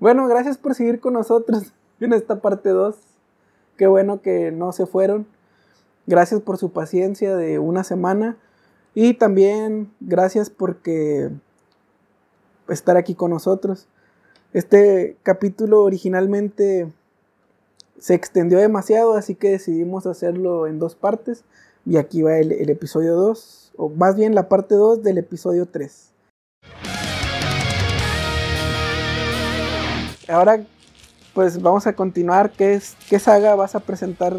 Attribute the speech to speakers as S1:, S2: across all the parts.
S1: Bueno, gracias por seguir con nosotros en esta parte 2. Qué bueno que no se fueron. Gracias por su paciencia de una semana. Y también gracias porque estar aquí con nosotros. Este capítulo originalmente se extendió demasiado, así que decidimos hacerlo en dos partes. Y aquí va el, el episodio 2, o más bien la parte 2 del episodio 3. Ahora, pues vamos a continuar. ¿Qué, es, qué saga vas a presentar?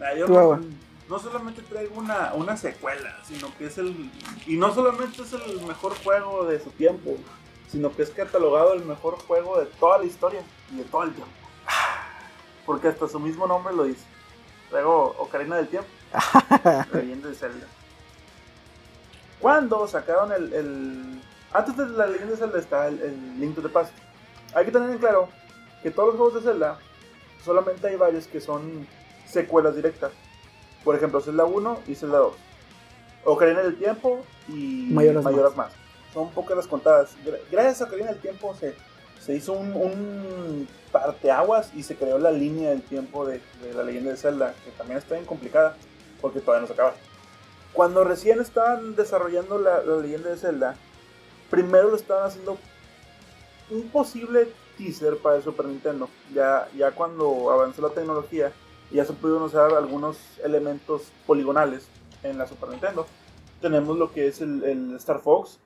S2: Ah, yo
S1: Tú,
S2: no, no solamente traigo una, una secuela, sino que es el. Y no solamente es el mejor juego de su tiempo, sino que es catalogado el mejor juego de toda la historia y de todo el tiempo. Porque hasta su mismo nombre lo dice. Traigo Ocarina del Tiempo, leyenda de Zelda. Cuando sacaron el, el- Antes de la leyenda de Zelda está el, el Link to the Past. Hay que tener en claro que todos los juegos de Zelda, solamente hay varios que son secuelas directas. Por ejemplo, Zelda 1 y Zelda 2. Ocarina del Tiempo y
S1: Majora's
S2: Majora's Mask. Son pocas las contadas. Gra- Gracias a Ocarina del Tiempo se, se hizo un, un parteaguas y se creó la línea del tiempo de, de la leyenda de Zelda, que también está bien complicada porque todavía no se acaba. Cuando recién estaban desarrollando la, la leyenda de Zelda, primero lo estaban haciendo un posible teaser para el Super Nintendo. Ya, ya cuando avanzó la tecnología, ya se pudieron usar algunos elementos poligonales en la Super Nintendo. Tenemos lo que es el, el Star Fox,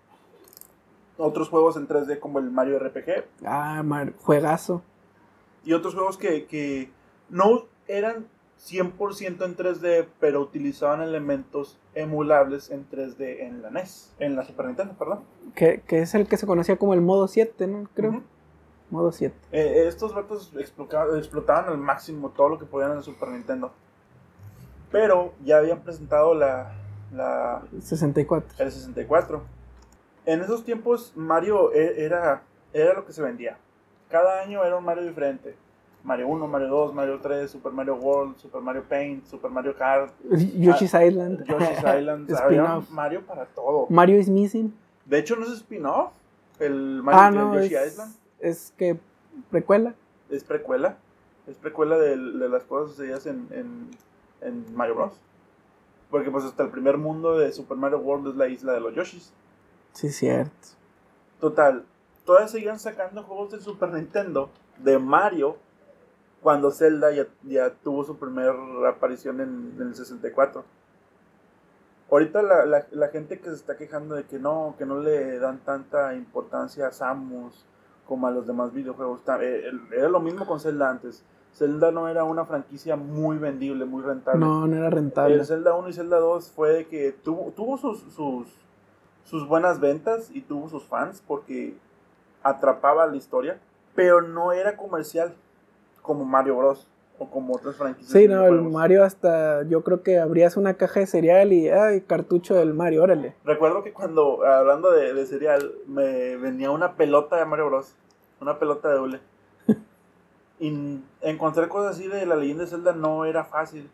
S2: otros juegos en 3D como el Mario RPG,
S1: Ah, mar- juegazo.
S2: y otros juegos que, que no eran 100% en 3D, pero utilizaban elementos emulables en 3D en la NES, en la Super Nintendo, perdón.
S1: Que, que es el que se conocía como el modo 7, ¿no? Creo.
S2: Ujú.
S1: Modo 7.
S2: Eh, estos vatos explotaban al máximo todo lo que podían en el Super Nintendo. Pero ya habían presentado la, la
S1: 64.
S2: el 64. En esos tiempos Mario e- era, era lo que se vendía. Cada año era un Mario diferente. Mario 1, Mario 2, Mario 3, Super Mario World, Super Mario Paint, Super Mario Kart,
S1: Yoshi's Island.
S2: Yoshi's Island. había. Mario para todo.
S1: Mario is Missing.
S2: De hecho, no es spin-off. El Mario
S1: Ah,
S2: de
S1: no,
S2: Yoshi
S1: es,
S2: Island
S1: es que precuela.
S2: es precuela. Es precuela de, de las cosas sucedidas en, en, en Mario Bros. Porque pues hasta el primer mundo de Super Mario World es la isla de los Yoshis.
S1: Sí, cierto.
S2: Total, todavía seguían sacando juegos de Super Nintendo de Mario cuando Zelda ya, ya tuvo su primera aparición en, en el 64. Ahorita la, la, la gente que se está quejando de que no, que no le dan tanta importancia a Samus como a los demás videojuegos. eh, Era lo mismo con Zelda antes. Zelda no era una franquicia muy vendible, muy rentable.
S1: No, no era rentable.
S2: El Zelda 1 y Zelda 2 fue de que tuvo, tuvo sus, sus, sus buenas ventas y tuvo sus fans porque atrapaba la historia, pero no era comercial como Mario Bros. o como otras franquicias.
S1: Sí, no, el. Mario hasta yo creo que abrías una caja de cereal y ay, cartucho del Mario, órale.
S2: Recuerdo que cuando, hablando de, de cereal, me venía una pelota de Mario Bros. Una pelota de hule. y encontrar cosas así de la leyenda de Zelda no era fácil.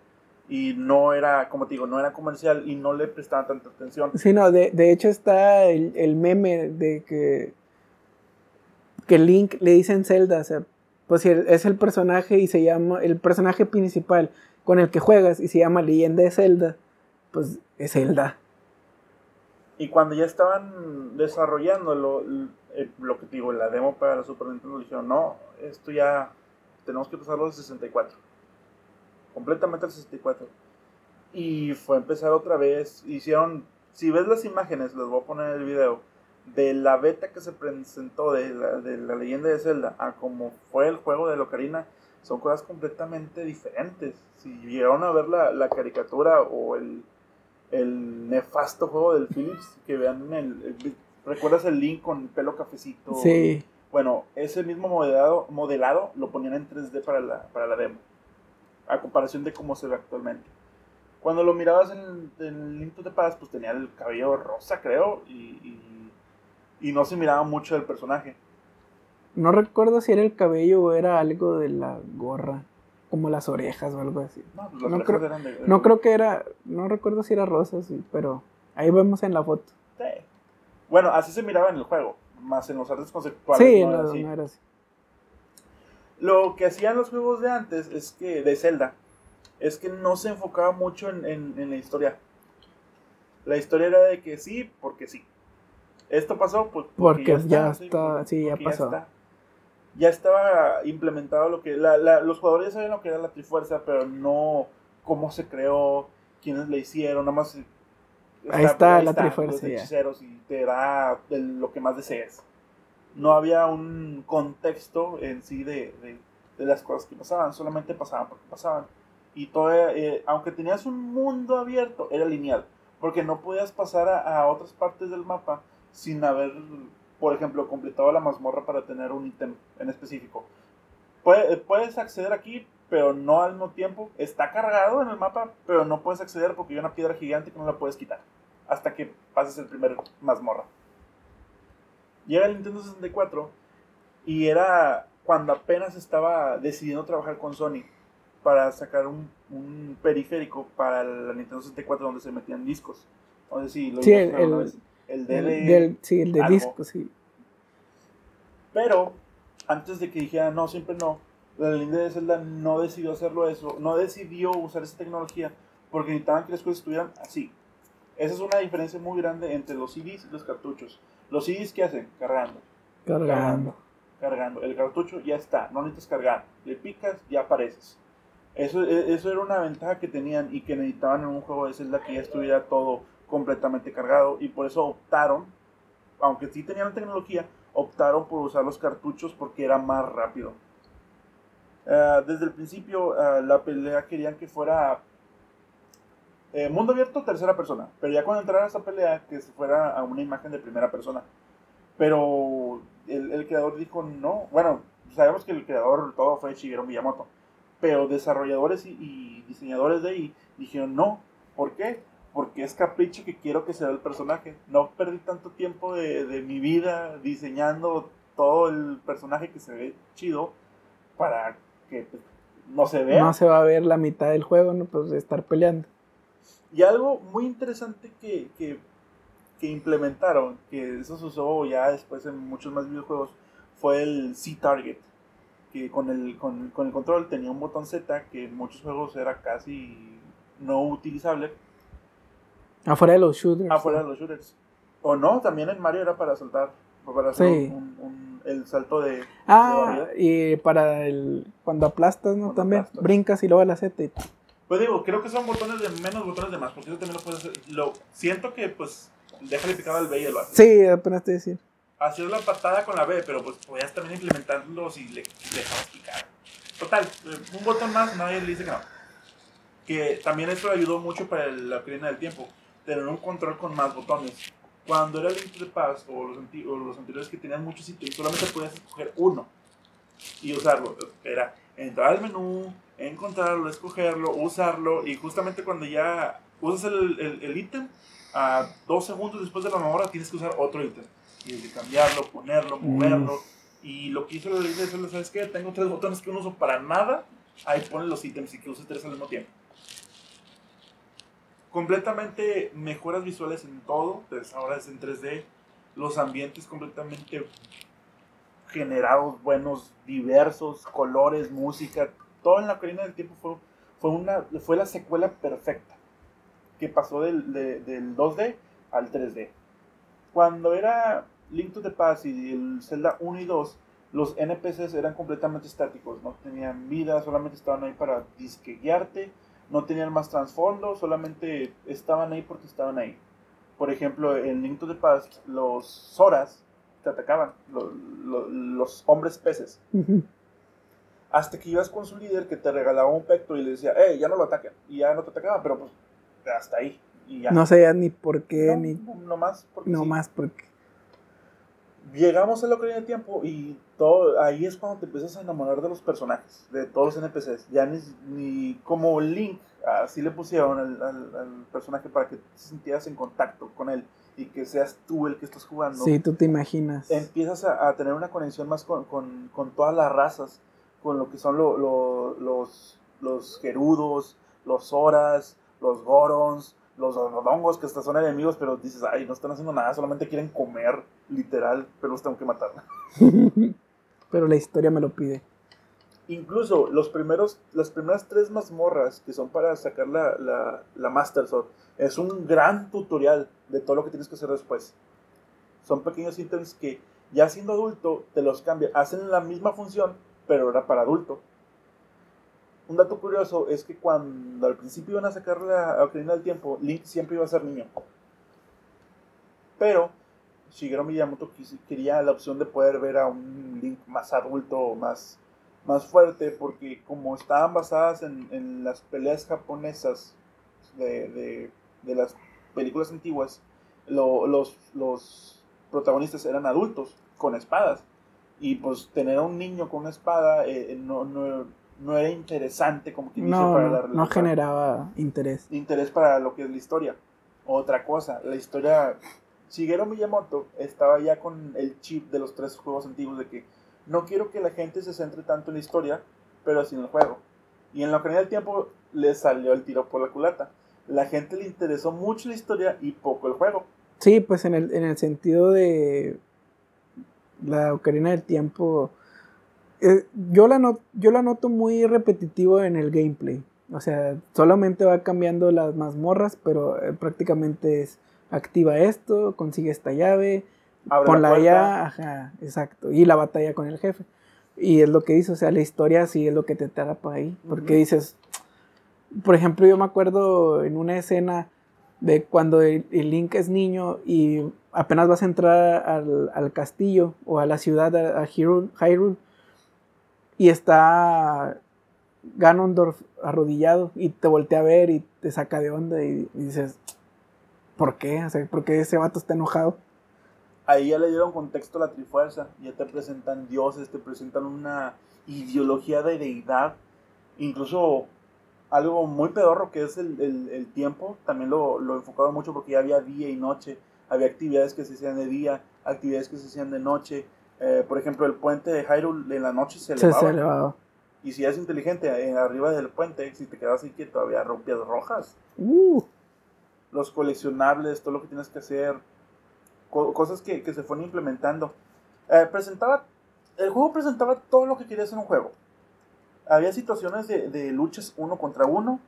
S2: Y no era, como te digo, no era comercial y no le prestaba tanta atención.
S1: Sí, no, de, de hecho está el, el meme de que, que Link le dicen Zelda, o sea, pues si es el personaje y se llama, el personaje principal con el que juegas y se llama Leyenda de Zelda, pues es Zelda.
S2: Y cuando ya estaban desarrollando lo, eh, lo que digo, la demo para la Super Nintendo, dijeron, no, esto ya tenemos que pasarlo al 64. Completamente al 64. Y fue a empezar otra vez. Hicieron, si ves las imágenes, les voy a poner el video, de la beta que se presentó de la, de la leyenda de Zelda a como fue el juego de Locarina, son cosas completamente diferentes. Si llegaron a ver la, la caricatura o el, el nefasto juego del Philips, que vean el, el- ¿Recuerdas el Link con pelo cafecito?
S1: Sí,
S2: Bueno, ese mismo modelado, modelado lo ponían en 3D para la, para la demo. A comparación de cómo se ve actualmente. Cuando lo mirabas en, en Link to the Past, pues tenía el cabello rosa, creo, y, y, y no se miraba mucho del personaje.
S1: no recuerdo si era el cabello o era algo de la gorra, como las orejas o algo así.
S2: No, pues las
S1: No creo-
S2: eran de- de-
S1: No creo que era, no recuerdo si era rosa, sí, pero ahí vemos en la foto.
S2: Sí. Bueno, así se miraba en el juego, más en los artes conceptuales.
S1: Sí,
S2: no era así.
S1: no era así.
S2: Lo que hacían los juegos de antes es que, de Zelda, es que no se enfocaba mucho en, en- en la historia. La historia era de que sí, porque sí. Esto pasó, pues
S1: Porque ya está, sí, ya pasó.
S2: está. Ya estaba implementado lo que. la- la- los jugadores ya sabían lo que era la Trifuerza, pero no cómo se creó, quiénes la hicieron, nada más.
S1: Ahí está la Trifuerza,
S2: los
S1: ya.
S2: hechiceros y te da el- lo que más desees. No había un contexto en sí de, de- de las cosas que pasaban, solamente pasaban porque pasaban. Y todo, eh, aunque tenías un mundo abierto, era lineal, porque no podías pasar a, a otras partes del mapa sin haber, por ejemplo, completado la mazmorra para tener un ítem en específico. Eh, puedes acceder aquí, pero no al mismo tiempo. Está cargado en el mapa, pero no puedes acceder porque hay una piedra gigante que no la puedes quitar hasta que pases el primer mazmorra. Llega el Nintendo 64 y era cuando apenas estaba decidiendo trabajar con Sony para sacar un, un periférico para la Nintendo 64 donde se metían discos. Sé si lo
S1: Sí, el- el- del, sí, el de
S2: algo.
S1: disco, sí.
S2: Pero antes de que dijera no, siempre no, la línea de Zelda no decidió hacerlo eso, no decidió usar esa tecnología porque necesitaban que las cosas estuvieran así. Esa es una diferencia muy grande entre los CDs y los cartuchos. Los CDs, ¿qué hacen? Cargando,
S1: Cargando.
S2: cargando. El cartucho ya está, no necesitas cargar. Le picas, ya apareces. Eso, e- eso era una ventaja que tenían y que necesitaban en un juego de Zelda que ya estuviera todo completamente cargado y por eso optaron, aunque sí tenían la tecnología, optaron por usar los cartuchos porque era más rápido. Ah, desde el principio ah, la pelea querían que fuera eh, mundo abierto tercera persona, pero ya cuando entrara esa pelea que se fuera a una imagen de primera persona. Pero el, el creador dijo no, bueno, sabemos que el creador todo fue Shigeru Miyamoto, pero desarrolladores y, y diseñadores de ahí dijeron no, ¿por qué? Porque es capricho que quiero que sea el personaje. No perdí tanto tiempo de, de mi vida diseñando todo el personaje que se ve chido para que pues, no se vea.
S1: No se va a ver la mitad del juego, ¿no? Pues de estar peleando.
S2: Y algo muy interesante que, que, que implementaron, que eso se usó ya después en muchos más videojuegos, fue el C-Target. Que con el, con, con el control tenía un botón Z que en muchos juegos era casi no utilizable
S1: Afuera de los shooters.
S2: afuera de los shooters. O no, también en Mario era para saltar, para hacer
S1: Sí.
S2: un- un- el salto de... de
S1: Ah, y para el. Cuando aplastas, ¿no?
S2: Cuando
S1: También.
S2: aplastas.
S1: Brincas y luego la Z y.
S2: Pues digo, creo que son botones de menos, botones de más, porque eso también lo puedes hacer. Lo, siento que, pues, déjale picado al B y lo hace.
S1: Sí, apenas te decir.
S2: Hacías la patada con la B, pero pues podías también implementarlo si le dejabas picar. Total, un botón más, nadie le dice que no. Que también esto ayudó mucho para el- la Ocarina del Tiempo, tener un control con más botones. Cuando era Link to the Past o los, o los anteriores que tenían muchos ítems, solamente podías escoger uno y usarlo. Era entrar al menú, encontrarlo, escogerlo, usarlo y justamente cuando ya usas el el- el ítem, a dos segundos después de la hora tienes que usar otro ítem. Y de cambiarlo, ponerlo,
S1: Mm.
S2: moverlo. Y lo que hizo la ley de ¿sabes qué? Tengo tres botones que no uso para nada. Ahí ponen los ítems y que uses tres al mismo tiempo. Completamente mejoras visuales en todo. Pues ahora es en 3D. Los ambientes completamente generados, buenos, diversos, colores, música. Todo en la Ocarina del Tiempo fue, fue, una, fue la secuela perfecta. Que pasó del, de- del 2D al 3D. Cuando era Link to the Past y el Zelda 1 y 2, los NPCs eran completamente estáticos, no tenían vida, solamente estaban ahí para disque guiarte, no tenían más trasfondo, solamente estaban ahí porque estaban ahí. Por ejemplo, en Link to the Past, los Zoras te atacaban, lo- lo- los hombres peces. Hasta que ibas con su líder que te regalaba un pecto y le decía, hey, ya no lo ataquen. Y ya no te atacaban, pero pues hasta ahí. Y ya.
S1: No sé ni por qué,
S2: No,
S1: ni.
S2: no, no más. porque
S1: No
S2: sí.
S1: más porque.
S2: Llegamos a la Ocarina del Tiempo y todo, ahí es cuando te empiezas a enamorar de los personajes, de todos los NPCs. Ya ni, ni como Link, así le pusieron al, al- al personaje para que te sintieras en contacto con él y que seas tú el que estás jugando.
S1: Sí, tú te imaginas.
S2: Empiezas a, a tener una conexión más con, con- con todas las razas, con lo que son lo- lo- los, los gerudos, los Zoras, los Gorons, los Dodongos, que hasta son enemigos, pero dices, ay, no están haciendo nada, solamente quieren comer, literal, pero los tengo que matar.
S1: Pero la historia me lo pide.
S2: Incluso los primeros, las primeras tres mazmorras que son para sacar la, la, la Master Sword es un gran tutorial de todo lo que tienes que hacer después. Son pequeños ítems que ya siendo adulto te los cambia. Hacen la misma función, pero era para adulto. Un dato curioso es que cuando al principio iban a sacar la Ocarina del Tiempo, Link siempre iba a ser niño. Pero Shigeru Miyamoto quería la opción de poder ver a un Link más adulto, más, más fuerte, porque como estaban basadas en, las peleas japonesas de, las películas antiguas, los, los protagonistas eran adultos con espadas. Y pues tener a un niño con una espada eh, eh, no, no, era interesante como que
S1: no, para la No generaba interés.
S2: Interés para lo que es la historia. Otra cosa, la historia Shigeru Miyamoto estaba ya con el chip de los tres juegos antiguos de que no quiero que la gente se centre tanto en la historia, pero sin el juego. Y en la Ocarina del Tiempo le salió el tiro por la culata. La gente le interesó mucho la historia y poco el juego.
S1: Sí, pues en el, en el sentido de la Ocarina del Tiempo, eh, yo, la not, yo la noto muy repetitivo en el gameplay. O sea, solamente va cambiando las mazmorras, pero eh, prácticamente es activa esto, consigue esta llave, ponla allá, ajá, exacto, y la batalla con el jefe. Y es lo que dice, o sea, la historia sí es lo que te atrapa ahí, porque dices, por ejemplo, yo me acuerdo en una escena de cuando el, Link es niño y apenas vas a entrar al, castillo o a la ciudad, a, Hyrule, y está Ganondorf arrodillado y te voltea a ver y te saca de onda y, dices, ¿Por qué? O sea, ¿por qué ese vato está enojado?
S2: Ahí ya le dieron contexto a la Trifuerza. Ya te presentan dioses, te presentan una ideología de deidad. Incluso algo muy pedorro que es el, tiempo. También lo, lo enfocaba mucho porque ya había día y noche. Había actividades que se hacían de día, actividades que se hacían de noche. Eh, por ejemplo, el puente de Hyrule en la noche se elevaba. Se, elevaba. Y si eres inteligente, en arriba del puente, si te quedas ahí quieto, había ropias rojas. Uh los coleccionables, todo lo que tienes que hacer, cosas que, se fueron implementando. Eh, presentaba, el juego presentaba todo lo que querías en un juego. Había situaciones de, luchas uno contra uno,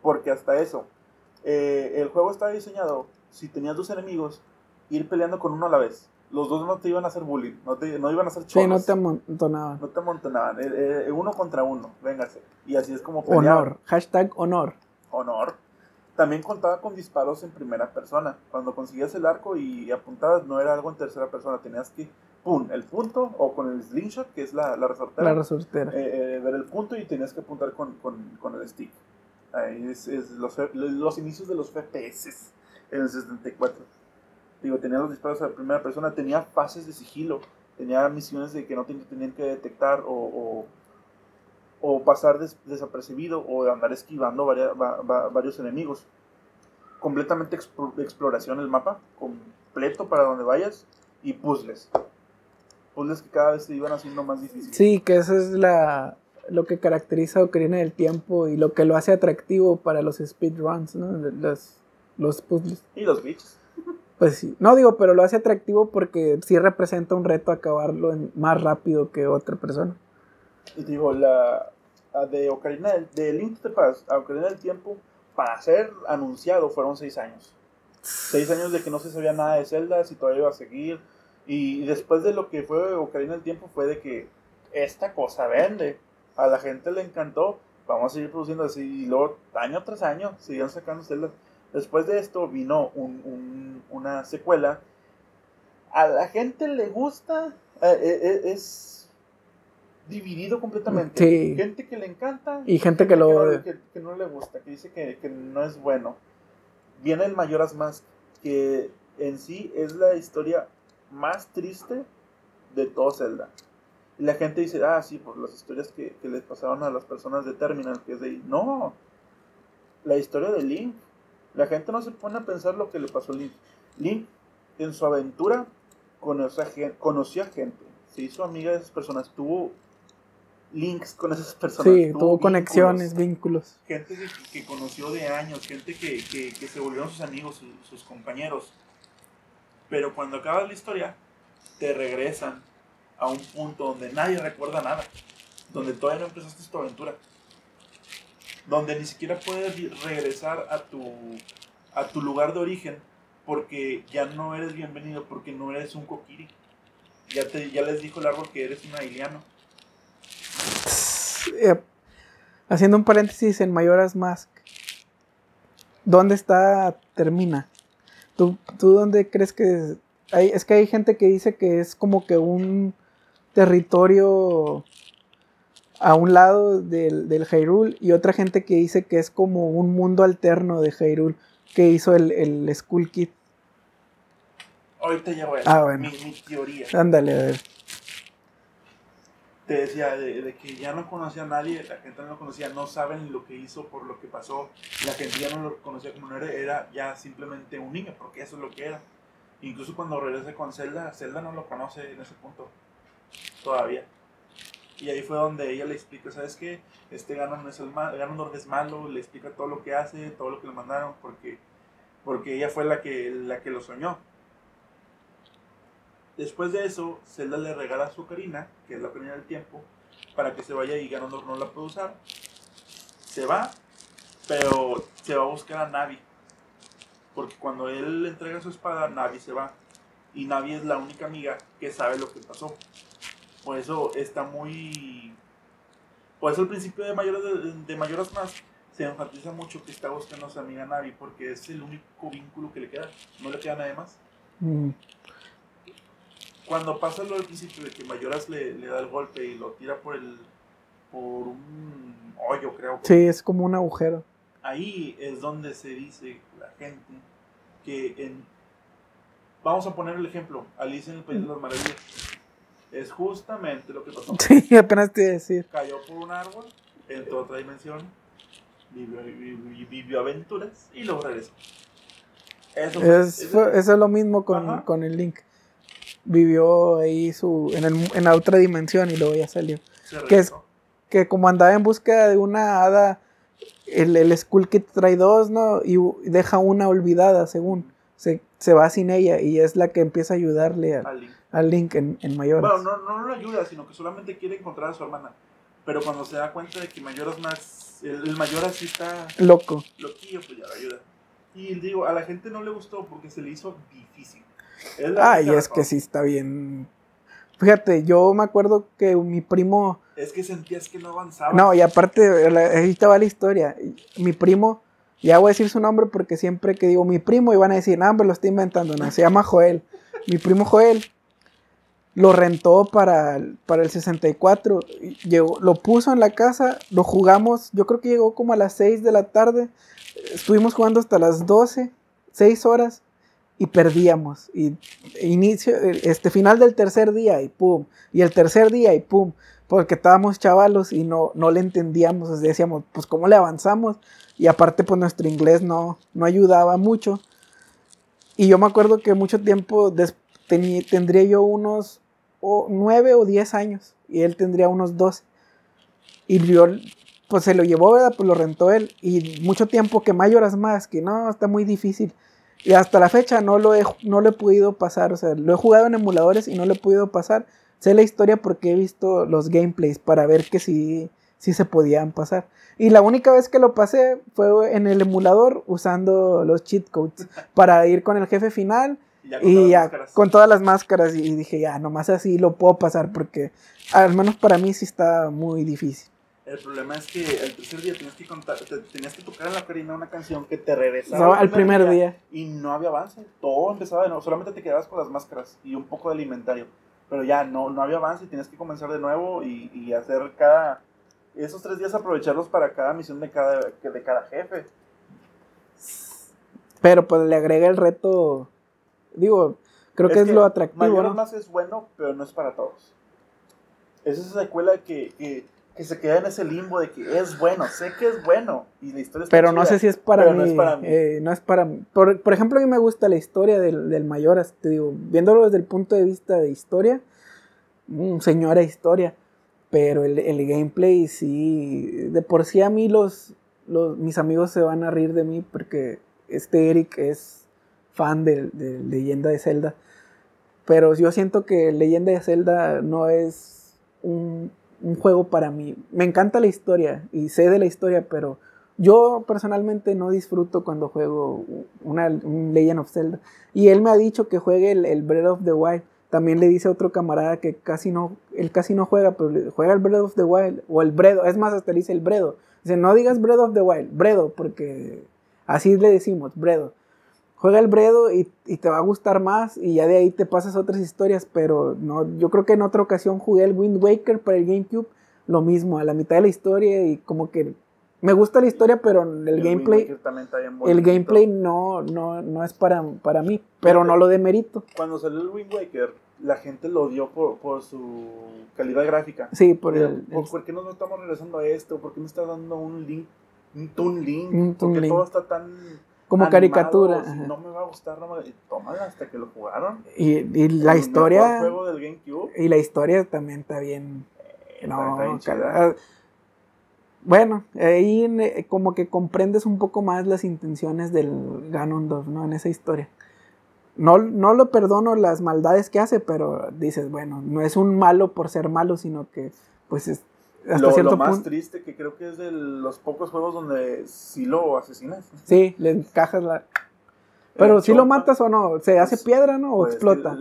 S2: porque hasta eso, eh, el juego estaba diseñado, si tenías dos enemigos, ir peleando con uno a la vez. Los dos no te iban a hacer bullying, no, te, no iban a hacer
S1: chorros. Sí, no te amontonaban.
S2: No te amontonaban, eh, uno contra uno, véngase. Y así es como
S1: Honor, hashtag honor.
S2: Honor. También contaba con disparos en primera persona. Cuando conseguías el arco y apuntabas, no era algo en tercera persona, tenías que, ¡pum!, el punto, o con el slingshot, que es la, la resortera.
S1: La resortera.
S2: Eh, eh, ver el punto y tenías que apuntar con, con, con el stick. Ahí es, es los, los, inicios de los FPS en el 64. Digo, tenía los disparos a primera persona, tenía fases de sigilo, tenía misiones de que no tenían que detectar o o pasar desapercibido o andar esquivando varios enemigos. Completamente exploración el mapa, completo para donde vayas y puzzles. Puzzles que cada vez se iban haciendo más difíciles.
S1: Sí, que eso es la, lo que caracteriza a Ocarina del Tiempo y lo que lo hace atractivo para los speedruns, ¿no? Los, los puzzles.
S2: Y los glitches.
S1: Pues sí, no digo, pero lo hace atractivo porque sí representa un reto acabarlo en, más rápido que otra persona.
S2: Y digo, la de Ocarina del, de Link to the Ocarina del Tiempo, para ser anunciado, fueron seis años. Seis años de que no se sabía nada de Zelda, si todavía iba a seguir. Y después de lo que fue Ocarina del Tiempo, fue de que esta cosa vende. A la gente le encantó, vamos a seguir produciendo así. Y luego, año tras año, siguen sacando Zelda. Después de esto vino un, una secuela. A la gente le gusta, eh, eh, eh, es dividido completamente. Gente que le encanta
S1: y gente, que, lo
S2: no, que, no le gusta, que dice que, no es bueno. Viene el Mayoras Mask, que en sí es la historia más triste de todo Zelda. Y la gente dice, ah, sí, por las historias que, que les pasaron a las personas de Terminal, que es de... No, la historia de Link. La gente no se pone a pensar lo que le pasó a Link. Link, en su aventura, conoció a, gente, se hizo amiga de esas personas, tuvo links con esas personas.
S1: Sí, tuvo, conexiones, vínculos.
S2: Gente que, conoció de años, gente que, se volvieron sus amigos, sus, compañeros. Pero cuando acaba la historia, te regresan a un punto donde nadie recuerda nada. donde todavía no empezaste tu aventura, donde ni siquiera puedes regresar a tu, a tu lugar de origen porque ya no eres bienvenido, porque no eres un Kokiri. Ya, te, ya les dijo el árbol que eres un ailiano.
S1: Eh, haciendo un paréntesis en Mayoras Mask. ¿Dónde está termina? ¿Tú, ¿Tú dónde crees que hay, es que hay gente que dice que es como que un territorio a un lado del, del Hyrule y otra gente que dice que es como un mundo alterno de Hyrule que hizo el, el Skull Kid.
S2: Ahorita ya voy a
S1: ah, bueno.
S2: mi, mi, teoría.
S1: Ándale, a ver.
S2: Te decía de, de, que ya no conocía a nadie, la gente no lo conocía, no saben lo que hizo por lo que pasó, la gente ya no lo conocía como no era, era ya simplemente un niño, porque eso es lo que era. Incluso cuando regrese con Zelda, Zelda no lo conoce en ese punto todavía. Y ahí fue donde ella le explica, ¿sabes qué? Este Ganon es, el mal, Ganon es malo, le explica todo lo que hace, todo lo que le mandaron, porque, porque ella fue la que, la que lo soñó. Después de eso, Zelda le regala su Karina, que es la Karina del tiempo, para que se vaya y Ganondorf no la puede usar. Se va, pero se va a buscar a Navi. Porque cuando él le entrega su espada, Navi se va. Y Navi es la única amiga que sabe lo que pasó. Por eso está muy... Por eso al principio de Mayoras, de, de Mayoras Más se enfatiza mucho que está buscando a su amiga Navi porque es el único vínculo que le queda. No le queda nadie más.
S1: Mm.
S2: Cuando pasa lo del principio de que Mayoras le, le, da el golpe y lo tira por el... por un hoyo, creo.
S1: Sí, es como un agujero.
S2: Ahí es donde se dice la gente que en... Vamos a poner el ejemplo, Alicia en el País de las Maravillas. Es justamente lo que pasó.
S1: Sí, apenas te iba a decir.
S2: Cayó por un árbol, entró a otra dimensión, vivió, vivió, vivió aventuras y luego regresó.
S1: Eso, es, fue, eso es lo mismo con, con, el Link. Vivió ahí su, en, el, en la otra dimensión y luego ya salió. Que es que como andaba en búsqueda de una hada, el, el Skull Kid trae dos, ¿no? Y deja una olvidada, según. Se, se va sin ella y es la que empieza a ayudarle a,
S2: al Link,
S1: al Link en, en Mayoras.
S2: Bueno, no, no lo ayuda, sino que solamente quiere encontrar a su hermana. Pero cuando se da cuenta de que Mayoras más. El, el Mayoras sí está.
S1: Loco.
S2: Loquillo, pues ya lo ayuda. Y digo, a la gente no le gustó porque se le hizo difícil.
S1: Es Ay, es que sí está bien. Fíjate, yo me acuerdo que mi primo.
S2: Es que sentías que no avanzaba.
S1: No, y aparte, ahí estaba la historia. Mi primo, ya voy a decir su nombre porque siempre que digo mi primo, iban a decir, no, hombre, lo estoy inventando. No, se llama Joel. Mi primo Joel lo rentó para, para el 64. Llegó, lo puso en la casa, lo jugamos. Yo creo que llegó como a las 6 de la tarde. Estuvimos jugando hasta las 12, 6 horas y perdíamos. Y inicio, este final del tercer día y pum. Y el tercer día y pum. Porque estábamos chavalos y no, no le entendíamos. Decíamos, pues, ¿cómo le avanzamos? Y aparte, pues, nuestro inglés no, no ayudaba mucho. Y yo me acuerdo que mucho tiempo ten tendría yo unos o, 9 o 10 años. Y él tendría unos 12. Y yo, pues, se lo llevó, ¿verdad? Pues lo rentó él. Y mucho tiempo que mayoras más, que no, está muy difícil. Y hasta la fecha no lo, he, no lo he podido pasar. O sea, lo he jugado en emuladores y no lo he podido pasar. Sé la historia porque he visto los gameplays para ver que sí, sí se podían pasar. Y la única vez que lo pasé fue en el emulador usando los cheat codes para ir con el jefe final
S2: Y ya con,
S1: y
S2: todas,
S1: ya
S2: las máscaras.
S1: con todas las máscaras. Y dije, ya, nomás así lo puedo pasar porque al menos para mí sí está muy difícil.
S2: El problema es que el tercer día tenías que, contar, te, tenías que tocar en la ocarina una canción que te regresaba
S1: No, al primer día.
S2: y no había avance. Todo empezaba de nuevo. Solamente te quedabas con las máscaras y un poco de alimentario. Pero ya no, no había avance y tenías que comenzar de nuevo y, y hacer cada. Esos tres días aprovecharlos para cada misión de cada, de cada jefe.
S1: Pero pues le agrega el reto. Digo, creo que es, lo atractivo.
S2: Mayoras
S1: ¿no?
S2: más es bueno, pero no es para todos. Es esa secuela que, que, que se queda en ese limbo de que es bueno, sé que es bueno y la historia
S1: Pero no
S2: chida,
S1: sé si es para
S2: pero
S1: mí.
S2: no es para mí.
S1: eh, no es para mí. Por, por ejemplo, a mí me gusta la historia del, del Mayoras. Te digo, viéndolo desde el punto de vista de historia, mm, señora historia. Pero el, el gameplay sí. De por sí a mí los, los. Mis amigos se van a reír de mí porque este Eric es fan de, de Leyenda de Zelda. Pero yo siento que Leyenda de Zelda no es un, un juego para mí. Me encanta la historia y sé de la historia, pero yo personalmente no disfruto cuando juego una, un Legend of Zelda. Y él me ha dicho que juegue el, el Breath of the Wild. También le dice a otro camarada que casi no, él casi no juega, pero juega el Breath of the Wild o el Bredo. Es más, hasta le dice el Bredo. Dice, no digas Breath of the Wild, Bredo, porque así le decimos, Bredo. Juega el Bredo y, y, te va a gustar más y ya de ahí te pasas otras historias, pero no, yo creo que en otra ocasión jugué el Wind Waker para el GameCube, lo mismo, a la mitad de la historia y como que me gusta la historia, pero el, el gameplay. El gameplay no, no, no es para, para mí, pero no lo demerito.
S2: Cuando salió el Wind Waker, la gente lo odió por, por su calidad gráfica.
S1: Sí, por el,
S2: ¿Por, qué no estamos regresando a esto? ¿Por qué me está dando un link? Un Toon Link. porque todo está tan.
S1: Como caricatura.
S2: no me va a gustar, no me... Tómala hasta que lo jugaron.
S1: Y, y la historia.
S2: Juego del GameCube.
S1: Y la historia también está bien. Eh, no, está bueno, ahí eh, como que comprendes un poco más las intenciones del Ganondorf, ¿no? En esa historia. No, no lo perdono las maldades que hace, pero dices, bueno, no es un malo por ser malo, sino que, pues, es,
S2: hasta lo, cierto lo más triste que creo que es de los pocos juegos donde sí lo asesinas.
S1: Sí, le encajas la... Pero si lo matas o no, ¿se hace pues, piedra, no? ¿O pues, explota?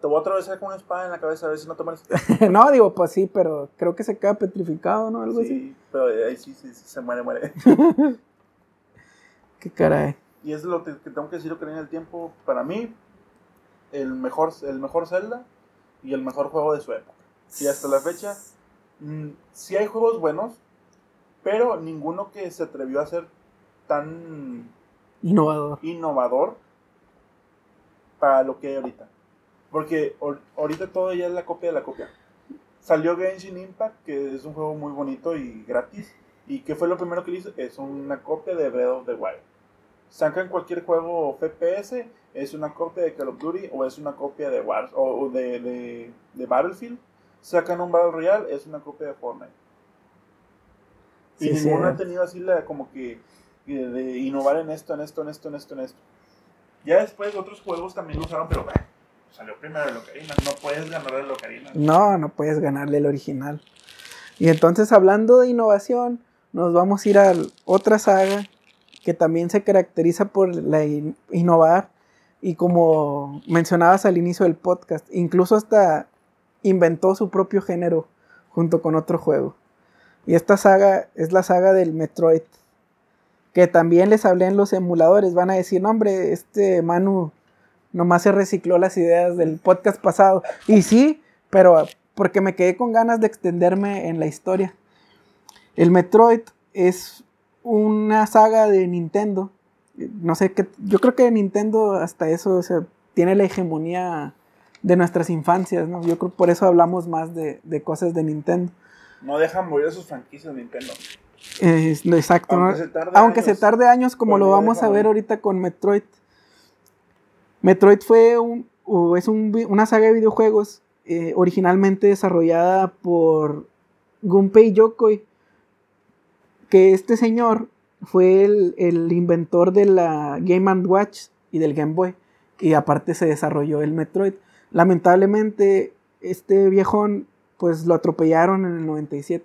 S2: te voy a atravesar con una espada en la cabeza a ver si no mueres.
S1: no, digo, pues sí, pero creo que se queda petrificado, ¿no? Algo
S2: sí,
S1: así.
S2: pero ahí sí, sí, sí, se muere, muere.
S1: Qué caray.
S2: Y es lo que, tengo que decir, que en el tiempo, para mí, el mejor, el mejor Zelda y el mejor juego de su época. Y hasta la fecha, mm, sí hay juegos buenos, pero ninguno que se atrevió a ser tan
S1: innovador.
S2: innovador para lo que hay ahorita. Porque ahorita todo ya es la copia de la copia. Salió Genshin Impact, que es un juego muy bonito y gratis. ¿Y qué fue lo primero que hizo? Es una copia de Breath of the Wild. Sacan cualquier juego FPS, es una copia de Call of Duty o es una copia de Wars o de, de, Battlefield. Sacan un Battle Royale, es una copia de Fortnite. Y ninguno ha tenido así la como que de innovar en esto, en esto, en esto, en esto, en esto. Ya después otros juegos también lo usaron, pero salió primero el Ocarina. No puedes ganarle el Ocarina.
S1: No, no puedes ganarle el original. Y entonces, hablando de innovación, nos vamos a ir a otra saga que también se caracteriza por la innovar. Y como mencionabas al inicio del podcast, incluso hasta inventó su propio género junto con otro juego. Y esta saga es la saga del Metroid. Que también les hablé en los emuladores. Van a decir, no, hombre, este Manu Nomás se recicló las ideas del podcast pasado. Y sí, pero porque me quedé con ganas de extenderme en la historia. El Metroid es una saga de Nintendo. No sé qué. Yo creo que Nintendo hasta eso tiene la hegemonía de nuestras infancias, ¿no? Yo creo que por eso hablamos más de, cosas de Nintendo.
S2: No dejan morir sus franquicias Nintendo.
S1: exacto, Aunque, se tarde, años, como lo vamos a ver ahorita con Metroid. Metroid fue un, es una saga de videojuegos eh, originalmente desarrollada por Gunpei Yokoi, que este señor fue el, inventor de la Game Watch y del Game Boy, y aparte se desarrolló el Metroid. Lamentablemente, este viejón, pues lo atropellaron en el 97.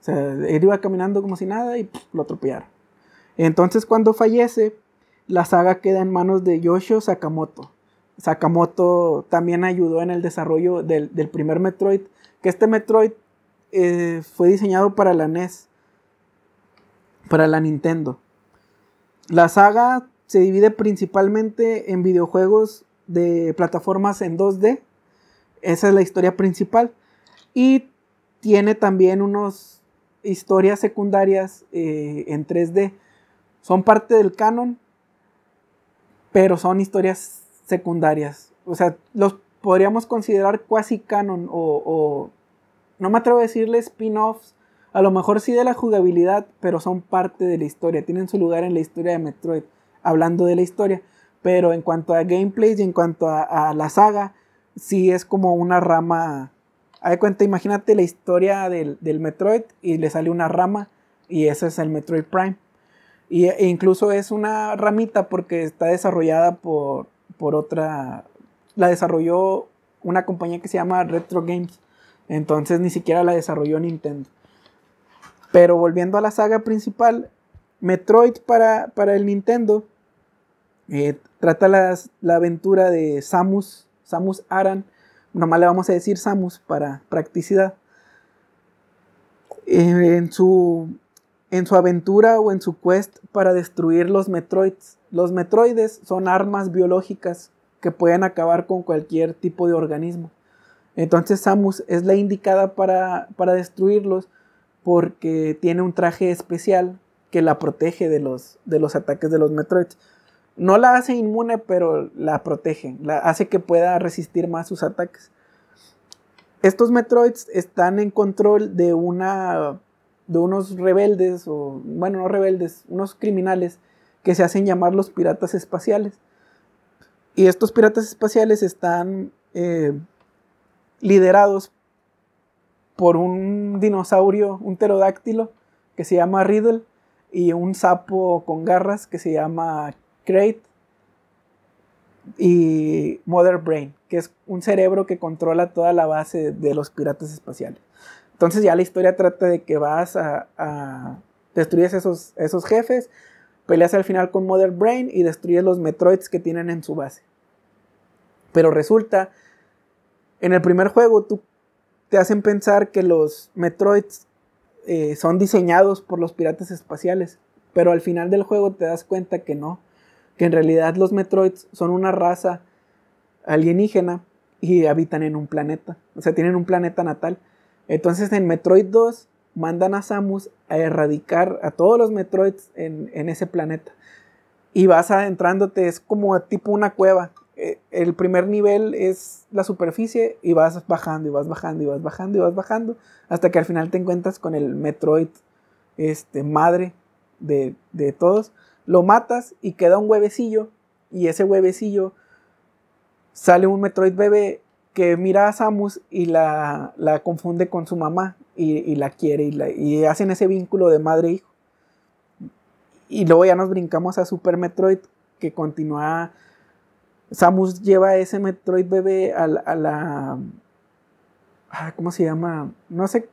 S1: O sea, él iba caminando como si nada y lo atropellaron. Entonces, cuando fallece, la saga queda en manos de Yoshio Sakamoto. Sakamoto también ayudó en el desarrollo del, primer Metroid, que este Metroid eh, fue diseñado para la NES, para la Nintendo. La saga se divide principalmente en videojuegos de plataformas en 2D, esa es la historia principal, y tiene también unas historias secundarias eh, en 3D. Son parte del canon, pero son historias secundarias. O sea, los podríamos considerar cuasi canon o, no me atrevo a decirle spin-offs, a lo mejor sí de la jugabilidad, pero son parte de la historia, tienen su lugar en la historia de Metroid, hablando de la historia. Pero en cuanto a gameplay y en cuanto a, la saga, sí es como una rama. Hay cuenta, imagínate la historia del, del Metroid y le sale una rama y ese es el Metroid Prime. Y, e incluso es una ramita porque está desarrollada por, por otra. La desarrolló una compañía que se llama Retro Games. Entonces ni siquiera la desarrolló Nintendo. Pero volviendo a la saga principal, Metroid para, para el Nintendo eh, trata la aventura de Samus, Samus Aran, nomás le vamos a decir Samus para practicidad. En, su, en su aventura o en su quest para destruir los Metroids. Los Metroides son armas biológicas que pueden acabar con cualquier tipo de organismo. Entonces Samus es la indicada para, para destruirlos porque tiene un traje especial que la protege de los, de los ataques de los Metroids. No la hace inmune, pero la protege, la hace que pueda resistir más sus ataques. Estos Metroids están en control de una de unos rebeldes o bueno, no rebeldes, unos criminales que se hacen llamar los piratas espaciales. Y estos piratas espaciales están eh, liderados por un dinosaurio, un pterodáctilo que se llama Riddle y un sapo con garras que se llama Crate y Mother Brain, que es un cerebro que controla toda la base de los piratas espaciales. Entonces ya la historia trata de que vas a, a esos, esos jefes, peleas al final con Mother Brain y destruyes los Metroids que tienen en su base. Pero resulta, en el primer juego tú te hacen pensar que los Metroids eh, son diseñados por los piratas espaciales, pero al final del juego te das cuenta que no, que en realidad los Metroids son una raza alienígena y habitan en un planeta, o sea, tienen un planeta natal. Entonces en Metroid 2 mandan a Samus a erradicar a todos los Metroids en, ese planeta. Y vas adentrándote, es como tipo una cueva. Eh, el primer nivel es la superficie y vas bajando y vas bajando y vas bajando y vas bajando hasta que al final te encuentras con el Metroid este, madre de, todos. Lo matas y queda un huevecillo y ese huevecillo sale un Metroid bebé que mira a Samus y la, confunde con su mamá y, la quiere y, y hacen ese vínculo de madre e hijo. Y luego ya nos brincamos a Super Metroid que continúa Samus lleva ese Metroid bebé a, la... Ah, ¿Cómo se llama? No sé.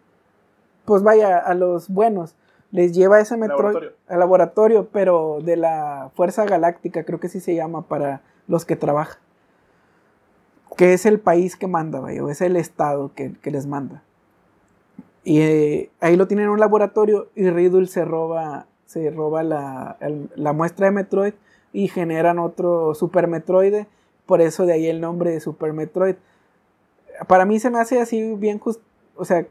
S1: Pues vaya, a los buenos. Les lleva ese Metroid al laboratorio, pero de la Fuerza Galáctica, creo que sí se llama para los que trabajan. Que es el país que manda, vaya, o es el estado que, les manda. Y eh, ahí lo tienen en un laboratorio y Riddle se roba, se roba la, la muestra de Metroid y generan otro Super Metroid. Por eso de ahí el nombre de Super Metroid. Para mí se me hace así bien justo. O sea,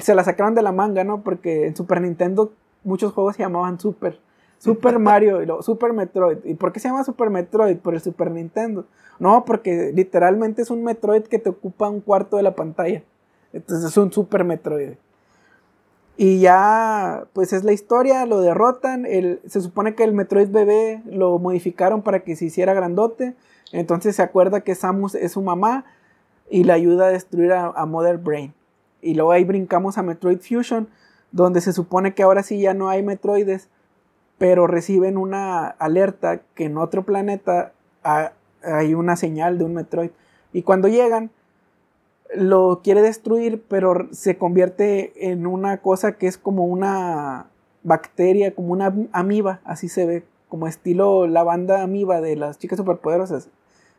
S1: se la sacaron de la manga, ¿no? Porque en Super Nintendo muchos juegos se llamaban Super. Super Mario y Super Metroid. ¿Y por qué se llama Super Metroid? Por el Super Nintendo. No, porque literalmente es un Metroid que te ocupa un cuarto de la pantalla. Entonces es un Super Metroid. Y ya, pues es la historia, lo derrotan. Se supone que el Metroid bebé lo modificaron para que se hiciera grandote. Entonces se acuerda que Samus es su mamá y le ayuda a destruir a, Mother Brain. Y luego ahí brincamos a Metroid Fusion, donde se supone que ahora sí ya no hay Metroides, pero reciben una alerta que en otro planeta hay una señal de un Metroid. Y cuando llegan, lo quiere destruir, pero se convierte en una cosa que es como una bacteria, como una amiba, así se ve, como estilo la banda amiba de las chicas superpoderosas.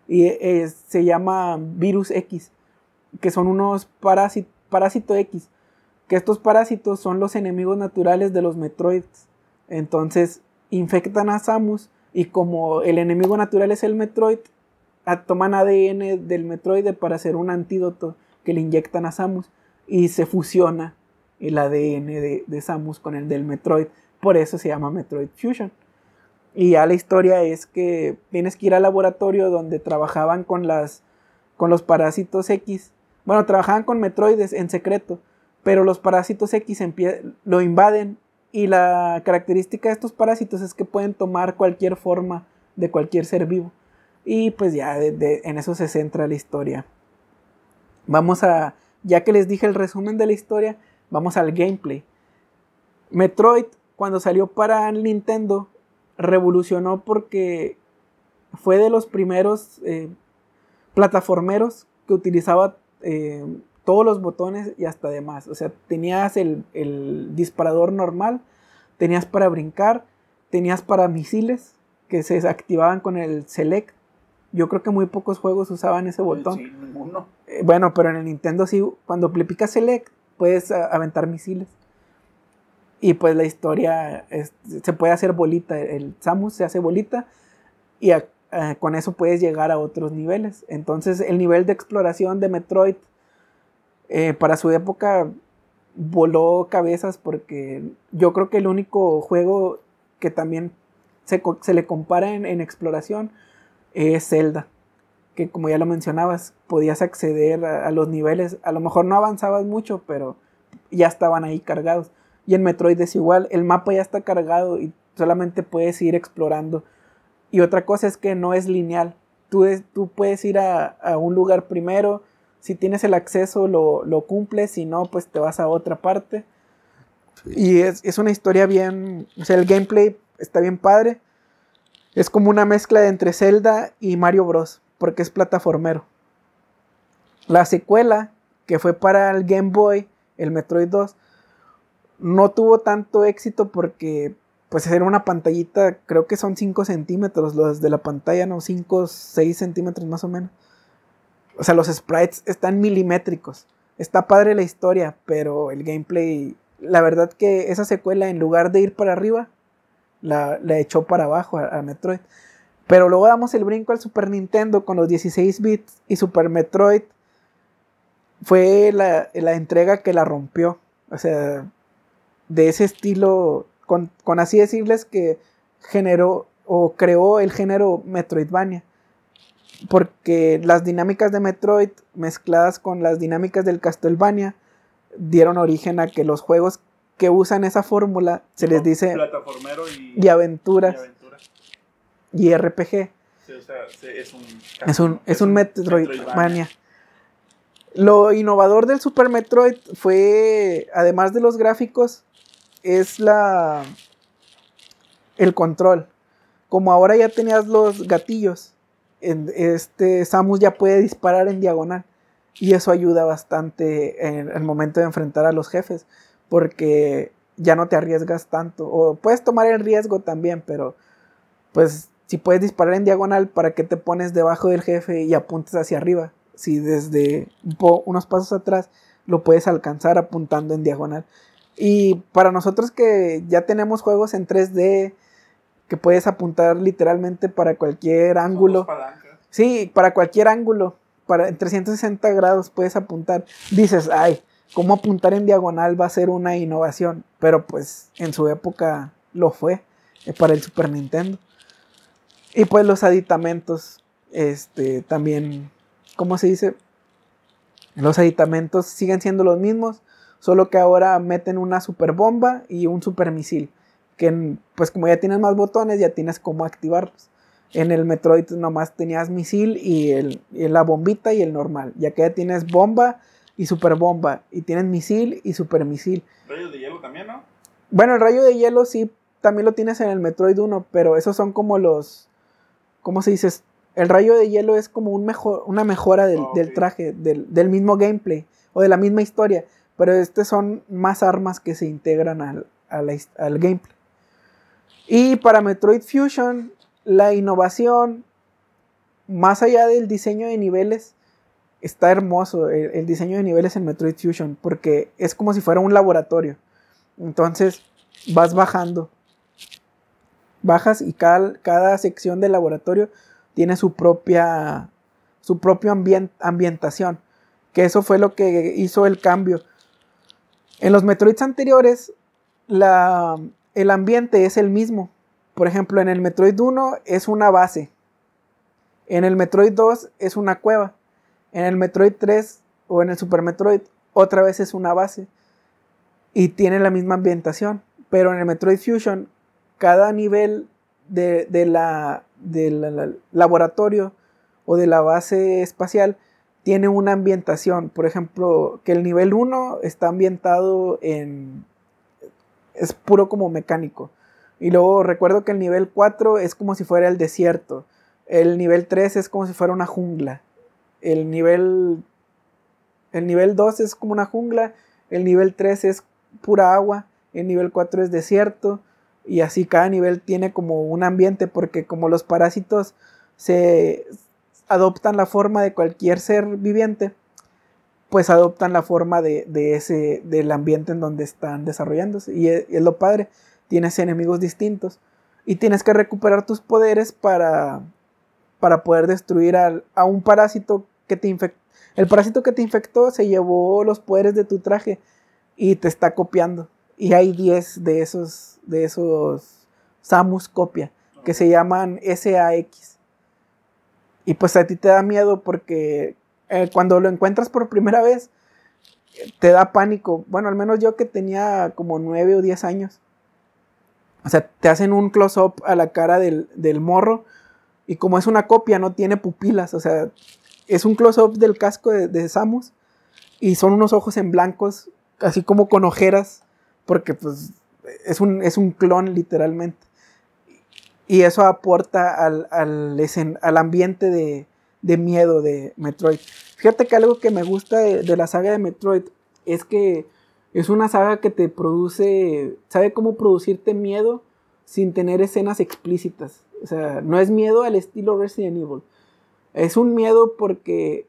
S1: Y eh, se llama virus X, que son unos parásitos parásito X, que estos parásitos son los enemigos naturales de los Metroids. Entonces infectan a Samus y como el enemigo natural es el Metroid, toman ADN del Metroid para hacer un antídoto que le inyectan a Samus y se fusiona el ADN de, Samus con el del Metroid. Por eso se llama Metroid Fusion. Y ya la historia es que tienes que ir al laboratorio donde trabajaban con, las, con los parásitos X. Bueno, trabajaban con Metroides en secreto, pero los parásitos X lo invaden y la característica de estos parásitos es que pueden tomar cualquier forma de cualquier ser vivo. Y pues ya en eso se centra la historia. Vamos a, ya que les dije el resumen de la historia, vamos al gameplay. Metroid, cuando salió para Nintendo, revolucionó porque fue de los primeros eh, plataformeros que utilizaba eh, todos los botones y hasta demás. O sea, tenías el, el disparador normal, tenías para brincar, tenías para misiles que se activaban con el select. Yo creo que muy pocos juegos usaban ese botón.
S2: Sí, ninguno.
S1: Eh, bueno, pero en el Nintendo sí, cuando le picas select, puedes aventar misiles. Y pues la historia es- se puede hacer bolita. El Samus se hace bolita y a- eh, con eso puedes llegar a otros niveles. Entonces, el nivel de exploración de Metroid eh, para su época voló cabezas porque yo creo que el único juego que también se, se le compara en, en exploración es Zelda. Que como ya lo mencionabas, podías acceder a, a los niveles. A lo mejor no avanzabas mucho, pero ya estaban ahí cargados. Y en Metroid es igual, el mapa ya está cargado y solamente puedes ir explorando. Y otra cosa es que no es lineal. Tú, es- tú puedes ir a, a un lugar primero, si tienes el acceso lo, lo cumples, si no, pues te vas a otra parte. Y es, es una historia bien, o sea, el gameplay está bien padre. Es como una mezcla de entre Zelda y Mario Bros. Porque es plataformero. La secuela, que fue para el Game Boy, el Metroid 2, no tuvo tanto éxito porque pues era una pantallita, creo que son 5 centímetros los de la pantalla, no 5, 6 centímetros más o menos. O sea, los sprites están milimétricos. Está padre la historia, pero el gameplay, la verdad que esa secuela en lugar de ir para arriba, la, la echó para abajo a, a Metroid. Pero luego damos el brinco al Super Nintendo con los 16 bits y Super Metroid fue la, la entrega que la rompió. O sea, de ese estilo, con, con así decirles que generó o creó el género Metroidvania. Porque las dinámicas de Metroid mezcladas con las dinámicas del Castlevania dieron origen a que los juegos que usan esa fórmula se les dice
S2: Plataformero y,
S1: y aventuras
S2: y aventura.
S1: y RPG.
S2: Sí, o sea, sí, es un...
S1: Es un, es un Metroidvania. Lo innovador del Super Metroid fue, además de los gráficos, es la el control. Como ahora ya tenías los gatillos, en- este Samus ya puede disparar en diagonal. Y eso ayuda bastante en el momento de enfrentar a los jefes. Porque ya no te arriesgas tanto. O puedes tomar el riesgo también, pero pues si puedes disparar en diagonal, ¿para qué te pones debajo del jefe y apuntas hacia arriba? Si desde un unos pasos atrás lo puedes alcanzar apuntando en diagonal. Y para nosotros que ya tenemos juegos en 3D, que puedes apuntar literalmente para cualquier ángulo. Sí, para cualquier ángulo, para en 360 grados puedes apuntar. Dices, ay, ¿cómo apuntar en diagonal va a ser una innovación? Pero pues en su época lo fue eh, para el Super Nintendo. Y pues los aditamentos, este, también, ¿cómo se dice? Los aditamentos siguen siendo los mismos, solo que ahora meten una super bomba y un super misil. Que pues como ya tienes más botones, ya tienes cómo activarlos. En el Metroid nomás tenías misil y, el, y la bombita y el normal. Ya que ya tienes bomba y super bomba. Y tienes misil y super misil.
S2: Rayos de hielo también, ¿no?
S1: Bueno, el rayo de hielo sí, también lo tienes en el Metroid 1, pero esos son como los... ¿Cómo se dice? El rayo de hielo es como un mejor, una mejora del,
S2: Ah,
S1: del traje, del, del mismo gameplay o de la misma historia. Pero este son más armas que se integran al, al gameplay. Y para Metroid Fusion, la innovación, más allá del diseño de niveles, está hermoso el, el diseño de niveles en Metroid Fusion, porque es como si fuera un laboratorio. Entonces vas bajando. Bajas y cada, cada sección del laboratorio tiene su propia su propia ambien- ambientación. Que eso fue lo que hizo el cambio. En los Metroids anteriores, la, el ambiente es el mismo. Por ejemplo, en el Metroid 1 es una base. En el Metroid 2 es una cueva. En el Metroid 3 o en el Super Metroid otra vez es una base. Y tiene la misma ambientación. Pero en el Metroid Fusion, cada nivel de, de la, del la- laboratorio o de la base espacial tiene una ambientación. Por ejemplo, que el nivel 1 está ambientado en... es puro como mecánico. Y luego recuerdo que el nivel 4 es como si fuera el desierto. El nivel 3 es como si fuera una jungla. El nivel... El nivel 2 es como una jungla, el nivel 3 es pura agua, el nivel 4 es desierto, y así cada nivel tiene como un ambiente, porque como los parásitos se adoptan la forma de cualquier ser viviente, pues adoptan la forma de, ese, del ambiente en donde están desarrollándose. Y es, lo padre, tienes enemigos distintos y tienes que recuperar tus poderes para, para poder destruir a un parásito que te infectó. El parásito que te infectó se llevó los poderes de tu traje y te está copiando. Y hay 10 de esos, de esos Samus copia, que se llaman SAX. Y pues a ti te da miedo porque eh, cuando lo encuentras por primera vez, te da pánico. Bueno, al menos yo que tenía como 9 o 10 años. O sea, te hacen un close-up a la cara del, morro. Y como es una copia, no tiene pupilas. O sea, es un close-up del casco de, de, Samus. Y son unos ojos en blancos, así como con ojeras. Porque pues es un, es un clon literalmente. Y eso aporta al, al, al ambiente de, de miedo de Metroid. Fíjate que algo que me gusta de, la saga de Metroid es que es una saga que te produce, sabe cómo producirte miedo sin tener escenas explícitas. O sea, no es miedo al estilo Resident Evil. Es un miedo porque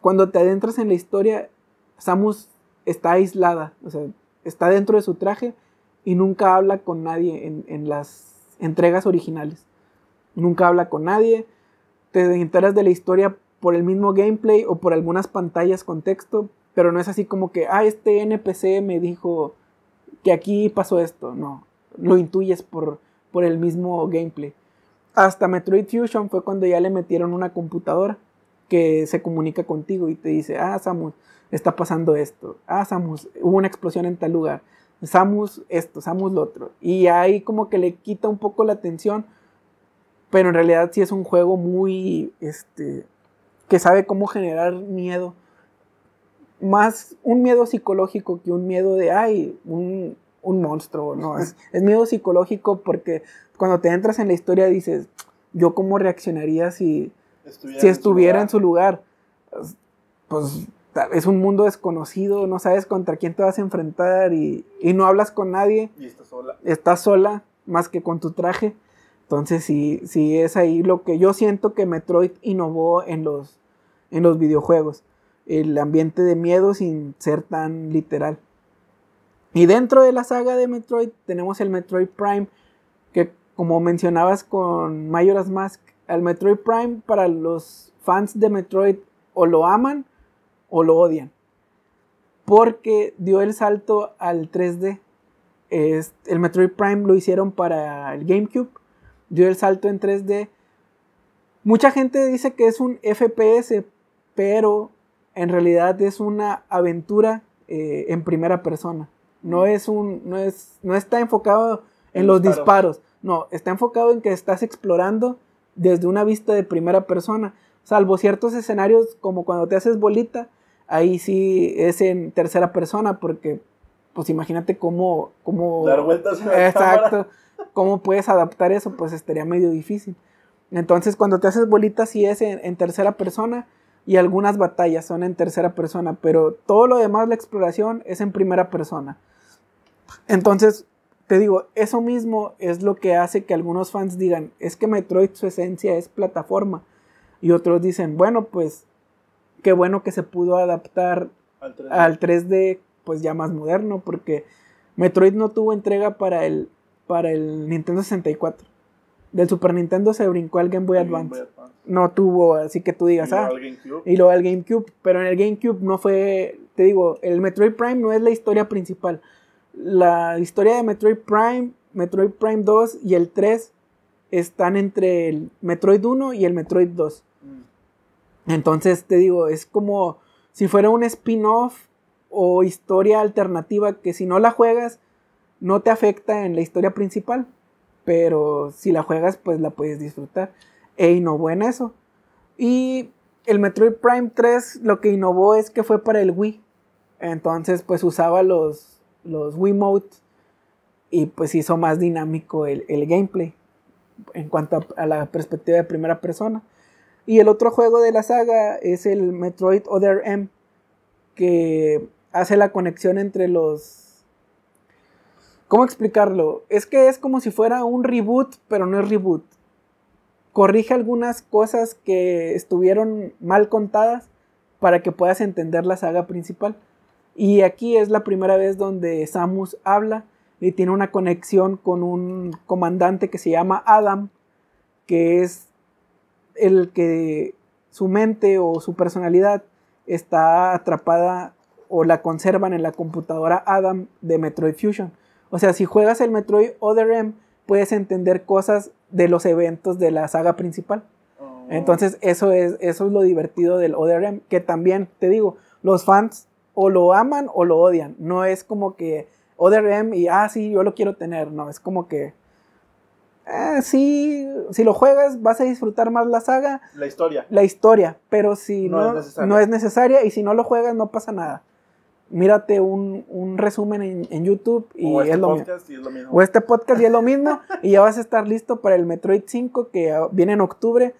S1: cuando te adentras en la historia, Samus está aislada, o sea, está dentro de su traje y nunca habla con nadie en, en las entregas originales. Nunca habla con nadie, te enteras de la historia por el mismo gameplay o por algunas pantallas con texto, pero no es así como que, ah, este NPC me dijo que aquí pasó esto, no, lo intuyes por, por el mismo gameplay. Hasta Metroid Fusion fue cuando ya le metieron una computadora que se comunica contigo y te dice, ah, Samus, está pasando esto, ah, Samus, hubo una explosión en tal lugar, Samus esto, Samus lo otro. Y ahí como que le quita un poco la atención pero en realidad sí es un juego muy, este, que sabe cómo generar miedo. Más un miedo psicológico que un miedo de, ay, un, monstruo, no, es, miedo psicológico porque cuando te entras en la historia dices, yo cómo reaccionaría si estuviera, si estuviera en, su lugar. Pues, pues es un mundo desconocido, no sabes contra quién te vas a enfrentar y, y no hablas con nadie.
S2: Y estás sola.
S1: Estás sola, más que con tu traje. Entonces sí, sí es ahí lo que yo siento que Metroid innovó en los, en los videojuegos. El ambiente de miedo sin ser tan literal. Y dentro de la saga de Metroid tenemos el Metroid Prime, que como mencionabas con Majora's Mask, el Metroid Prime para los fans de Metroid o lo aman o lo odian. Porque dio el salto al 3D. el Metroid Prime lo hicieron para el GameCube dio el salto en 3D. Mucha gente dice que es un FPS, pero en realidad es una aventura eh, en primera persona. No es un, no es, no está enfocado en los disparos. No, está enfocado en que estás explorando desde una vista de primera persona. Salvo ciertos escenarios como cuando te haces bolita, ahí sí es en tercera persona, porque pues imagínate cómo, cómo
S2: dar vueltas
S1: en la exacto ¿Cómo puedes adaptar eso? Pues estaría medio difícil. Entonces, cuando te haces bolitas, sí es en, tercera persona y algunas batallas son en tercera persona, pero todo lo demás, la exploración, es en primera persona. Entonces, te digo, eso mismo es lo que hace que algunos fans digan, es que Metroid su esencia es plataforma. Y otros dicen, bueno, pues qué bueno que se pudo adaptar al 3D, al 3D pues ya más moderno, porque Metroid no tuvo entrega para el para el Nintendo 64. Del Super Nintendo se brincó al Game Boy Advance. No tuvo, así que tú digas, ah. Y luego al GameCube. Pero en el GameCube no fue, te digo, el Metroid Prime no es la historia principal. La historia de Metroid Prime, Metroid Prime 2 y el 3 están entre el Metroid 1 y el Metroid 2. Entonces, te digo, es como si fuera un spin-off o historia alternativa que si no la juegas, no te afecta en la historia principal, pero si la juegas, pues la puedes disfrutar. E innovó en eso. Y el Metroid Prime 3 lo que innovó es que fue para el Wii. Entonces, pues usaba los, los Wiimote y pues hizo más dinámico el, gameplay en cuanto a, la perspectiva de primera persona. Y el otro juego de la saga es el Metroid Other M, que hace la conexión entre los... ¿Cómo explicarlo? Es que es como si fuera un reboot, pero no es reboot. Corrige algunas cosas que estuvieron mal contadas para que puedas entender la saga principal. Y aquí es la primera vez donde Samus habla y tiene una conexión con un comandante que se llama Adam, que es el que su mente o su personalidad está atrapada o la conservan en la computadora Adam de Metroid Fusion. O sea, si juegas el Metroid Other M, puedes entender cosas de los eventos de la saga principal. Oh. Entonces, eso es, eso es lo divertido del Other M, que también, te digo, los fans o lo aman o lo odian. No es como que Other M y, ah, sí, yo lo quiero tener. No, es como que eh, sí, si lo juegas vas a disfrutar más la saga.
S2: La historia.
S1: La historia, pero si no, no, es, necesaria. y si no lo juegas no pasa nada. Mírate un, resumen en, YouTube y, este es lo mismo. O este podcast y es lo mismo y ya vas a estar listo para el Metroid 5 que viene en octubre.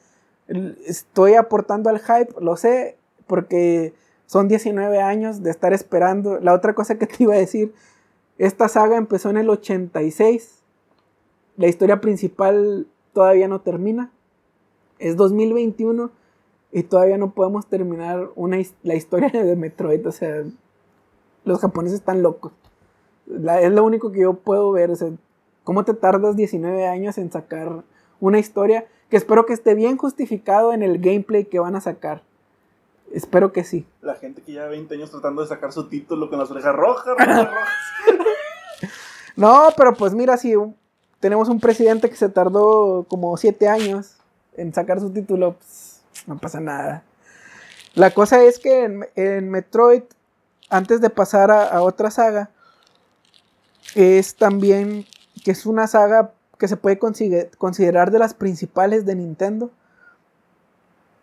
S1: Estoy aportando al hype, lo sé, porque son 19 años de estar esperando. La otra cosa que te iba a decir, esta saga empezó en el 86 la historia principal todavía no termina. Es 2021 y todavía no podemos terminar una, la historia de Metroid. O sea, los japoneses están locos. es lo único que yo puedo ver. O sea, ¿cómo te tardas 19 años en sacar una historia que espero que esté bien justificado en el gameplay que van a sacar? Espero que sí.
S2: La gente que lleva 20 años tratando de sacar su título con las orejas rojas, rojas, rojas.
S1: no, pero pues mira, si tenemos un presidente que se tardó como siete años en sacar su título, pues, no pasa nada. La cosa es que en, Metroid, antes de pasar a, otra saga, es también que es una saga que se puede considerar de las principales de Nintendo,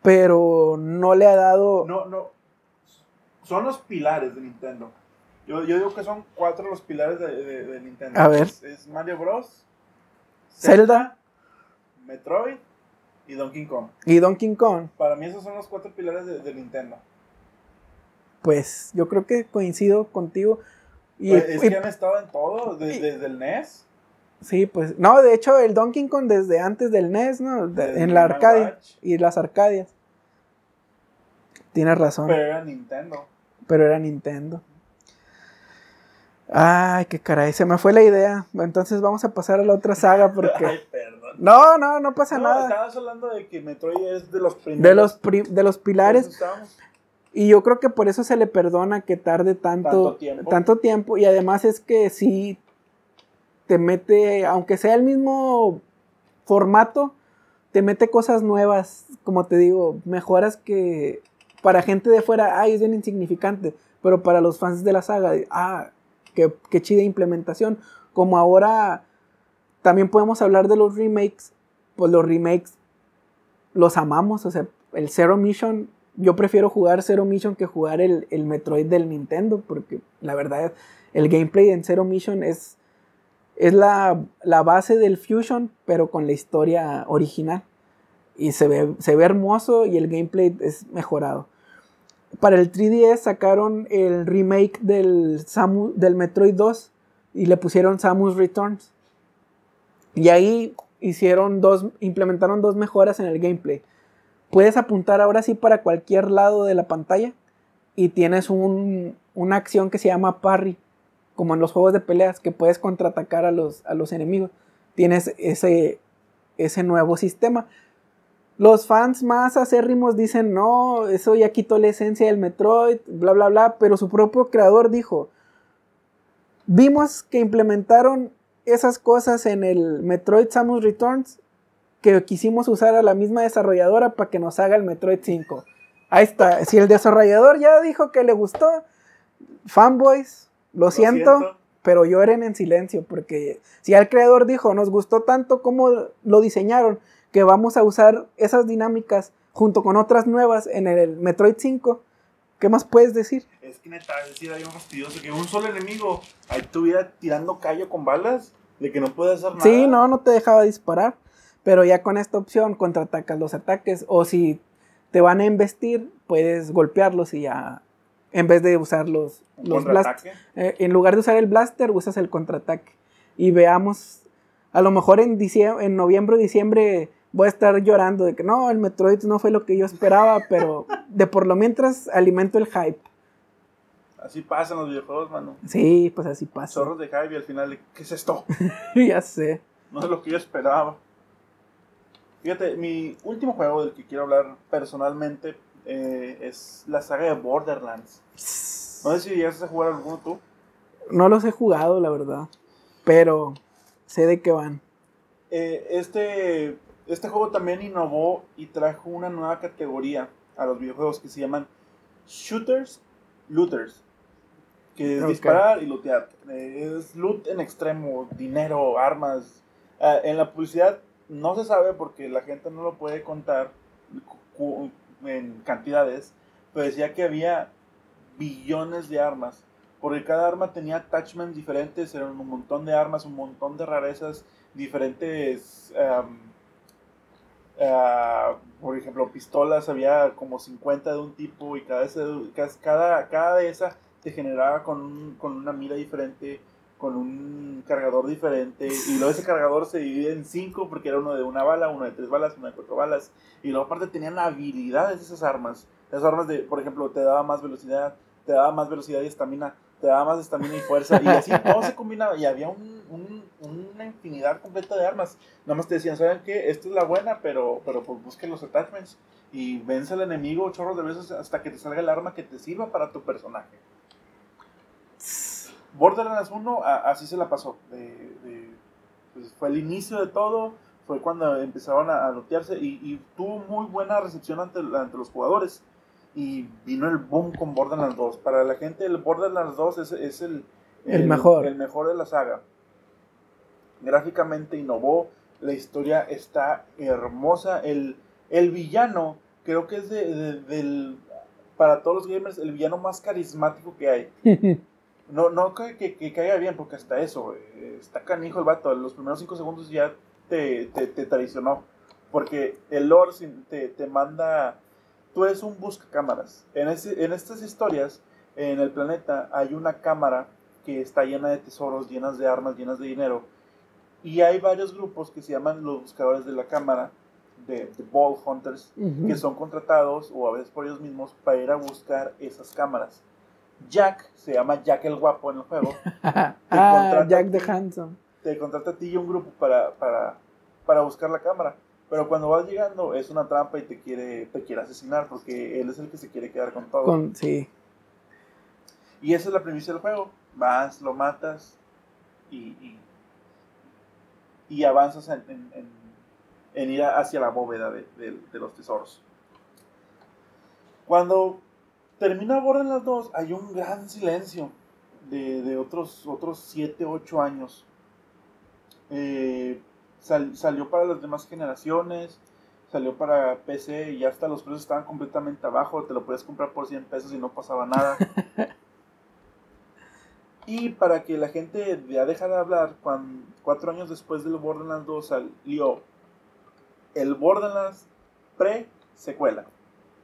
S1: pero no le ha dado...
S2: No, no. Son los pilares de Nintendo. Yo, digo que son cuatro los pilares de, Nintendo.
S1: A ver.
S2: es Mario Bros.
S1: Zelda,
S2: Metroid y Donkey Kong.
S1: Y Donkey Kong.
S2: Para mí esos son los cuatro pilares de, Nintendo.
S1: Pues yo creo que coincido contigo.
S2: Y, pues, es que han estado en todo, desde, el NES.
S1: Sí, pues, no, de hecho el Donkey Kong desde antes del NES, ¿no? en la Arcadia y las Arcadias. Tienes razón.
S2: Pero era Nintendo.
S1: Pero era Nintendo. Ay, qué caray, se me fue la idea. Entonces vamos a pasar a la otra saga porque.
S2: Ay, perdón.
S1: No, no, no pasa nada.
S2: Estabas hablando de que Metroid es de los primeros.
S1: De los, de los pilares. Y yo creo que por eso se le perdona que tarde tanto, tanto tiempo. Y además es que sí te mete, aunque sea el mismo formato, te mete cosas nuevas. Como te digo, mejoras que para gente de fuera, ay, es bien insignificante. Pero para los fans de la saga, ah, qué, chida implementación. Como ahora también podemos hablar de los remakes, pues los remakes los amamos, o sea, el Zero Mission, yo prefiero jugar Zero Mission que jugar el, Metroid del Nintendo, porque la verdad el gameplay en Zero Mission es, es la, la, base del Fusion, pero con la historia original. Y se ve, se ve hermoso y el gameplay es mejorado para el 3DS sacaron el remake del, del Metroid 2 y le pusieron Samus Returns. Y ahí hicieron dos, implementaron dos mejoras en el gameplay. Puedes apuntar ahora sí para cualquier lado de la pantalla y tienes una acción que se llama parry, como en los juegos de peleas, que puedes contraatacar a los, a los enemigos. Tienes ese, ese nuevo sistema. Los fans más acérrimos dicen, no, eso ya quitó la esencia del Metroid, bla, bla, bla, pero su propio creador dijo, vimos que implementaron esas cosas en el Metroid Samus Returns que quisimos usar a la misma desarrolladora para que nos haga el Metroid 5. Ahí está, si el desarrollador ya dijo que le gustó, fanboys, lo, siento, pero lloren en silencio, porque si el creador dijo, nos gustó tanto como lo diseñaron, que vamos a usar esas dinámicas junto con otras nuevas en el Metroid 5. ¿Qué más puedes decir?
S2: Es que neta, es decir, hay un fastidioso que un solo enemigo ahí estuviera tirando callo con balas, de que no puede hacer nada.
S1: Sí, no, no te dejaba disparar. Pero ya con esta opción contraatacas los ataques. O si te van a embestir, puedes golpearlos y ya En vez de usar los, los blasters. Eh, en lugar de usar el blaster, usas el contraataque. Y veamos, a lo mejor en, diciembre, en noviembre o diciembre voy a estar llorando de que no, el Metroid no fue lo que yo esperaba, pero de por lo mientras alimento el hype.
S2: Así pasan los videojuegos, mano.
S1: Sí, pues así pasa.
S2: Zorros de hype y al final, ¿qué es esto?
S1: ya sé.
S2: No es lo que yo esperaba. Fíjate, mi último juego del que quiero hablar personalmente eh, es la saga de Borderlands. No sé si llegaste a jugar alguno tú.
S1: No los he jugado, la verdad. Pero sé de qué van.
S2: Eh, este, este juego también innovó y trajo una nueva categoría a los videojuegos que se llaman Shooters Looters. Que es disparar y lootear. Eh, es loot en extremo, dinero, armas. en la publicidad no se sabe porque la gente no lo puede contar en cantidades, pero decía que había billones de armas, porque cada arma tenía attachments diferentes, eran un montón de armas, un montón de rarezas, diferentes, ah, por ejemplo, pistolas, había como 50 de un tipo y cada, cada, cada de esas te generaba con, con una mira diferente, con un cargador diferente y luego ese cargador se divide en cinco porque era uno de una bala, uno de tres balas, uno de cuatro balas y luego aparte tenían habilidades esas armas. Esas armas de, por ejemplo, te daba más velocidad, te daba más velocidad y estamina, te daba más estamina y fuerza y así todo se combinaba y había un, un, una infinidad completa de armas. Nada más te decían, ¿saben qué? Esta es la buena, pero, pero pues busquen los attachments y vence al enemigo chorros de veces hasta que te salga el arma que te sirva para tu personaje. Borderlands 1 así se la pasó. Pues, fue el inicio de todo, fue cuando empezaron a, a y, tuvo muy buena recepción ante, los jugadores. Y vino el boom con Borderlands 2. Para la gente, el Borderlands 2 es, el,
S1: el, mejor.
S2: el mejor de la saga. Gráficamente innovó, la historia está hermosa. El, el villano, creo que es de, del, para todos los gamers, el villano más carismático que hay. No, no que, que, caiga bien, porque hasta eso, eh, está canijo el vato. Los primeros cinco segundos ya te, te, traicionó. Porque el Lord te, te manda. Tú eres un buscacámaras. En, en estas historias, en el planeta, hay una cámara que está llena de tesoros, llenas de armas, llenas de dinero. Y hay varios grupos que se llaman los buscadores de la cámara, de, de Ball Hunters, que son contratados o a veces por ellos mismos para ir a buscar esas cámaras. Jack, se llama Jack el Guapo en el juego.
S1: ah, Jack the Handsome.
S2: Te contrata a ti y un grupo para, para, para buscar la cámara. Pero cuando vas llegando es una trampa y te quiere, te quiere asesinar porque él es el que se quiere quedar con todo.
S1: Con, sí.
S2: Y esa es la premisa del juego. Vas, lo matas y, y, avanzas en, en, en, ir hacia la bóveda de, de los tesoros. Cuando termina Borderlands 2, hay un gran silencio de, otros, otros 7, 8 años. Eh, salió para las demás generaciones, salió para PC y hasta los precios estaban completamente abajo, te lo puedes comprar por 100 pesos y no pasaba nada. y para que la gente ya deja de hablar, cuando, cuatro años después del Borderlands 2 salió el Borderlands pre-secuela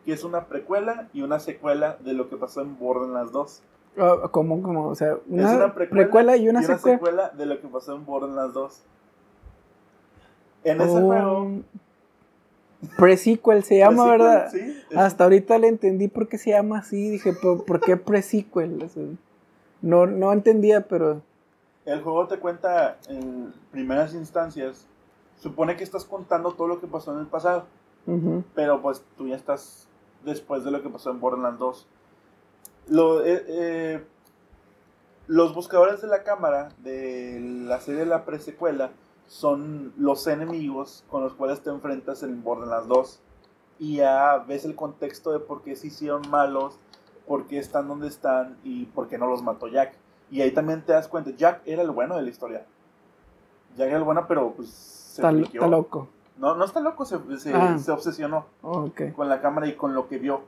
S2: que es una precuela y una secuela de lo que pasó en Borderlands 2.
S1: Uh, ¿Cómo, cómo? O sea, una, precuela, y una,
S2: secuela. de lo que pasó en Borderlands 2. En ese oh. juego.
S1: Pre-sequel se llama, ¿verdad? Sí, Hasta ahorita le entendí por qué se llama así. Dije, ¿por, qué pre-sequel? no, no entendía, pero.
S2: El juego te cuenta en primeras instancias. Supone que estás contando todo lo que pasó en el pasado. Pero pues tú ya estás después de lo que pasó en Borderlands 2. Eh, eh, los buscadores de la cámara de la serie de la presecuela son los enemigos con los cuales te enfrentas en Borderlands 2. Y ya ves el contexto de por qué se hicieron malos, por qué están donde están y por qué no los mató Jack. Y ahí también te das cuenta, Jack era el bueno de la historia. Jack era el bueno, pero pues
S1: se está loco.
S2: No, no está loco, se, se, ah. obsesionó con la cámara y con lo que vio.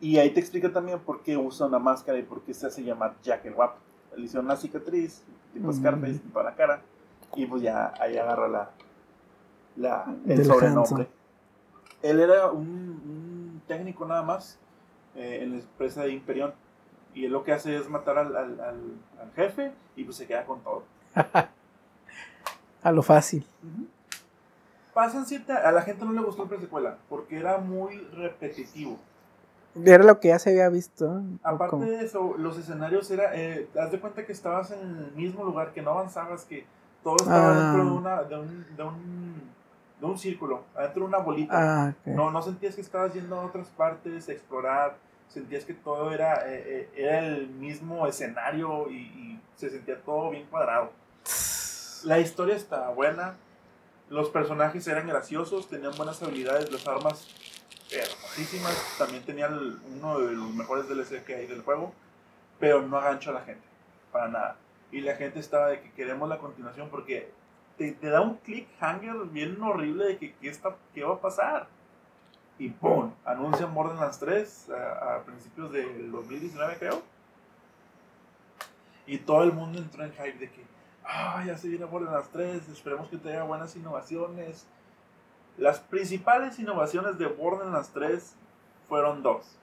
S2: Y ahí te explica también por qué usa una máscara y por qué se hace llamar Jack el Guapo. Le hicieron una cicatriz, tipo Scarface, para la cara. Y pues ya ahí agarra la, la el sobrenombre. Él era un, técnico nada más eh, en la empresa de Imperion. Y él lo que hace es matar al, al, al, al jefe y pues se queda con todo.
S1: A lo fácil.
S2: Pasan siete. A la gente no le gustó el secuela porque era muy repetitivo.
S1: Era lo que ya se había visto.
S2: Aparte de eso, los escenarios era. Eh, haz de cuenta que estabas en el mismo lugar, que no avanzabas, que todo estaba
S1: Ah.
S2: dentro de, una, de, un, de, un, de un círculo, dentro de una bolita.
S1: Ah.
S2: No, no sentías que estabas yendo a otras partes, a explorar. Sentías que todo era, eh, eh, era el mismo escenario y, y se sentía todo bien cuadrado. La historia está buena. Los personajes eran graciosos, tenían buenas habilidades, las armas hermosísimas. También tenían uno de los mejores DLC que hay del juego. Pero no agancho a la gente, para nada. Y la gente estaba de que queremos la continuación porque te, te da un clickhanger bien horrible de que qué, está, qué va a pasar. Y ¡pum! Anuncian Borderlands 3 a, a principios del 2019, creo. Y todo el mundo entró en hype de que, ah, ya se viene Borderlands 3, esperemos que traiga buenas innovaciones. Las principales innovaciones de Borderlands 3 fueron dos.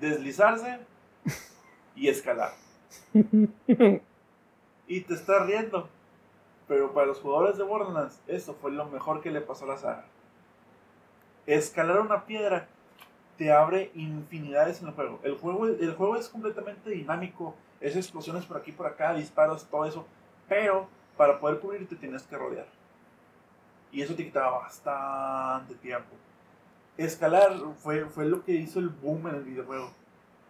S2: Deslizarse y escalar. Y te estás riendo. Pero para los jugadores de Borderlands, eso fue lo mejor que le pasó a la saga. Escalar una piedra te abre infinidades en el juego. El juego, el juego es completamente dinámico. Es explosiones por aquí, por acá, disparos, todo eso. Pero para poder cubrirte tienes que rodear. Y eso te quitaba bastante tiempo. Escalar fue, fue lo que hizo el boom en el videojuego.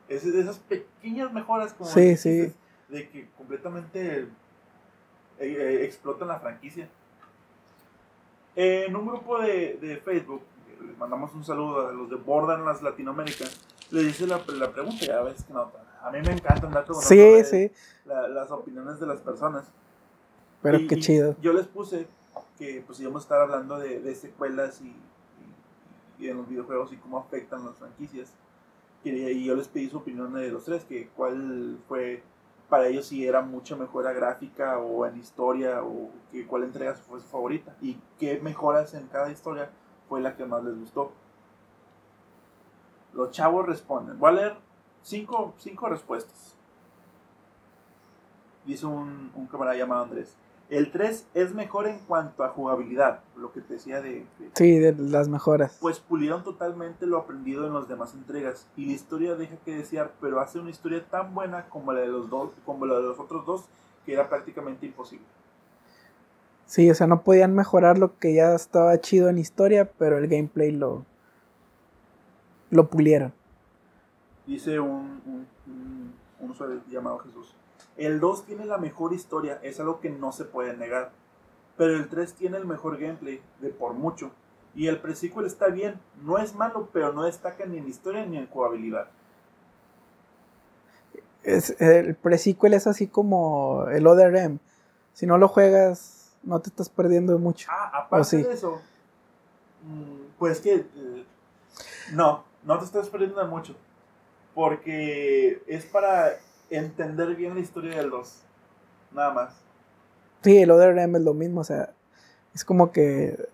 S2: Es esas pequeñas mejoras como
S1: Sí, sí.
S2: de que completamente eh, eh, explotan la franquicia. En un grupo de, de Facebook, les mandamos un saludo a los de Borderlands Latinoamérica, le dice la, la pregunta, ya ves que no, a mí me encanta andar preguntando
S1: Sí,
S2: de
S1: sí.
S2: la- las opiniones de las personas.
S1: Pero
S2: Y-
S1: qué chido.
S2: Yo les puse que pues íbamos a estar hablando de, de secuelas y, y, y en los videojuegos y cómo afectan las franquicias. Y, yo les pedí su opinión de los tres, que cuál fue para ellos si era mucha mejora gráfica o en historia o que cuál entrega fue su favorita y qué mejoras en cada historia fue la que más les gustó. Los chavos responden. Voy a leer cinco, cinco respuestas. Dice un camarada llamado Andrés. El 3 es mejor en cuanto a jugabilidad, lo que te decía de, de-
S1: Sí, de las mejoras.
S2: pues pulieron totalmente lo aprendido en las demás entregas y la historia deja que desear, pero hace una historia tan buena como la de los dos, como la de los otros dos, que era prácticamente imposible.
S1: Sí, o sea, no podían mejorar lo que ya estaba chido en historia, pero el gameplay lo, lo pulieron.
S2: Dice un, un, un- un usuario llamado Jesús. El 2 tiene la mejor historia, es algo que no se puede negar. Pero el 3 tiene el mejor gameplay, de por mucho. Y el pre-sequel está bien, no es malo, pero no destaca ni en historia ni en jugabilidad.
S1: Es, el pre-sequel es así como el Other M. Si no lo juegas, no te estás perdiendo mucho.
S2: Ah, aparte de eso, mm, pues que eh, no, no te estás perdiendo mucho. Porque es para entender bien la historia del 2. Nada más.
S1: Sí, el Other M es lo mismo, o sea, es como que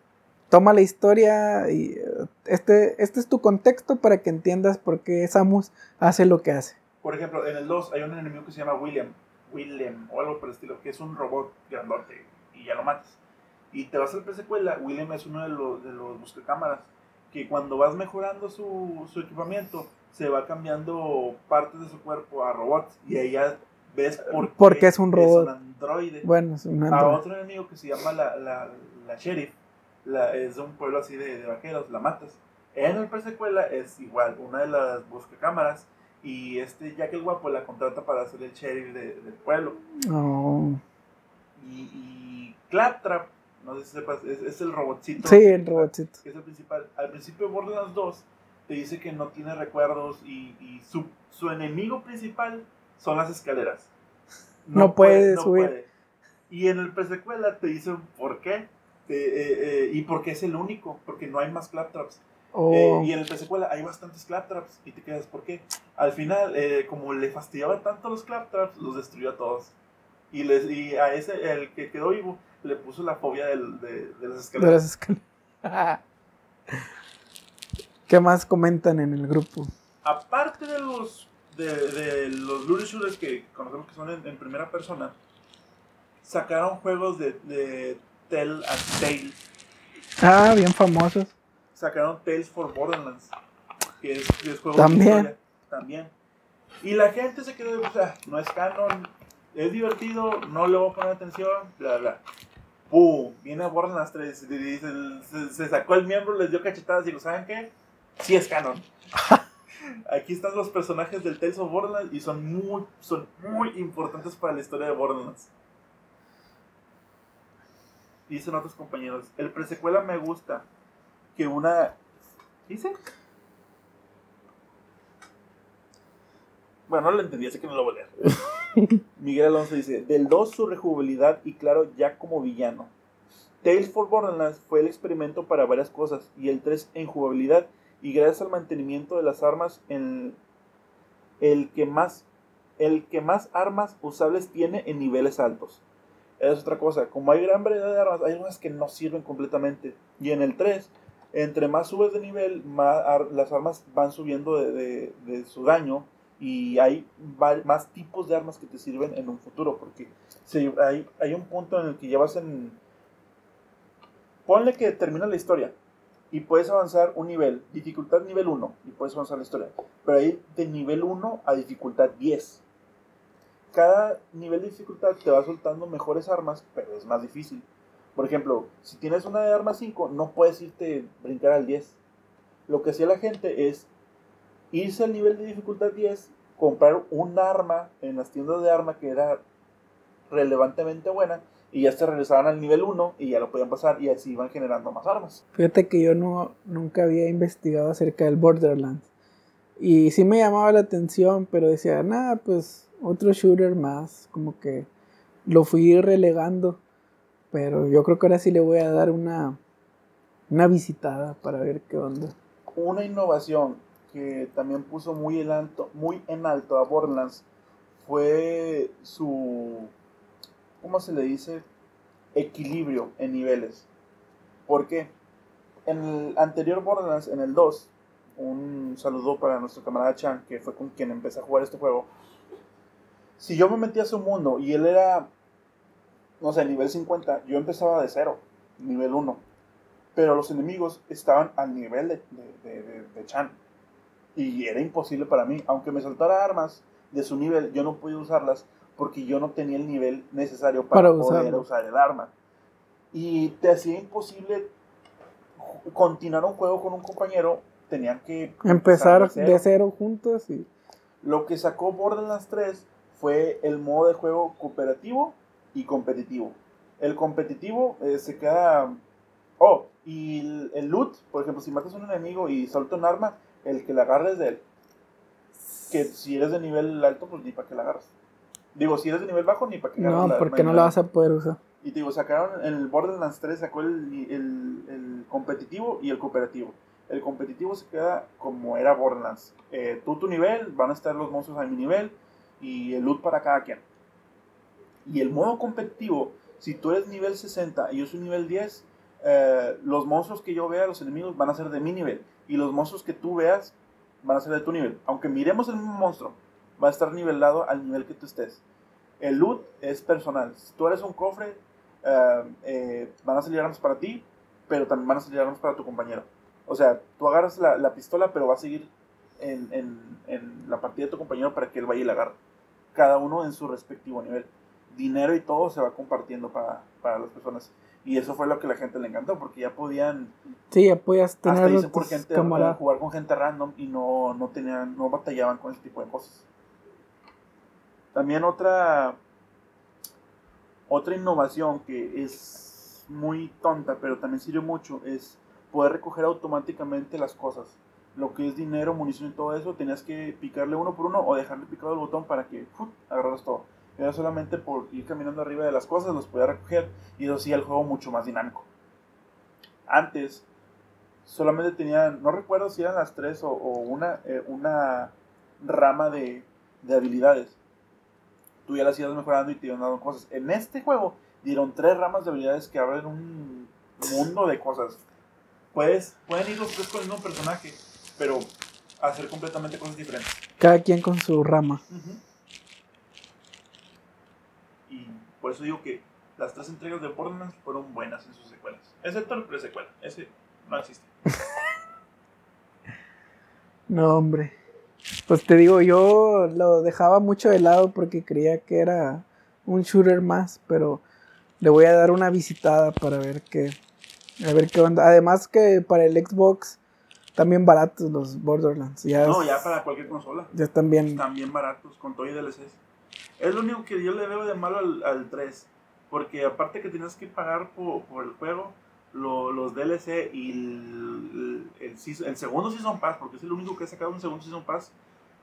S1: toma la historia y eh, este, este es tu contexto para que entiendas por qué Samus hace lo que hace.
S2: Por ejemplo, en el 2 hay un enemigo que se llama William. William o algo por el estilo, que es un robot grandote y ya lo matas. Y te vas al presecuela, William es uno de los, de los buscacámaras, que cuando vas mejorando su, su equipamiento, se va cambiando partes de su cuerpo a robots y ahí ya ves por qué
S1: Porque es un robot.
S2: un androide.
S1: Bueno, es un
S2: a
S1: androide.
S2: otro enemigo que se llama la, la, la sheriff, la, es de un pueblo así de, de vaqueros, la matas. En el presecuela es igual, una de las buscacámaras y este Jack el Guapo la contrata para ser el sheriff de- del pueblo.
S1: Oh,
S2: Y, y Claptrap, no sé si sepas, es, es el robotcito.
S1: Sí, el robotcito.
S2: Que es el principal. Al principio de Borderlands 2 te dice que no tiene recuerdos y, y su, su enemigo principal son las escaleras.
S1: No puede subir.
S2: Y en el presecuela te dicen por qué. Te- eh, eh, y porque es el único, porque no hay más claptraps.
S1: Oh,
S2: Eh, y en el presecuela hay bastantes claptraps y te quedas, ¿por qué? Al final, eh, como le fastidiaba tanto los claptraps, los destruyó a todos. Y, les, y a ese, el que quedó vivo, le puso la fobia del- de, de las
S1: de
S2: escaleras.
S1: las escaleras. ¿Qué más comentan en el grupo?
S2: Aparte de los de, de los looter shooters que conocemos que son en, en primera persona, sacaron juegos de, de Tell and Tale.
S1: Ah, bien famosos.
S2: Sacaron Tales for Borderlands, que es, que es juego
S1: También.
S2: de historia. También. Y la gente se quedó, o sea, no es canon, es divertido, no le voy a poner atención, bla, bla. ¡Pum! Viene a Borderlands 3, y dice- se, se sacó el miembro, les dio cachetadas y digo, ¿saben qué? Sí es canon. Aquí están los personajes del Tales of Borderlands y son muy, son muy importantes para la historia de Borderlands. Dicen otros compañeros, el presecuela me gusta que una... ¿Dice? Bueno, no lo entendí, así que no lo voy a leer. Miguel Alonso dice, del 2 su rejugabilidad y claro, ya como villano. Tales for Borderlands fue el experimento para varias cosas y el 3 en jugabilidad y gracias al mantenimiento de las armas en el que más el que más armas usables tiene en niveles altos. Es otra cosa, como hay gran variedad de armas, hay unas que no sirven completamente. Y en el 3, entre más subes de nivel, más las armas van subiendo de, de- su daño y hay más tipos de armas que te sirven en un futuro, porque hay, hay un punto en el que ya vas en... Ponle que termina la historia y puedes avanzar un nivel, dificultad nivel 1, y puedes avanzar la historia. Pero ahí de nivel 1 a dificultad 10. Cada nivel de dificultad te va soltando mejores armas, pero es más difícil. Por ejemplo, si tienes una de arma 5, no puedes irte brincar al 10. Lo que hacía la gente es irse al nivel de dificultad 10, comprar un arma en las tiendas de arma que era relevantemente buena, y ya se regresaban al nivel 1 y ya lo podían pasar, y así iban generando más armas.
S1: Fíjate que yo no, nunca había investigado acerca del Borderlands. Y sí me llamaba la atención, pero decía, nada, pues otro shooter más. Como que lo fui relegando. Pero yo creo que ahora sí le voy a dar una, una visitada para ver qué onda.
S2: Una innovación que también puso muy en alto, muy en alto a Borderlands fue su, ¿cómo se le dice? Equilibrio en niveles. ¿Por qué? En el anterior Borderlands, en el 2, un saludo para nuestro camarada Chan, que fue con quien empecé a jugar este juego. Si yo me metía a su mundo y él era, no sé, nivel 50, yo empezaba de cero, nivel 1 pero los enemigos estaban al nivel de, de, de- de- Chan. Y era imposible para mí, aunque me soltara armas de su nivel, yo no podía usarlas porque yo no tenía el nivel necesario para,
S1: Para
S2: poder usar el arma. Y te hacía imposible continuar un juego con un compañero, tenían que
S1: Empezar
S2: de cero.
S1: de cero juntos y...
S2: Lo que sacó Borderlands 3 fue el modo de juego cooperativo y competitivo. El competitivo eh, se queda... Oh, y el, el loot, por ejemplo, si matas a un enemigo y solta un arma, el que la agarres de él. Que si eres de nivel alto, pues ni para que la agarres. Digo, si eres de nivel bajo, ni para que
S1: No,
S2: la
S1: porque no la vas a poder usar.
S2: y te digo, sacaron en el Borderlands 3, sacó el, el, el competitivo y el cooperativo. El competitivo se queda como era Borderlands. Eh, tú tu nivel, van a estar los monstruos a mi nivel y el loot para cada quien. Y el modo competitivo, si tú eres nivel 60 y yo soy nivel 10, eh, los monstruos que yo vea, los enemigos, van a ser de mi nivel. Y los monstruos que tú veas van a ser de tu nivel. Aunque miremos el mismo monstruo, va a estar nivelado al nivel que tú estés. El loot es personal. Si tú eres un cofre, eh, eh, van a salir armas para ti, pero también van a salir armas para tu compañero. O sea, tú agarras la, la pistola, pero va a seguir en, en- en la partida de tu compañero para que él vaya y la agarre. Cada uno en su respectivo nivel. Dinero y todo se va compartiendo para, para las personas. Y eso fue lo que la gente le encantó, porque ya podían
S1: Sí, ya podías
S2: hasta
S1: tener
S2: dicen por gente, jugar con gente random y no, no tenían, no batallaban con ese tipo de cosas. También otra otra innovación que es muy tonta, pero también sirve mucho, es poder recoger automáticamente las cosas. Lo que es dinero, munición y todo eso, tenías que picarle uno por uno o dejarle picado el botón para que ¡fut! agarraras todo. Era solamente por ir caminando arriba de las cosas, los podía recoger y eso hacía el juego mucho más dinámico. Antes, solamente tenían, no recuerdo si eran las tres o, una, eh, una rama de habilidades. Tú ya las ibas mejorando y te iban dando cosas. En este juego dieron tres ramas de habilidades que abren un mundo de cosas. Puedes, pueden ir los tres con el mismo personaje, pero hacer completamente cosas diferentes.
S1: Cada quien con su rama.
S2: Y por eso digo que las tres entregas de Borderlands fueron buenas en sus secuelas. Excepto el pre-secuela. Ese no existe.
S1: no, hombre. Pues te digo, yo lo dejaba mucho de lado porque creía que era un shooter más, pero le voy a dar una visitada para ver qué, a ver qué onda. Además que para el Xbox también baratos los Borderlands.
S2: Ya no, ya para cualquier consola.
S1: Ya están bien.
S2: También baratos, con todo y DLCs. Es lo único que yo le veo de malo al, al 3. Porque aparte que tienes que pagar por, por el juego, los DLC y el, el, segundo Season Pass, porque es el único que ha sacado un segundo Season Pass,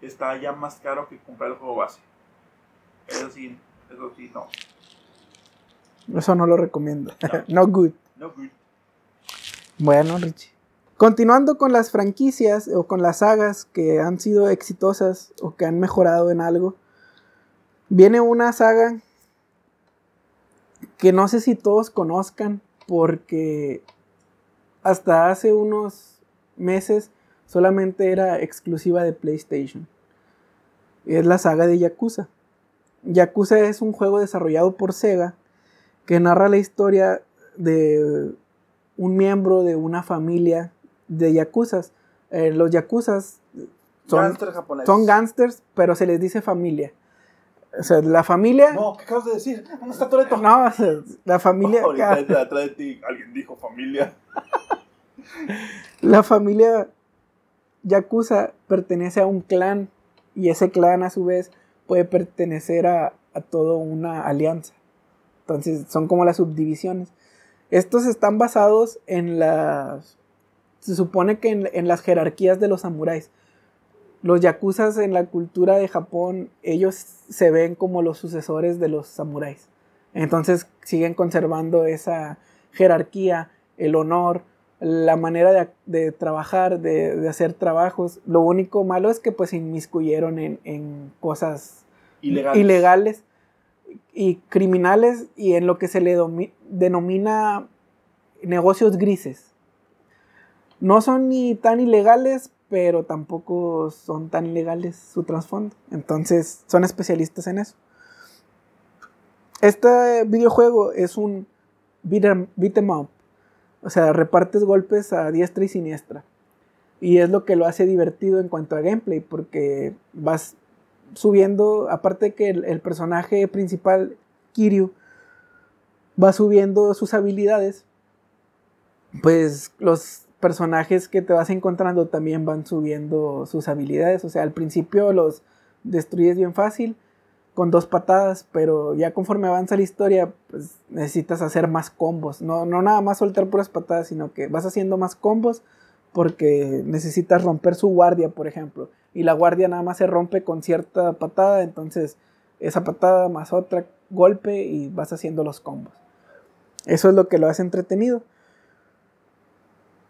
S2: está ya más caro que comprar el juego base. Eso sí, eso sí, no.
S1: Eso no lo recomiendo. No, good.
S2: No good.
S1: Bueno, Richie. Continuando con las franquicias o con las sagas que han sido exitosas o que han mejorado en algo, viene una saga que no sé si todos conozcan, porque hasta hace unos meses solamente era exclusiva de PlayStation. Es la saga de Yakuza. Yakuza es un juego desarrollado por Sega que narra la historia de un miembro de una familia de Yakuzas. Eh, los Yakuzas son, son gangsters, pero se les dice familia. O sea, la familia.
S2: No, ¿qué acabas de decir? ¿Dónde está Toreto?
S1: No, o sea, la familia.
S2: Oh, ahorita atrás de ti alguien dijo familia.
S1: la familia Yakuza pertenece a un clan. Y ese clan, a su vez, puede pertenecer a, a toda una alianza. Entonces, son como las subdivisiones. Estos están basados en las. Se supone que en, en las jerarquías de los samuráis los yakuzas en la cultura de Japón, ellos se ven como los sucesores de los samuráis. Entonces siguen conservando esa jerarquía, el honor, la manera de, trabajar, de, hacer trabajos. Lo único malo es que pues se inmiscuyeron en, cosas ilegales. y criminales y en lo que se le denomina negocios grises. No son ni tan ilegales, pero tampoco son tan ilegales su trasfondo. Entonces, son especialistas en eso. Este videojuego es un beat em up. O sea, repartes golpes a diestra y siniestra. Y es lo que lo hace divertido en cuanto a gameplay, porque vas subiendo, aparte que el, el personaje principal, Kiryu, va subiendo sus habilidades, pues los personajes que te vas encontrando también van subiendo sus habilidades. O sea, al principio los destruyes bien fácil con dos patadas, pero ya conforme avanza la historia, pues necesitas hacer más combos. No, no nada más soltar puras patadas, sino que vas haciendo más combos porque necesitas romper su guardia, por ejemplo. Y la guardia nada más se rompe con cierta patada, entonces esa patada más otra golpe y vas haciendo los combos. Eso es lo que lo hace entretenido.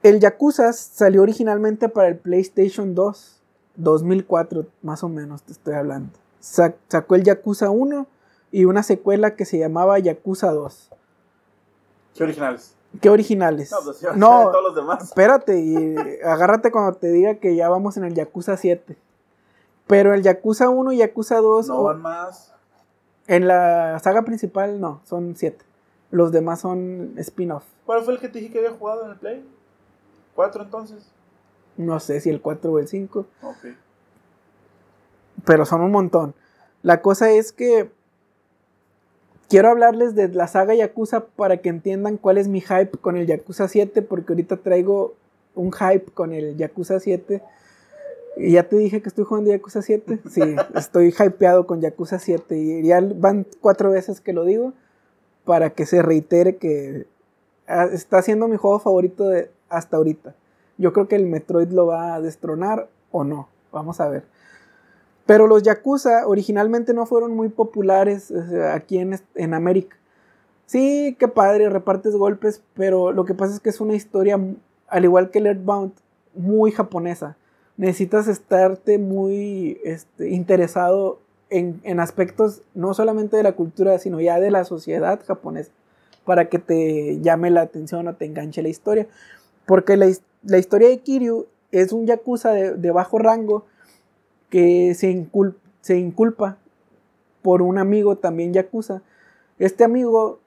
S1: El Yakuza salió originalmente para el PlayStation 2, 2004 más o menos, te estoy hablando. sacó el Yakuza 1 y una secuela que se llamaba Yakuza 2.
S2: ¿Qué originales?
S1: ¿Qué originales? No,
S2: pues, todos los demás.
S1: espérate y agárrate cuando te diga que ya vamos en el Yakuza 7. Pero el Yakuza 1 y Yakuza 2...
S2: No van más.
S1: En la saga principal no, son 7. Los demás son spin-off.
S2: ¿Cuál fue el que te dije que había jugado en el Play? ¿Cuatro entonces?
S1: No sé si el 4 o el 5.
S2: Ok.
S1: Pero son un montón. La cosa es que quiero hablarles de la saga Yakuza para que entiendan cuál es mi hype con el Yakuza 7, porque ahorita traigo un hype con el Yakuza 7. Y ya te dije que estoy jugando Yakuza 7. Sí, estoy hypeado con Yakuza 7. Y ya van cuatro veces que lo digo para que se reitere que ah, está siendo mi juego favorito de, hasta ahorita. Yo creo que el Metroid lo va a destronar o no. Vamos a ver. Pero los Yakuza originalmente no fueron muy populares aquí en, en América. Sí, qué padre, repartes golpes, pero lo que pasa es que es una historia, al igual que el Earthbound, muy japonesa. Necesitas estarte muy este, interesado en, en, aspectos no solamente de la cultura, sino ya de la sociedad japonesa, para que te llame la atención o te enganche la historia. Porque la, historia de Kiryu es un yakuza de, bajo rango que se, se inculpa por un amigo también yakuza. Este amigo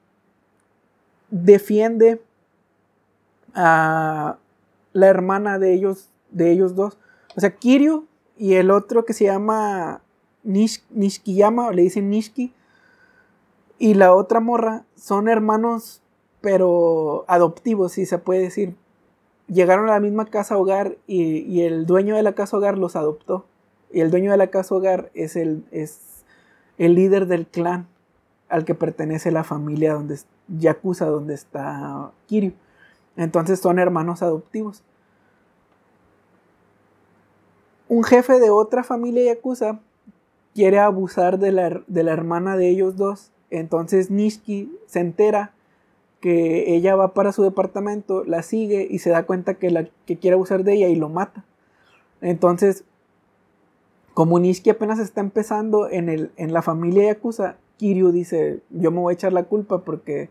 S1: defiende a la hermana de ellos, de ellos dos. O sea, Kiryu y el otro que se llama Nish, Nishkiyama, le dicen Nishki, y la otra morra son hermanos, pero adoptivos, si se puede decir. Llegaron a la misma casa hogar y, el dueño de la casa hogar los adoptó. Y el dueño de la casa hogar es el, es el líder del clan al que pertenece la familia donde Yakuza, donde está Kiryu. Entonces son hermanos adoptivos. Un jefe de otra familia Yakuza quiere abusar de la, de la hermana de ellos dos. Entonces Nishiki se entera que ella va para su departamento, la sigue y se da cuenta que, la, que quiere abusar de ella y lo mata. Entonces, como Nishiki apenas está empezando en, el, en la familia Yakuza, Kiryu dice, yo me voy a echar la culpa porque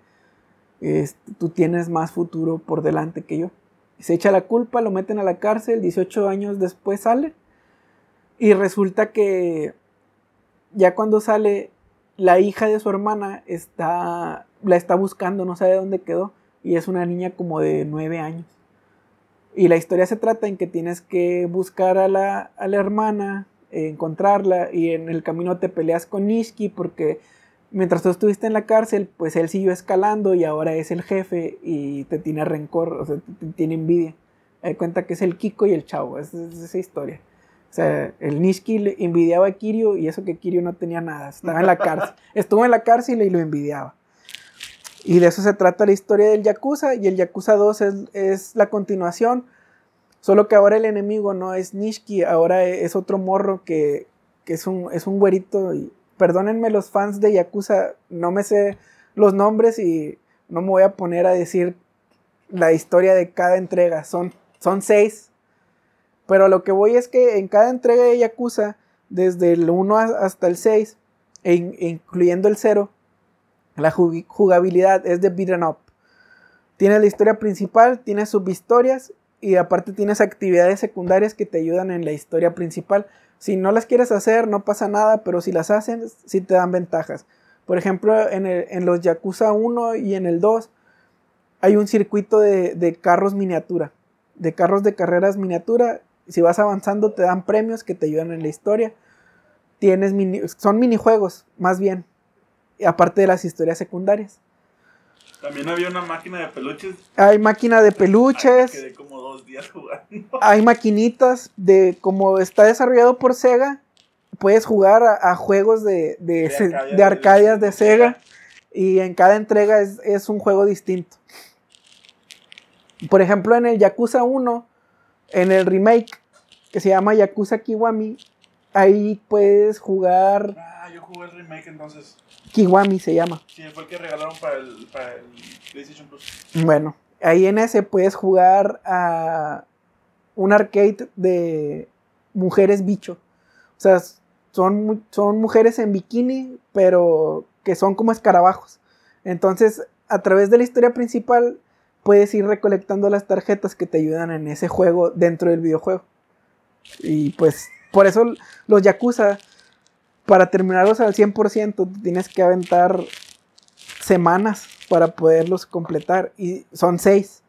S1: tú tienes más futuro por delante que yo. Se echa la culpa, lo meten a la cárcel, 18 años después sale. Y resulta que ya cuando sale, la hija de su hermana está, la está buscando, no sabe dónde quedó. Y es una niña como de 9 años. Y la historia se trata en que tienes que buscar a la, a la hermana, encontrarla, y en el camino te peleas con Nishiki porque mientras tú estuviste en la cárcel, pues él siguió escalando y ahora es el jefe y te tiene rencor, o sea, te, tiene envidia. Hay cuenta que es el Kiko y el Chavo, es, esa historia. O sea, el Nishiki envidiaba a Kirio y eso que Kirio no tenía nada, estaba en la cárcel. Estuvo en la cárcel y lo envidiaba. Y de eso se trata la historia del Yakuza y el Yakuza 2 es, es la continuación. Solo que ahora el enemigo no es Nishiki, ahora es otro morro que, que es, un, es un güerito y perdónenme los fans de Yakuza, no me sé los nombres y no me voy a poner a decir la historia de cada entrega. Son, son seis. Pero lo que voy es que en cada entrega de Yakuza, desde el 1 hasta el 6, e incluyendo el 0, la jugabilidad es de beat'em up. Tienes la historia principal, tienes subhistorias y aparte tienes actividades secundarias que te ayudan en la historia principal. Si no las quieres hacer, no pasa nada, pero si las hacen, sí te dan ventajas. Por ejemplo, en, los Yakuza 1 y en el 2 hay un circuito de, carros miniatura, de carros de carreras miniatura. Si vas avanzando, te dan premios que te ayudan en la historia. Tienes son minijuegos, más bien, aparte de las historias secundarias.
S2: También había una máquina de peluches.
S1: Hay máquina de peluches.
S2: quedé como dos días jugando.
S1: Hay maquinitas de como está desarrollado por Sega. Puedes jugar a, juegos de, de, de, Arcadias de, Sega. Y en cada entrega es, es, un juego distinto. Por ejemplo, en el Yakuza 1, en el remake que se llama Yakuza Kiwami, ahí puedes jugar.
S2: Ah, yo jugué el remake entonces.
S1: Kiwami se llama.
S2: Sí, fue el que regalaron para el, para el PlayStation Plus.
S1: Bueno, ahí en ese puedes jugar a un arcade de mujeres bicho. O sea, son, son mujeres en bikini, pero que son como escarabajos. Entonces, a través de la historia principal, puedes ir recolectando las tarjetas que te ayudan en ese juego dentro del videojuego. Y pues, por eso los Yakuza para terminarlos al 100% tienes que aventar semanas para poderlos completar. Y son seis.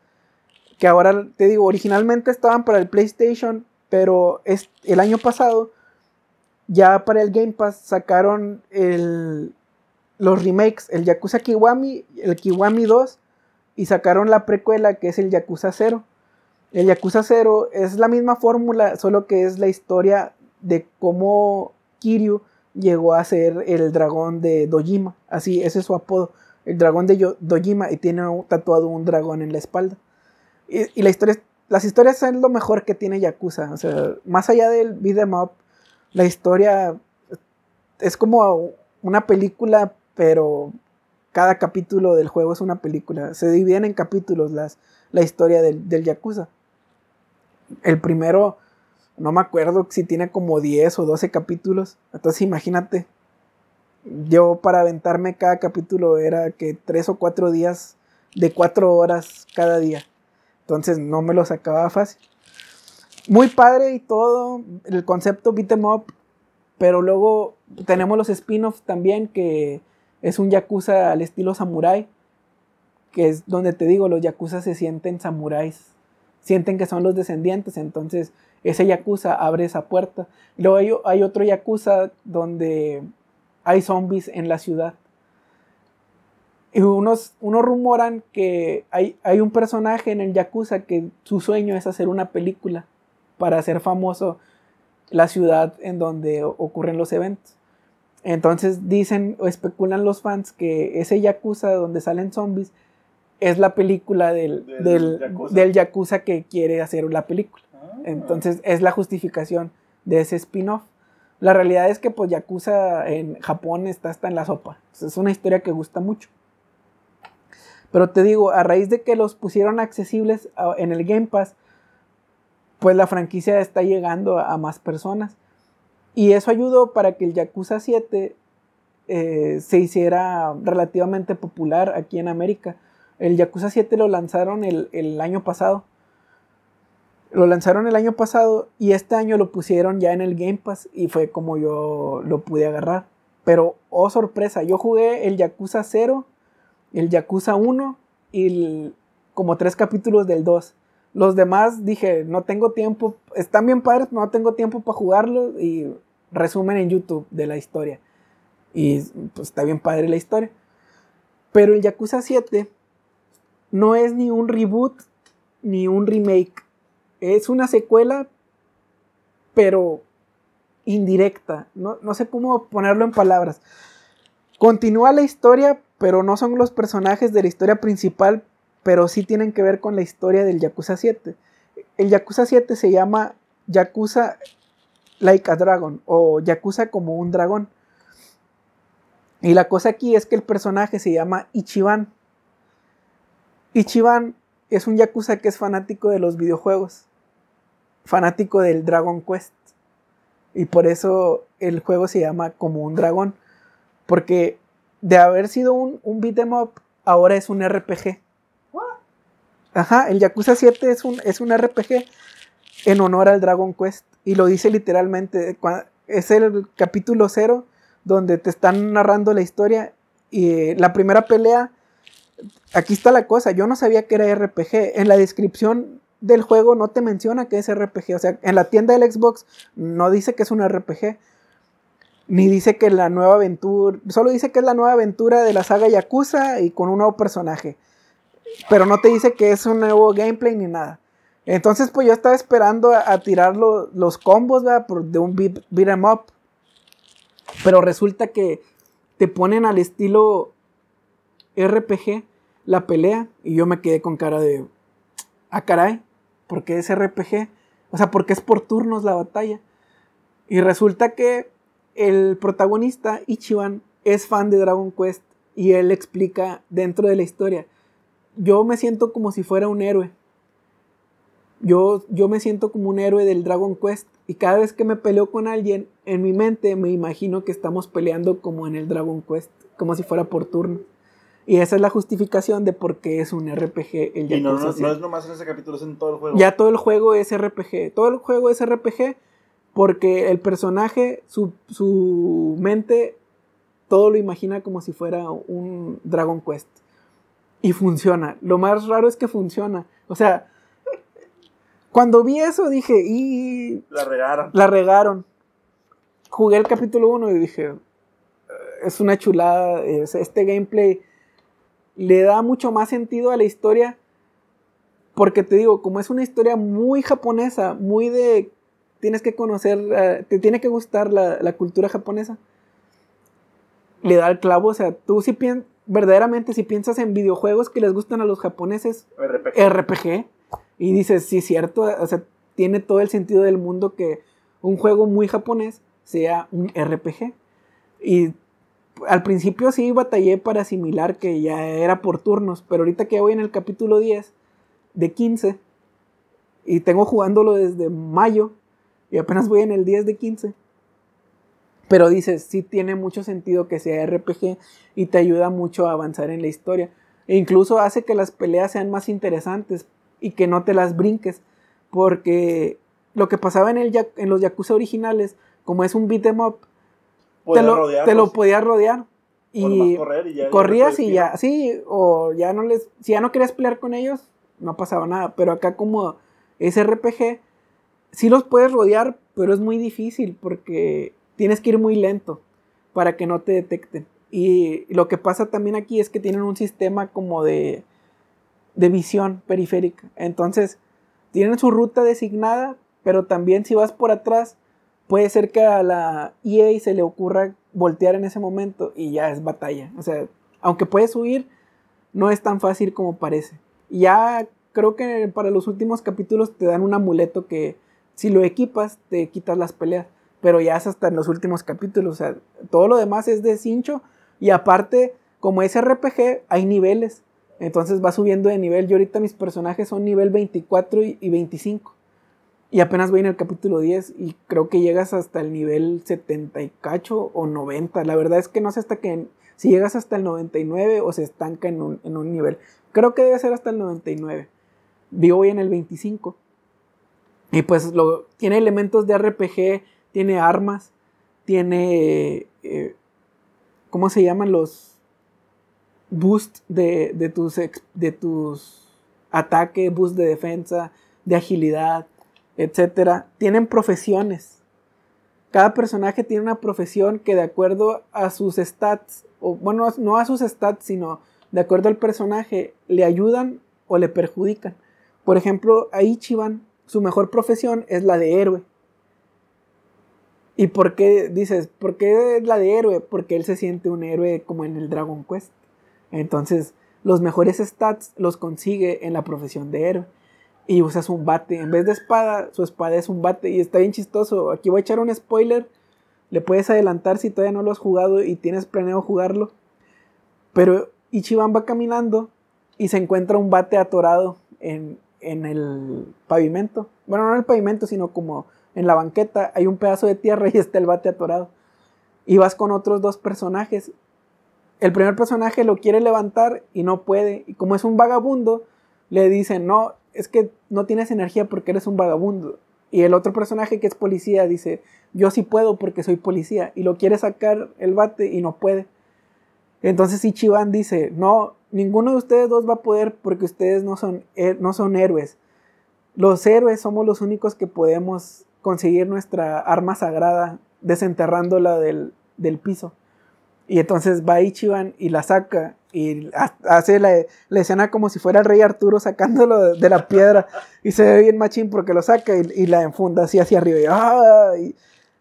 S1: Que ahora te digo, originalmente estaban para el PlayStation, pero es, el año pasado ya para el Game Pass sacaron el, los remakes, el Yakuza Kiwami, el Kiwami 2 y sacaron la precuela que es el Yakuza 0. El Yakuza 0 es la misma fórmula, solo que es la historia de cómo Kiryu llegó a ser el dragón de Dojima. Así, ese es su apodo. El dragón de Dojima y tiene tatuado un dragón en la espalda. Y, la historia, las historias son lo mejor que tiene Yakuza. O sea, más allá del beat'em up, la historia es como una película, pero cada capítulo del juego es una película. Se dividen en capítulos las, la historia del, del Yakuza. El primero no me acuerdo si tiene como 10 o 12 capítulos. Entonces imagínate. Yo para aventarme cada capítulo era que 3 o 4 días de 4 horas cada día. Entonces no me lo sacaba fácil. muy padre y todo, el concepto beat em up, pero luego tenemos los spin-offs también, que es un yakuza al estilo samurai, que es donde te digo, los yakuza se sienten samuráis, sienten que son los descendientes, entonces ese yakuza abre esa puerta. Luego hay, otro yakuza donde hay zombies en la ciudad. Y unos, unos rumoran que hay, hay un personaje en el Yakuza que su sueño es hacer una película para hacer famoso la ciudad en donde ocurren los eventos. Entonces dicen o especulan los fans que ese Yakuza donde salen zombies es la película del, del, yakuza. que quiere hacer la película. Ah. Entonces es la justificación de ese spin-off. La realidad es que pues Yakuza en Japón está hasta en la sopa. Es una historia que gusta mucho. Pero te digo, a raíz de que los pusieron accesibles en el Game Pass, pues la franquicia está llegando a, más personas. Y eso ayudó para que el Yakuza 7 eh, se hiciera relativamente popular aquí en América. El Yakuza 7 lo lanzaron el, el, año pasado. Lo lanzaron el año pasado y este año lo pusieron ya en el Game Pass y fue como yo lo pude agarrar. Pero, oh sorpresa, yo jugué el Yakuza 0 el Yakuza 1 y como tres capítulos del 2. Los demás dije, no tengo tiempo, están bien padres, no tengo tiempo para jugarlos y resumen en YouTube de la historia. Y pues está bien padre la historia. Pero el Yakuza 7 no es ni un reboot ni un remake. Es una secuela, pero indirecta. No, no sé cómo ponerlo en palabras. Continúa la historia, pero no son los personajes de la historia principal, pero sí tienen que ver con la historia del Yakuza 7. El Yakuza 7 se llama Yakuza Like a Dragon o Yakuza como un dragón. Y la cosa aquí es que el personaje se llama Ichiban. Ichiban es un Yakuza que es fanático de los videojuegos, fanático del Dragon Quest. Y por eso el juego se llama como un dragón. Porque de haber sido un, un beat em up, ahora es un RPG. Ajá, el Yakuza 7 es un, es un RPG en honor al Dragon Quest. Y lo dice literalmente. Es el capítulo 0 donde te están narrando la historia. Y la primera pelea. Aquí está la cosa. Yo no sabía que era RPG. En la descripción del juego no te menciona que es RPG. O sea, en la tienda del Xbox no dice que es un RPG. Ni dice que la nueva aventura, solo dice que es la nueva aventura de la saga Yakuza y con un nuevo personaje. Pero no te dice que es un nuevo gameplay ni nada. Entonces, pues yo estaba esperando a, tirar los combos de un beat, em up. Pero resulta que te ponen al estilo RPG la pelea y yo me quedé con cara de, ah caray, ¿por qué es RPG? O sea, porque es por turnos la batalla. Y resulta que el protagonista, Ichiban, es fan de Dragon Quest y él explica dentro de la historia. Yo me siento como si fuera un héroe. Yo, yo me siento como un héroe del Dragon Quest y cada vez que me peleo con alguien, en mi mente me imagino que estamos peleando como en el Dragon Quest, como si fuera por turno. Y esa es la justificación de por qué es un RPG
S2: el Y no, no, no, es nomás en ese capítulo, es en todo el juego.
S1: Ya todo el juego es RPG. Todo el juego es RPG porque el personaje, su, mente, todo lo imagina como si fuera un Dragon Quest. Y funciona. Lo más raro es que funciona. O sea, cuando vi eso dije, y...
S2: La regaron.
S1: La regaron. Jugué el capítulo 1 y dije, es una chulada. Este gameplay le da mucho más sentido a la historia. Porque te digo, como es una historia muy japonesa, muy de tienes que conocer, eh, te tiene que gustar la, cultura japonesa. Le da el clavo, o sea, tú si piensas, verdaderamente si piensas en videojuegos que les gustan a los japoneses, RPG. RPG, y dices, sí, es cierto, o sea, tiene todo el sentido del mundo que un juego muy japonés sea un RPG. Y al principio sí batallé para asimilar que ya era por turnos, pero ahorita que voy en el capítulo 10 de 15 y tengo jugándolo desde mayo, y apenas voy en el 10 de 15. Pero dices, sí tiene mucho sentido que sea RPG y te ayuda mucho a avanzar en la historia. E incluso hace que las peleas sean más interesantes y que no te las brinques. Porque lo que pasaba en, el, en los Yakuza originales, como es un beat em up, te lo, te lo podías rodear. Y
S2: correr y ya-
S1: corrías y ya, sí, o ya no les, si ya no querías pelear con ellos, no pasaba nada. Pero acá como es RPG, sí los puedes rodear, pero es muy difícil porque tienes que ir muy lento para que no te detecten. Y lo que pasa también aquí es que tienen un sistema como de, de visión periférica. Entonces, tienen su ruta designada, pero también si vas por atrás, puede ser que a la EA se le ocurra voltear en ese momento y ya es batalla. O sea, aunque puedes huir, no es tan fácil como parece. Ya creo que para los últimos capítulos te dan un amuleto que si lo equipas te quitas las peleas. Pero ya es hasta en los últimos capítulos. O sea, todo lo demás es de cincho. Y aparte, como es RPG, hay niveles. Entonces va subiendo de nivel. Yo ahorita mis personajes son nivel 24 y y 25. Y apenas voy en el capítulo 10 y creo que llegas hasta el nivel 70 y cacho o 90. La verdad es que no sé hasta que si llegas hasta el 99 o se estanca en un, en un nivel. Creo que debe ser hasta el 99. Yo voy en el 25. Y pues lo, tiene elementos de RPG, tiene armas, tiene... eh, ¿Cómo se llaman los boost de, de tus, de tus ataques, boost de defensa, de agilidad, etcétera? Tienen profesiones. Cada personaje tiene una profesión que de acuerdo a sus stats, o bueno, no a sus stats, sino de acuerdo al personaje, le ayudan o le perjudican. Por ejemplo, a Ichiban, su mejor profesión es la de héroe. ¿Y por qué dices, por qué es la de héroe? Porque él se siente un héroe como en el Dragon Quest. Entonces, los mejores stats los consigue en la profesión de héroe. Y usas un bate. En vez de espada, su espada es un bate. Y está bien chistoso. Aquí voy a echar un spoiler. Le puedes adelantar si todavía no lo has jugado y tienes planeado jugarlo. Pero Ichiban va caminando y se encuentra un bate atorado en, en el pavimento. Bueno, no en el pavimento, sino como en la banqueta. Hay un pedazo de tierra y está el bate atorado. Y vas con otros dos personajes. El primer personaje lo quiere levantar y no puede. Y como es un vagabundo, le dicen, no, es que no tienes energía porque eres un vagabundo. Y el otro personaje que es policía dice, yo sí puedo porque soy policía. Y lo quiere sacar el bate y no puede. Entonces Ichiban dice, no, ninguno de ustedes dos va a poder porque ustedes no son, he- no son héroes. Los héroes somos los únicos que podemos conseguir nuestra arma sagrada desenterrándola del, del piso. Y entonces va Ichiban y la saca y ha- hace la, escena como si fuera el rey Arturo sacándolo de, la piedra y se ve bien machín porque lo saca y, la enfunda así hacia arriba y, ¡ah! y,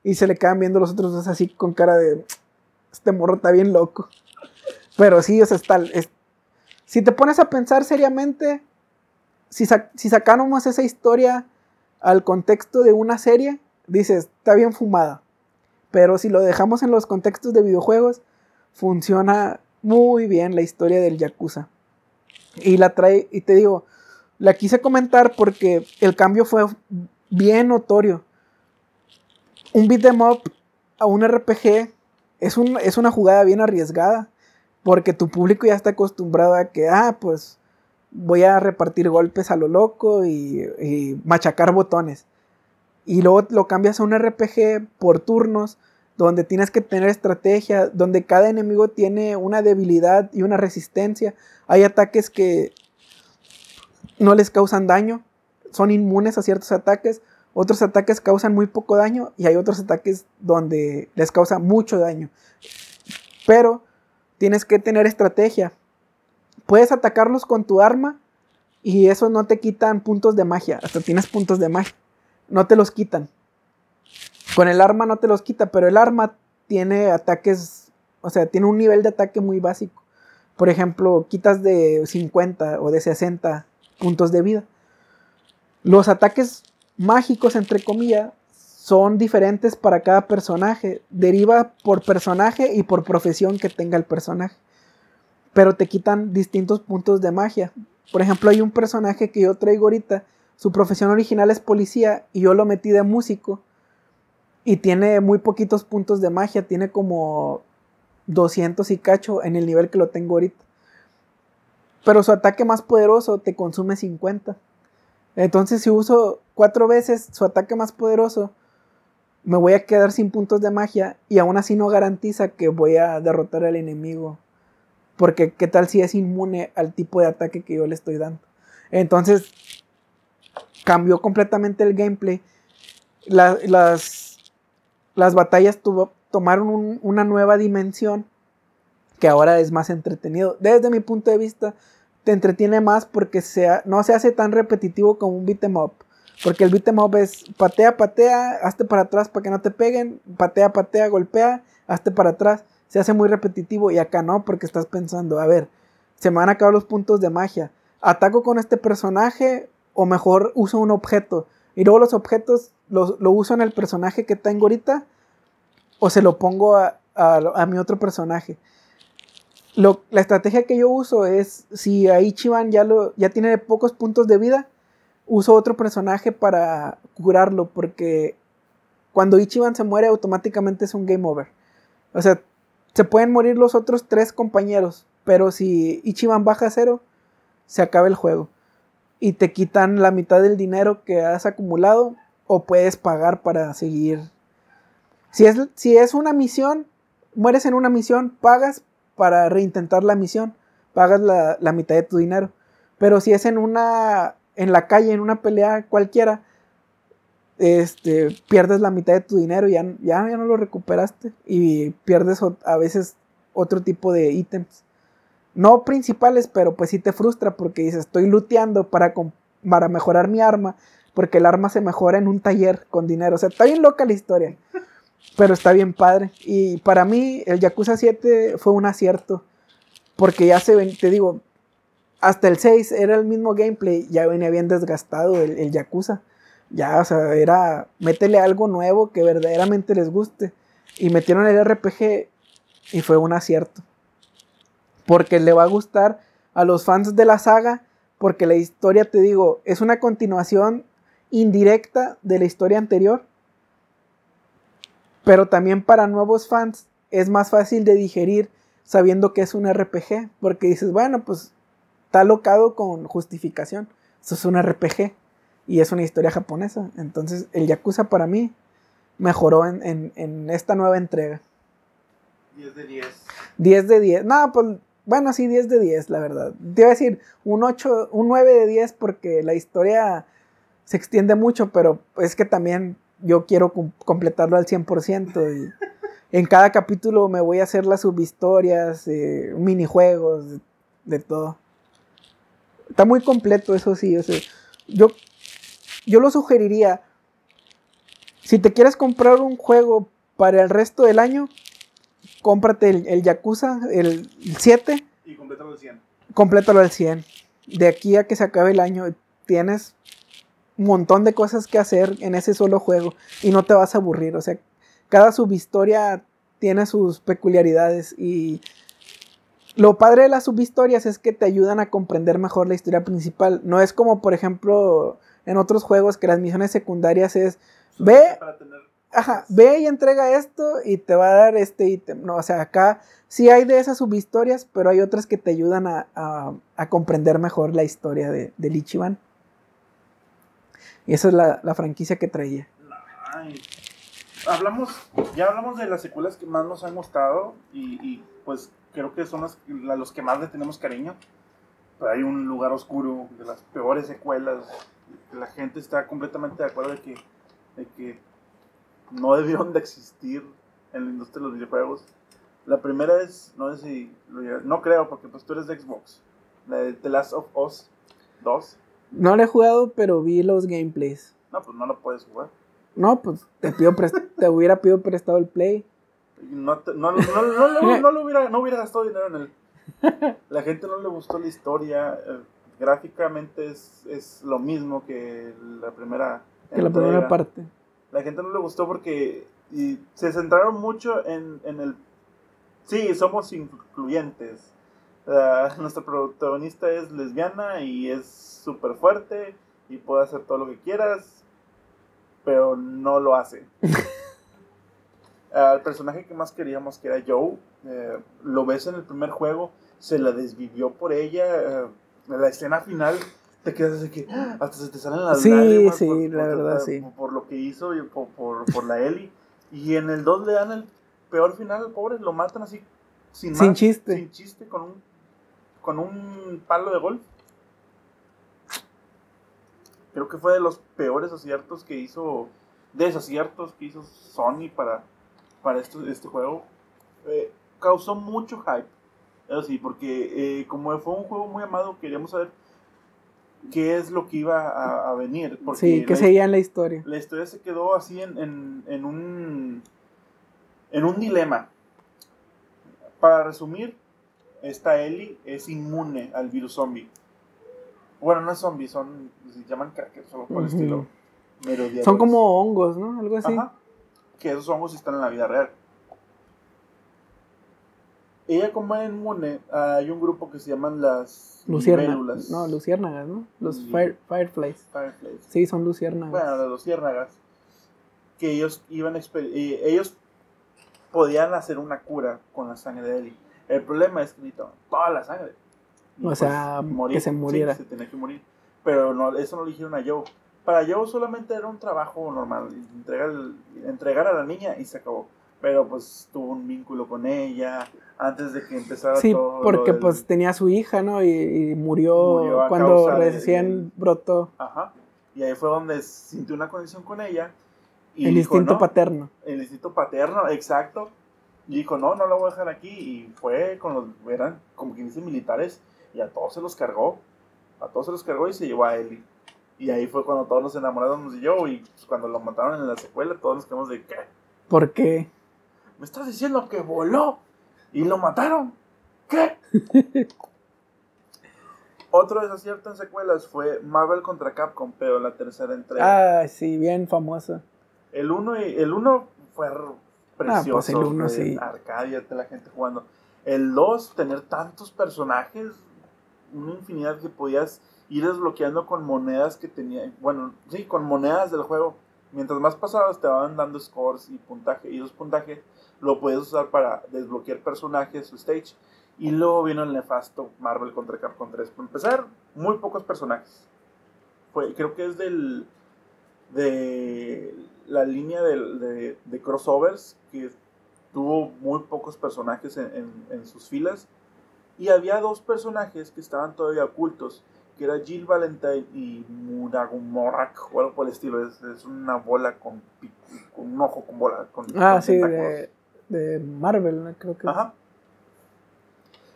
S1: y se le quedan viendo los otros dos así con cara de este morro está bien loco. Pero sí, o sea, está, es- si te pones a pensar seriamente, si, sa- si sacáramos esa historia al contexto de una serie, dices, está bien fumada. Pero si lo dejamos en los contextos de videojuegos, funciona muy bien la historia del Yakuza. Y la trae, y te digo, la quise comentar porque el cambio fue bien notorio. Un beat 'em up a un RPG es, un- es una jugada bien arriesgada. Porque tu público ya está acostumbrado a que, ah, pues voy a repartir golpes a lo loco y, y machacar botones. Y luego lo cambias a un RPG por turnos, donde tienes que tener estrategia, donde cada enemigo tiene una debilidad y una resistencia. Hay ataques que no les causan daño, son inmunes a ciertos ataques. Otros ataques causan muy poco daño y hay otros ataques donde les causa mucho daño. Pero tienes que tener estrategia. Puedes atacarlos con tu arma y eso no te quitan puntos de magia. Hasta tienes puntos de magia. No te los quitan. Con el arma no te los quita, pero el arma tiene ataques, o sea, tiene un nivel de ataque muy básico. Por ejemplo, quitas de 50 o de 60 puntos de vida. Los ataques mágicos, entre comillas, son diferentes para cada personaje. Deriva por personaje y por profesión que tenga el personaje. Pero te quitan distintos puntos de magia. Por ejemplo, hay un personaje que yo traigo ahorita. Su profesión original es policía y yo lo metí de músico. Y tiene muy poquitos puntos de magia. Tiene como 200 y cacho en el nivel que lo tengo ahorita. Pero su ataque más poderoso te consume 50. Entonces, si uso cuatro veces su ataque más poderoso, me voy a quedar sin puntos de magia y aún así no garantiza que voy a derrotar al enemigo. Porque qué tal si es inmune al tipo de ataque que yo le estoy dando. Entonces cambió completamente el gameplay. las, las batallas tomaron una nueva dimensión que ahora es más entretenido. Desde mi punto de vista, te entretiene más porque sea, no se hace tan repetitivo como un beat'em up. Porque el beat'em up es patea, patea, hazte para atrás para que no te peguen, patea, patea, golpea, hazte para atrás. Se hace muy repetitivo y acá no, porque estás pensando, a ver, se me van a acabar los puntos de magia. ¿Ataco con este personaje o mejor uso un objeto? Y luego los objetos los, lo uso en el personaje que tengo ahorita o se lo pongo a, a, mi otro personaje. Lo, la estrategia que yo uso es, si a Ichiban ya, lo, ya tiene pocos puntos de vida, uso otro personaje para curarlo, porque cuando Ichiban se muere automáticamente es un game over. O sea, se pueden morir los otros tres compañeros, pero si Ichiban baja a cero, se acaba el juego. Y te quitan la mitad del dinero que has acumulado o puedes pagar para seguir. Si es, si es una misión, mueres en una misión, pagas para reintentar la misión, pagas la, la mitad de tu dinero. Pero si es en una en la calle, en una pelea cualquiera, este, pierdes la mitad de tu dinero y ya, ya, no lo recuperaste. Y pierdes a veces otro tipo de ítems. No principales, pero pues sí te frustra porque dices, estoy looteando para, para mejorar mi arma, porque el arma se mejora en un taller con dinero. O sea, está bien loca la historia, pero está bien padre. Y para mí el Yakuza 7 fue un acierto, porque ya se ven, te digo, hasta el 6 era el mismo gameplay, ya venía bien desgastado el, el Yakuza. Ya, o sea, era métele algo nuevo que verdaderamente les guste. Y metieron el RPG y fue un acierto. Porque le va a gustar a los fans de la saga, porque la historia, te digo, es una continuación indirecta de la historia anterior. Pero también para nuevos fans es más fácil de digerir sabiendo que es un RPG, porque dices, bueno, pues está locado con justificación. Eso es un RPG y es una historia japonesa. Entonces, el Yakuza para mí mejoró en, esta nueva entrega.
S2: 10 de 10.
S1: 10 de 10. No, pues, bueno, sí, 10 de 10, la verdad. Te iba a decir un 8, un 9 de 10 porque la historia se extiende mucho, pero es que también yo quiero completarlo al 100% y en cada capítulo me voy a hacer las subhistorias, eh, minijuegos, de todo. Está muy completo, eso sí. yo, yo lo sugeriría. Si te quieres comprar un juego para el resto del año, cómprate el, Yakuza, el 7.
S2: Y complétalo al 100.
S1: Complétalo al 100. De aquí a que se acabe el año, tienes un montón de cosas que hacer en ese solo juego y no te vas a aburrir. O sea, cada subhistoria tiene sus peculiaridades y lo padre de las subhistorias es que te ayudan a comprender mejor la historia principal. No es como, por ejemplo, en otros juegos que las misiones secundarias es ve, ajá, ve y entrega esto y te va a dar este ítem. No, o sea, acá sí hay de esas subhistorias, pero hay otras que te ayudan a, comprender mejor la historia de, de Lichiban. Y esa es la, franquicia que traía.
S2: Hablamos, ya hablamos de las secuelas que más nos han gustado y, y pues creo que son a los que más le tenemos cariño. Pero hay un lugar oscuro de las peores secuelas. La gente está completamente de acuerdo de que, de que no debieron de existir en la industria de los videojuegos. La primera es, no sé si, no creo, porque pues tú eres de Xbox. La de The Last of Us 2.
S1: No lo he jugado, pero vi los gameplays.
S2: No, pues no lo puedes jugar.
S1: No, pues te, pido te hubiera pedido prestado el play.
S2: No, no, no, no, hubiera, no hubiera gastado dinero en él. La gente no le gustó la historia. Eh, gráficamente es, es lo mismo que la primera.
S1: Que la primera parte.
S2: La gente no le gustó porque y se centraron mucho en, en el. Sí, somos incluyentes. nuestra protagonista es lesbiana y es súper fuerte y puede hacer todo lo que quieras, pero no lo hace. al personaje que más queríamos, que era Joe, eh, lo ves en el primer juego, se la desvivió por ella. Eh, la escena final te quedas así que ¡ah! hasta se te salen las
S1: Sí,
S2: lágrimas
S1: sí,
S2: por,
S1: la
S2: por-
S1: verdad,
S2: por-
S1: sí.
S2: por lo que hizo y por, por, por la Ellie. Y en el 2 le dan el peor final al pobre, lo matan así sin,
S1: Sin
S2: más,
S1: chiste.
S2: Sin chiste, con un, con un palo de golf. Creo que fue de los peores aciertos que hizo, desaciertos que hizo Sony para, para esto- este juego. Eh, causó mucho hype. Eso sí, porque eh, como fue un juego muy amado, queríamos saber qué es lo que iba a, a venir. Porque
S1: Sí, que seguía en la historia.
S2: la historia se quedó así en, en, en un en un dilema. Para resumir, esta Ellie es inmune al virus zombie. Bueno, no es zombie, son se llaman crackers o por el
S1: Ujú.
S2: estilo. merodeadores.
S1: Son como hongos, ¿no? Algo así.
S2: Ajá. Que esos hongos están en la vida real. Ella como es inmune, hay un grupo que se llaman las
S1: Luciérnagas.
S2: libélulas.
S1: No, luciérnagas, ¿no? Los
S2: Sí.
S1: fire- fireflies.
S2: Fireflies.
S1: Sí, son luciérnagas.
S2: bueno, las luciérnagas, que ellos iban eh, ellos podían hacer una cura con la sangre de Ellie. El problema es que necesitaban toda la sangre. Y, pues,
S1: O sea, que se
S2: Sí,
S1: muriera.
S2: se tenía que morir. Pero no, eso no lo dijeron a Joe. Para Joe solamente era un trabajo normal, entregar, entregar a la niña y se acabó. Pero pues tuvo un vínculo con ella antes de que empezara
S1: Sí,
S2: todo. lo
S1: porque
S2: del-
S1: pues tenía su hija, ¿no? Y, y murió, cuando
S2: de-
S1: recién
S2: del-
S1: brotó
S2: Ajá. Y ahí fue donde sintió una conexión con ella. Y
S1: el
S2: dijo,
S1: instinto
S2: "No".
S1: paterno.
S2: el instinto paterno, exacto. Y dijo, no, no la voy a dejar aquí. Y fue con los, eran como quien dice militares, y a todos se los cargó. A todos se los cargó y se llevó a Ellie. Y ahí fue cuando todos nos enamoramos de Joe. Y pues, cuando lo mataron en la secuela, todos nos quedamos de, ¿qué?
S1: Porque
S2: ¿Me estás diciendo que voló? ¿Y lo mataron? ¿Qué? Otro desacierto en secuelas fue Marvel contra Capcom, pero la tercera entrega.
S1: Ah, sí, bien famosa.
S2: El 1 el uno fue precioso.
S1: pues el uno, sí.
S2: Arcadia, la gente jugando. El 2, tener tantos personajes, una infinidad que podías ir desbloqueando con monedas que tenía. Bueno, sí, con monedas del juego. Mientras más pasabas, te van dando scores y puntaje. Y esos puntajes lo puedes usar para desbloquear personajes o stage. Y luego vino el nefasto Marvel contra Capcom 3. Para empezar, muy pocos personajes. Fue, creo que es del de la línea de, de crossovers que tuvo muy pocos personajes en, en- en sus filas y había dos personajes que estaban todavía ocultos que era Jill Valentine y Muragumorak o algo por el estilo es, es una bola con, con un ojo con bola con,
S1: Ah,
S2: con
S1: sí, de, de Marvel, ¿no? creo que.
S2: Ajá.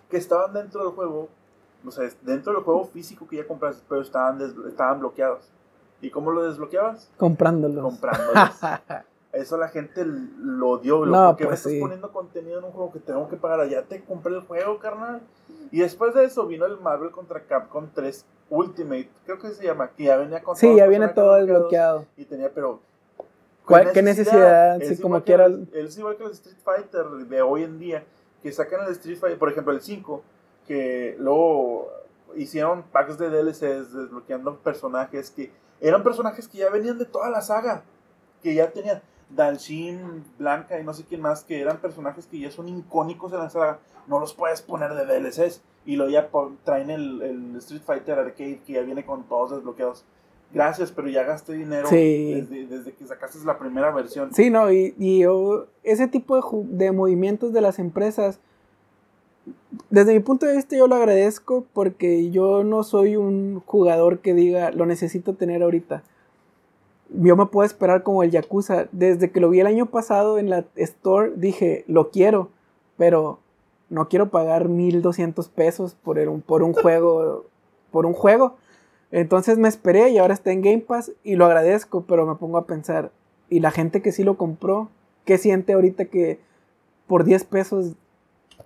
S2: Que estaban dentro del juego, o sea, dentro del juego físico que ya compraste, pero estaban, estaban bloqueados. ¿Y cómo lo desbloqueabas?
S1: Comprándolos.
S2: Comprándolos. Eso la gente lo odió,
S1: No,
S2: porque me
S1: pues
S2: estás
S1: sí.
S2: poniendo contenido en un juego que tengo que pagar. Ya te compré el juego, carnal. Y después de eso vino el Marvel contra Capcom 3 Ultimate, creo que se llama, que ya venía con
S1: sí, ya viene todo desbloqueado.
S2: Y tenía, pero.
S1: ¿Cuál- qué necesidad?
S2: Es
S1: Sí, como
S2: que
S1: quiera.
S2: el- Es igual que el Street Fighter de hoy en día, que sacan el Street Fighter, por ejemplo, el 5, que luego hicieron packs de DLCs desbloqueando personajes que eran personajes que ya venían de toda la saga, que ya tenían Dalshin, Blanca y no sé quién más, que eran personajes que ya son icónicos en la saga, no los puedes poner de DLCs y luego ya traen el, el Street Fighter Arcade que ya viene con todos desbloqueados. Gracias, pero ya gasté dinero
S1: Sí.
S2: desde, desde que sacaste la primera versión.
S1: Sí, no, y, y yo- ese tipo de, movimientos de las empresas, desde mi punto de vista yo lo agradezco porque yo no soy un jugador que diga lo necesito tener ahorita. Yo me puedo esperar como el Yakuza. Desde que lo vi el año pasado en la store dije, lo quiero, pero no quiero pagar 1200 pesos por un, por un juego. Por un juego. Entonces me esperé y ahora está en Game Pass y lo agradezco, pero me pongo a pensar, y la gente que sí lo compró, ¿qué siente ahorita que por 10 pesos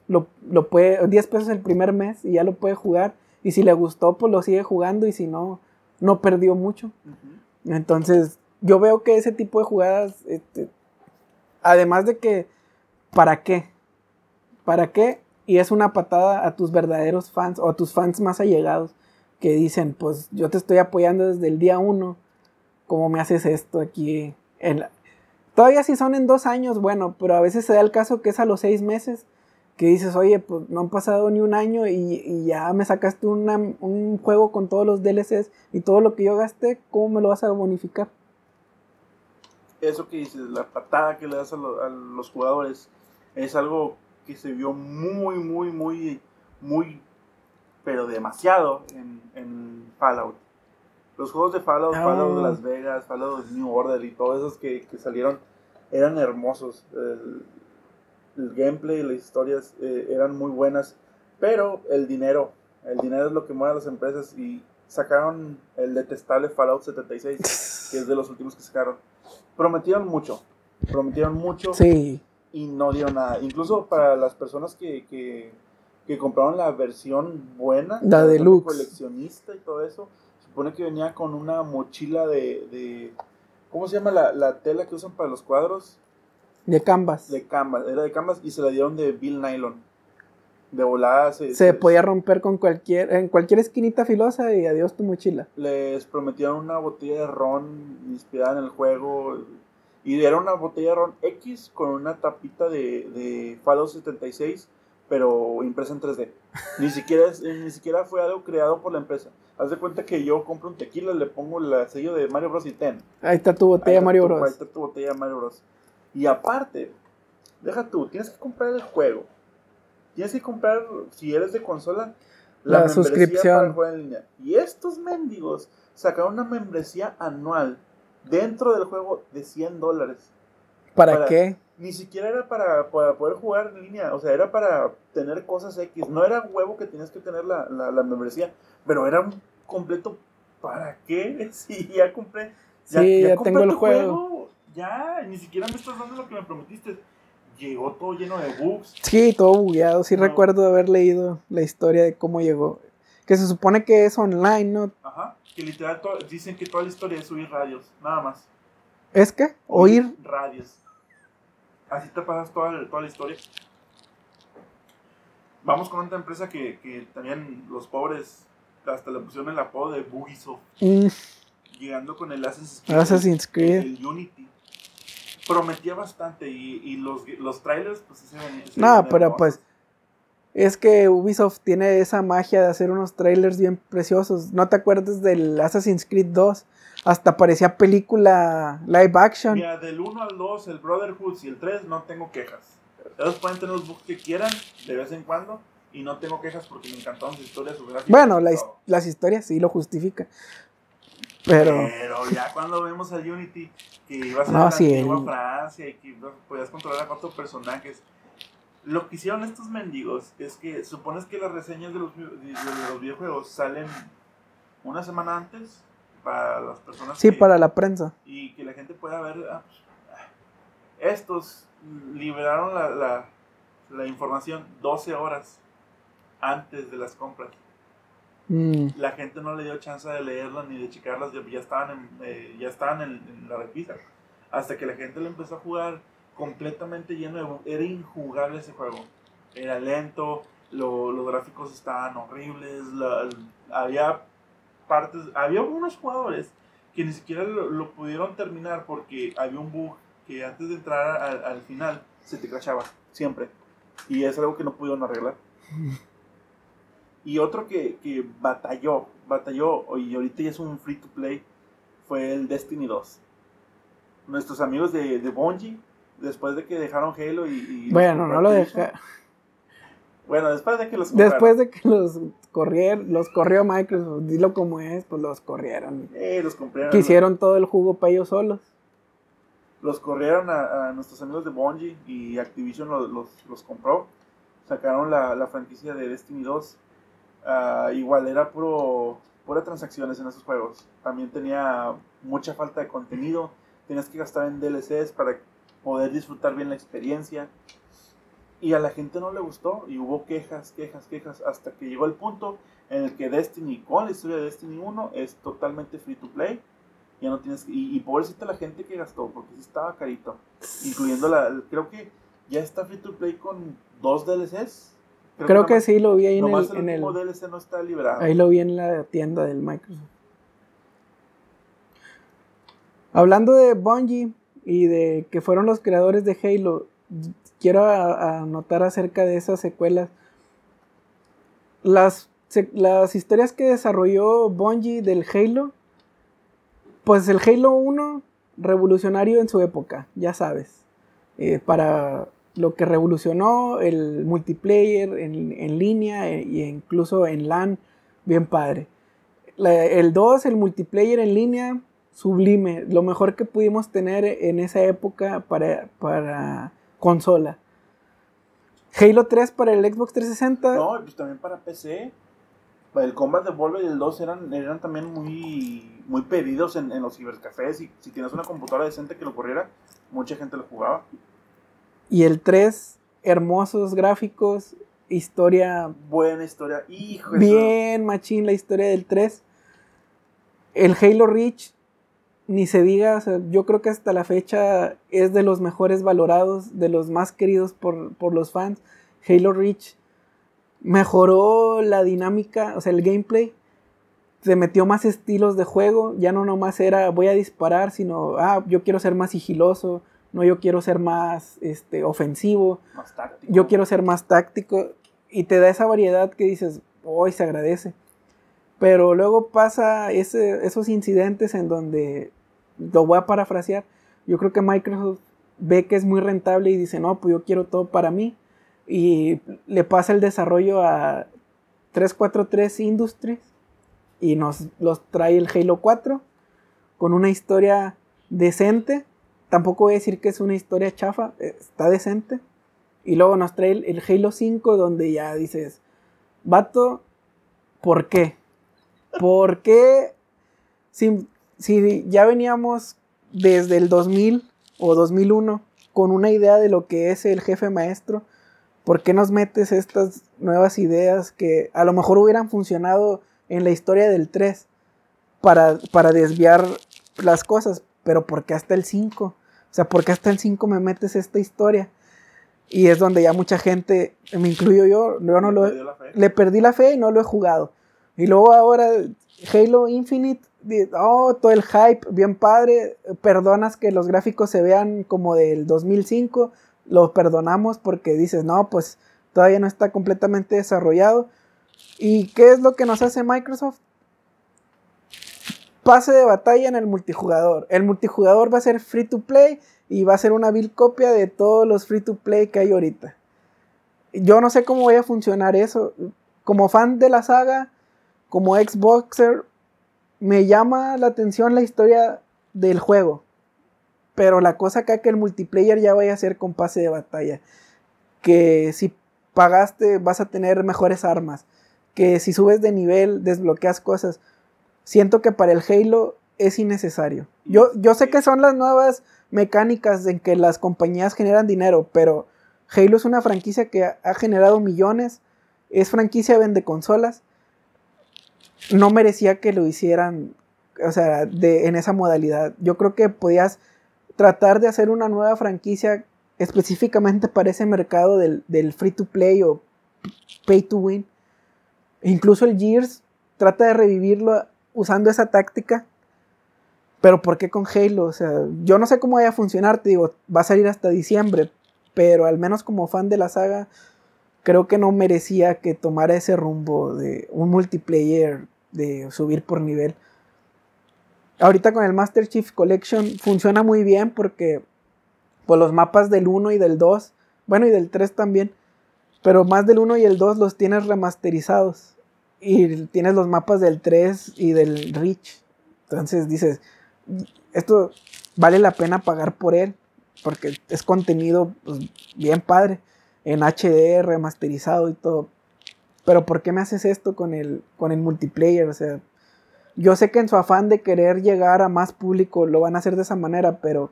S1: lo, lo puede, 10 pesos el primer mes y ya lo puede jugar? Y si le gustó, pues lo sigue jugando y si no, no perdió mucho. Entonces, yo veo que ese tipo de jugadas, este, además de que, ¿para qué? ¿Para qué? Y es una patada a tus verdaderos fans o a tus fans más allegados que dicen, pues yo te estoy apoyando desde el día uno, ¿cómo me haces esto aquí? En la- Todavía si son en dos años, bueno, pero a veces se da el caso que es a los seis meses que dices, oye, pues no han pasado ni un año y, ya me sacaste un juego con todos los DLCs y todo lo que yo gasté, ¿cómo me lo vas a bonificar?
S2: Eso que dices, la patada que le das a, los jugadores, es algo que se vio muy, muy, muy, muy, pero demasiado en, en Fallout. Los juegos de Fallout, ah. Fallout de Las Vegas, Fallout New Order y todos esos que, que salieron eran hermosos el gameplay y las historias eh, eran muy buenas, pero el dinero, el dinero es lo que mueve a las empresas y sacaron el detestable Fallout 76, que es de los últimos que sacaron. Prometieron mucho, prometieron mucho
S1: sí.
S2: y no dieron nada. Incluso para las personas que, que, que compraron la versión buena,
S1: la deluxe,
S2: coleccionista y todo eso, supone que venía con una mochila de, de ¿cómo se llama la, la tela que usan para los cuadros?
S1: De Canvas.
S2: De Canvas, era de Canvas y se la dieron de Bill Nylon. De volada
S1: se, podía romper con cualquier, en cualquier esquinita filosa y adiós tu mochila.
S2: Les prometieron una botella de ron inspirada en el juego. Y era una botella de ron X con una tapita de, de Fallout 76, pero impresa en 3D. Ni siquiera, ni siquiera fue algo creado por la empresa. Haz de cuenta que yo compro un tequila, le pongo el sello de Mario Bros. y ten.
S1: Ahí está tu botella de Mario Bros.
S2: Ahí está tu botella Mario Bros. Y aparte, deja tú, tienes que comprar el juego. Tienes que comprar, si eres de consola,
S1: la, suscripción.
S2: Para en línea. Y estos mendigos sacaron una membresía anual dentro del juego de 100 dólares.
S1: ¿Para, qué?
S2: Ni siquiera era para, poder jugar en línea, o sea, era para tener cosas X. No era huevo que tenías que tener la, membresía, pero era un completo. ¿Para qué? Si ya compré.
S1: Ya, sí, ya, tengo el juego
S2: ya, ni siquiera me estás dando lo que me prometiste. Llegó todo lleno de bugs.
S1: Sí, todo bugueado. Sí recuerdo haber leído la historia de cómo llegó. Que se supone que es online, ¿no?
S2: Ajá. Que literal dicen que toda la historia es oír radios, nada más.
S1: ¿Es que? Oír,
S2: radios. Así te pasas toda, toda la historia. Vamos con otra empresa que, que también los pobres hasta le pusieron el apodo de Bugisoft. Mm. Llegando con el Assassin's Creed.
S1: Assassin's Creed.
S2: El Unity prometía bastante y, los, los trailers pues se ven,
S1: No, pero pues es que Ubisoft tiene esa magia de hacer unos trailers bien preciosos. ¿No te acuerdas del Assassin's Creed 2? Hasta parecía película live action.
S2: Mira, del 1 al 2, el Brotherhood y el 3 no tengo quejas. Ellos pueden tener los bugs que quieran de vez en cuando y no tengo quejas porque me encantaron sus historias, gráficos.
S1: Bueno, las historias sí lo justifican. Pero,
S2: ya cuando vemos al Unity que ibas a no, sí, Francia y que podías controlar a cuatro personajes. Lo que hicieron estos mendigos es que supones que las reseñas de los, de los videojuegos salen una semana antes para las personas.
S1: Sí, para la prensa.
S2: Y que la gente pueda ver. Ah, estos liberaron la, la, la información 12 horas antes de las compras. Mm. La gente no le dio chance de leerlas ni de checarlas, ya estaban en, eh, ya estaban en, la repisa. Hasta que la gente lo empezó a jugar completamente lleno de... Era injugable ese juego. Era lento, los gráficos estaban horribles, había partes... Había algunos jugadores que ni siquiera lo, pudieron terminar porque había un bug que antes de entrar al, al final se te crashaba, siempre. Y es algo que no pudieron arreglar. Y otro que, que batalló, batalló, y ahorita ya es un free to play, fue el Destiny 2. Nuestros amigos de, de Bungie, después de que dejaron Halo y...
S1: bueno, no lo dejaron.
S2: Bueno, después de que los
S1: Después de que los corrieron, los corrió Microsoft, dilo como es, pues los corrieron.
S2: Eh, los compraron.
S1: Quisieron todo el jugo para ellos solos.
S2: Los corrieron a, nuestros amigos de Bungie y Activision los, los, los compró. Sacaron la, la franquicia de Destiny 2 Ah, igual era puro, pura transacciones en esos juegos. También tenía mucha falta de contenido. Tenías que gastar en DLCs para poder disfrutar bien la experiencia. Y a la gente no le gustó y hubo quejas, quejas, quejas, hasta que llegó el punto en el que Destiny, con la historia de Destiny 1, es totalmente free to play. Ya no tienes y, y pobrecita la gente que gastó, porque sí estaba carito. Incluyendo la, creo que ya está free to play con dos DLCs
S1: Creo, que, sí lo vi ahí en el, en el
S2: DLC no está liberado.
S1: Ahí lo vi en la tienda del Microsoft. Hablando de Bungie y de que fueron los creadores de Halo, quiero anotar acerca de esas secuelas. Las, las historias que desarrolló Bungie del Halo, pues el Halo 1, revolucionario en su época, ya sabes. Eh, para lo que revolucionó el multiplayer en, línea e, incluso en LAN, bien padre. el 2, el multiplayer en línea, sublime, lo mejor que pudimos tener en esa época para, para consola. Halo 3 para el Xbox 360.
S2: No, pues también para PC. El Combat Evolved y el 2 eran, eran también muy, muy pedidos en, los cibercafés. Y si tienes una computadora decente que lo corriera, mucha gente lo jugaba.
S1: Y el 3, hermosos gráficos, historia.
S2: Buena historia, hijo.
S1: Bien, machín, la historia del 3. El Halo Reach, ni se diga, yo creo que hasta la fecha es de los mejores valorados, de los más queridos por, por los fans. Halo Reach mejoró la dinámica, o sea, el gameplay. Se metió más estilos de juego, ya no nomás era voy a disparar, sino, ah, yo quiero ser más sigiloso, no yo quiero ser más este, ofensivo,
S2: más táctico.
S1: yo quiero ser más táctico y te da esa variedad que dices, hoy se agradece. Pero luego pasa ese, esos incidentes en donde, lo voy a parafrasear, yo creo que Microsoft ve que es muy rentable y dice, no, pues yo quiero todo para mí. Y le pasa el desarrollo a 343 Industries y nos los trae el Halo 4 con una historia decente tampoco voy a decir que es una historia chafa, eh, está decente. Y luego nos trae el, Halo 5 donde ya dices, vato, ¿por qué? ¿Por qué? Si, si ya veníamos desde el 2000 o 2001 con una idea de lo que es el jefe maestro, ¿por qué nos metes estas nuevas ideas que a lo mejor hubieran funcionado en la historia del 3 para, para desviar las cosas? Pero ¿por qué hasta el 5? O sea, ¿por qué hasta el 5 me metes esta historia? Y es donde ya mucha gente, me incluyo yo, yo no lo, le perdí la fe y no lo he jugado. Y luego ahora Halo Infinite, oh, todo el hype, bien padre, perdonas que los gráficos se vean como del 2005, lo perdonamos porque dices, no, pues todavía no está completamente desarrollado. ¿Y qué es lo que nos hace Microsoft? pase de batalla en el multijugador. El multijugador va a ser free to play y va a ser una vil copia de todos los free to play que hay ahorita. Yo no sé cómo vaya a funcionar eso. Como fan de la saga, como Xboxer, me llama la atención la historia del juego. Pero la cosa acá que el multiplayer ya vaya a ser con pase de batalla. Que si pagaste vas a tener mejores armas. Que si subes de nivel desbloqueas cosas siento que para el Halo es innecesario. Yo, yo sé que son las nuevas mecánicas en que las compañías generan dinero, pero Halo es una franquicia que ha generado millones, es franquicia vende consolas. No merecía que lo hicieran, o sea, de, en esa modalidad. Yo creo que podías tratar de hacer una nueva franquicia específicamente para ese mercado del, del free to play o pay to win. Incluso el Gears trata de revivirlo usando esa táctica. Pero ¿por qué con Halo? O sea, yo no sé cómo vaya a funcionar, te digo, va a salir hasta diciembre, pero al menos como fan de la saga, creo que no merecía que tomara ese rumbo de un multiplayer, de subir por nivel. Ahorita con el Master Chief Collection funciona muy bien porque pues los mapas del 1 y del 2, bueno y del 3 también, pero más del 1 y el 2 los tienes remasterizados y tienes los mapas del 3 y del Reach. Entonces dices, esto vale la pena pagar por él, porque es contenido pues, bien padre, en HD, remasterizado y todo. Pero ¿por qué me haces esto con el, con el multiplayer? O sea, yo sé que en su afán de querer llegar a más público lo van a hacer de esa manera, pero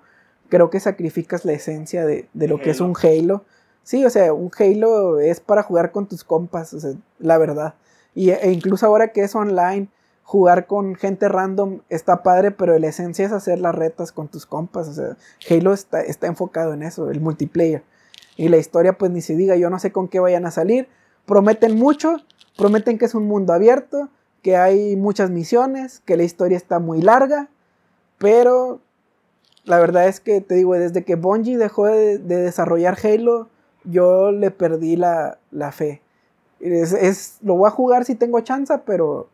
S1: creo que sacrificas la esencia de, de lo que es un Halo. Sí, o sea, un Halo es para jugar con tus compas, o sea, la verdad. Y, e incluso ahora que es online, jugar con gente random está padre, pero la esencia es hacer las retas con tus compas. O sea, Halo está, está enfocado en eso, el multiplayer. Y la historia, pues ni se diga, yo no sé con qué vayan a salir. Prometen mucho, prometen que es un mundo abierto, que hay muchas misiones, que la historia está muy larga, pero la verdad es que te digo, desde que Bungie dejó de, de desarrollar Halo, yo le perdí la, la fe. Es, es, lo voy a jugar si tengo chance, pero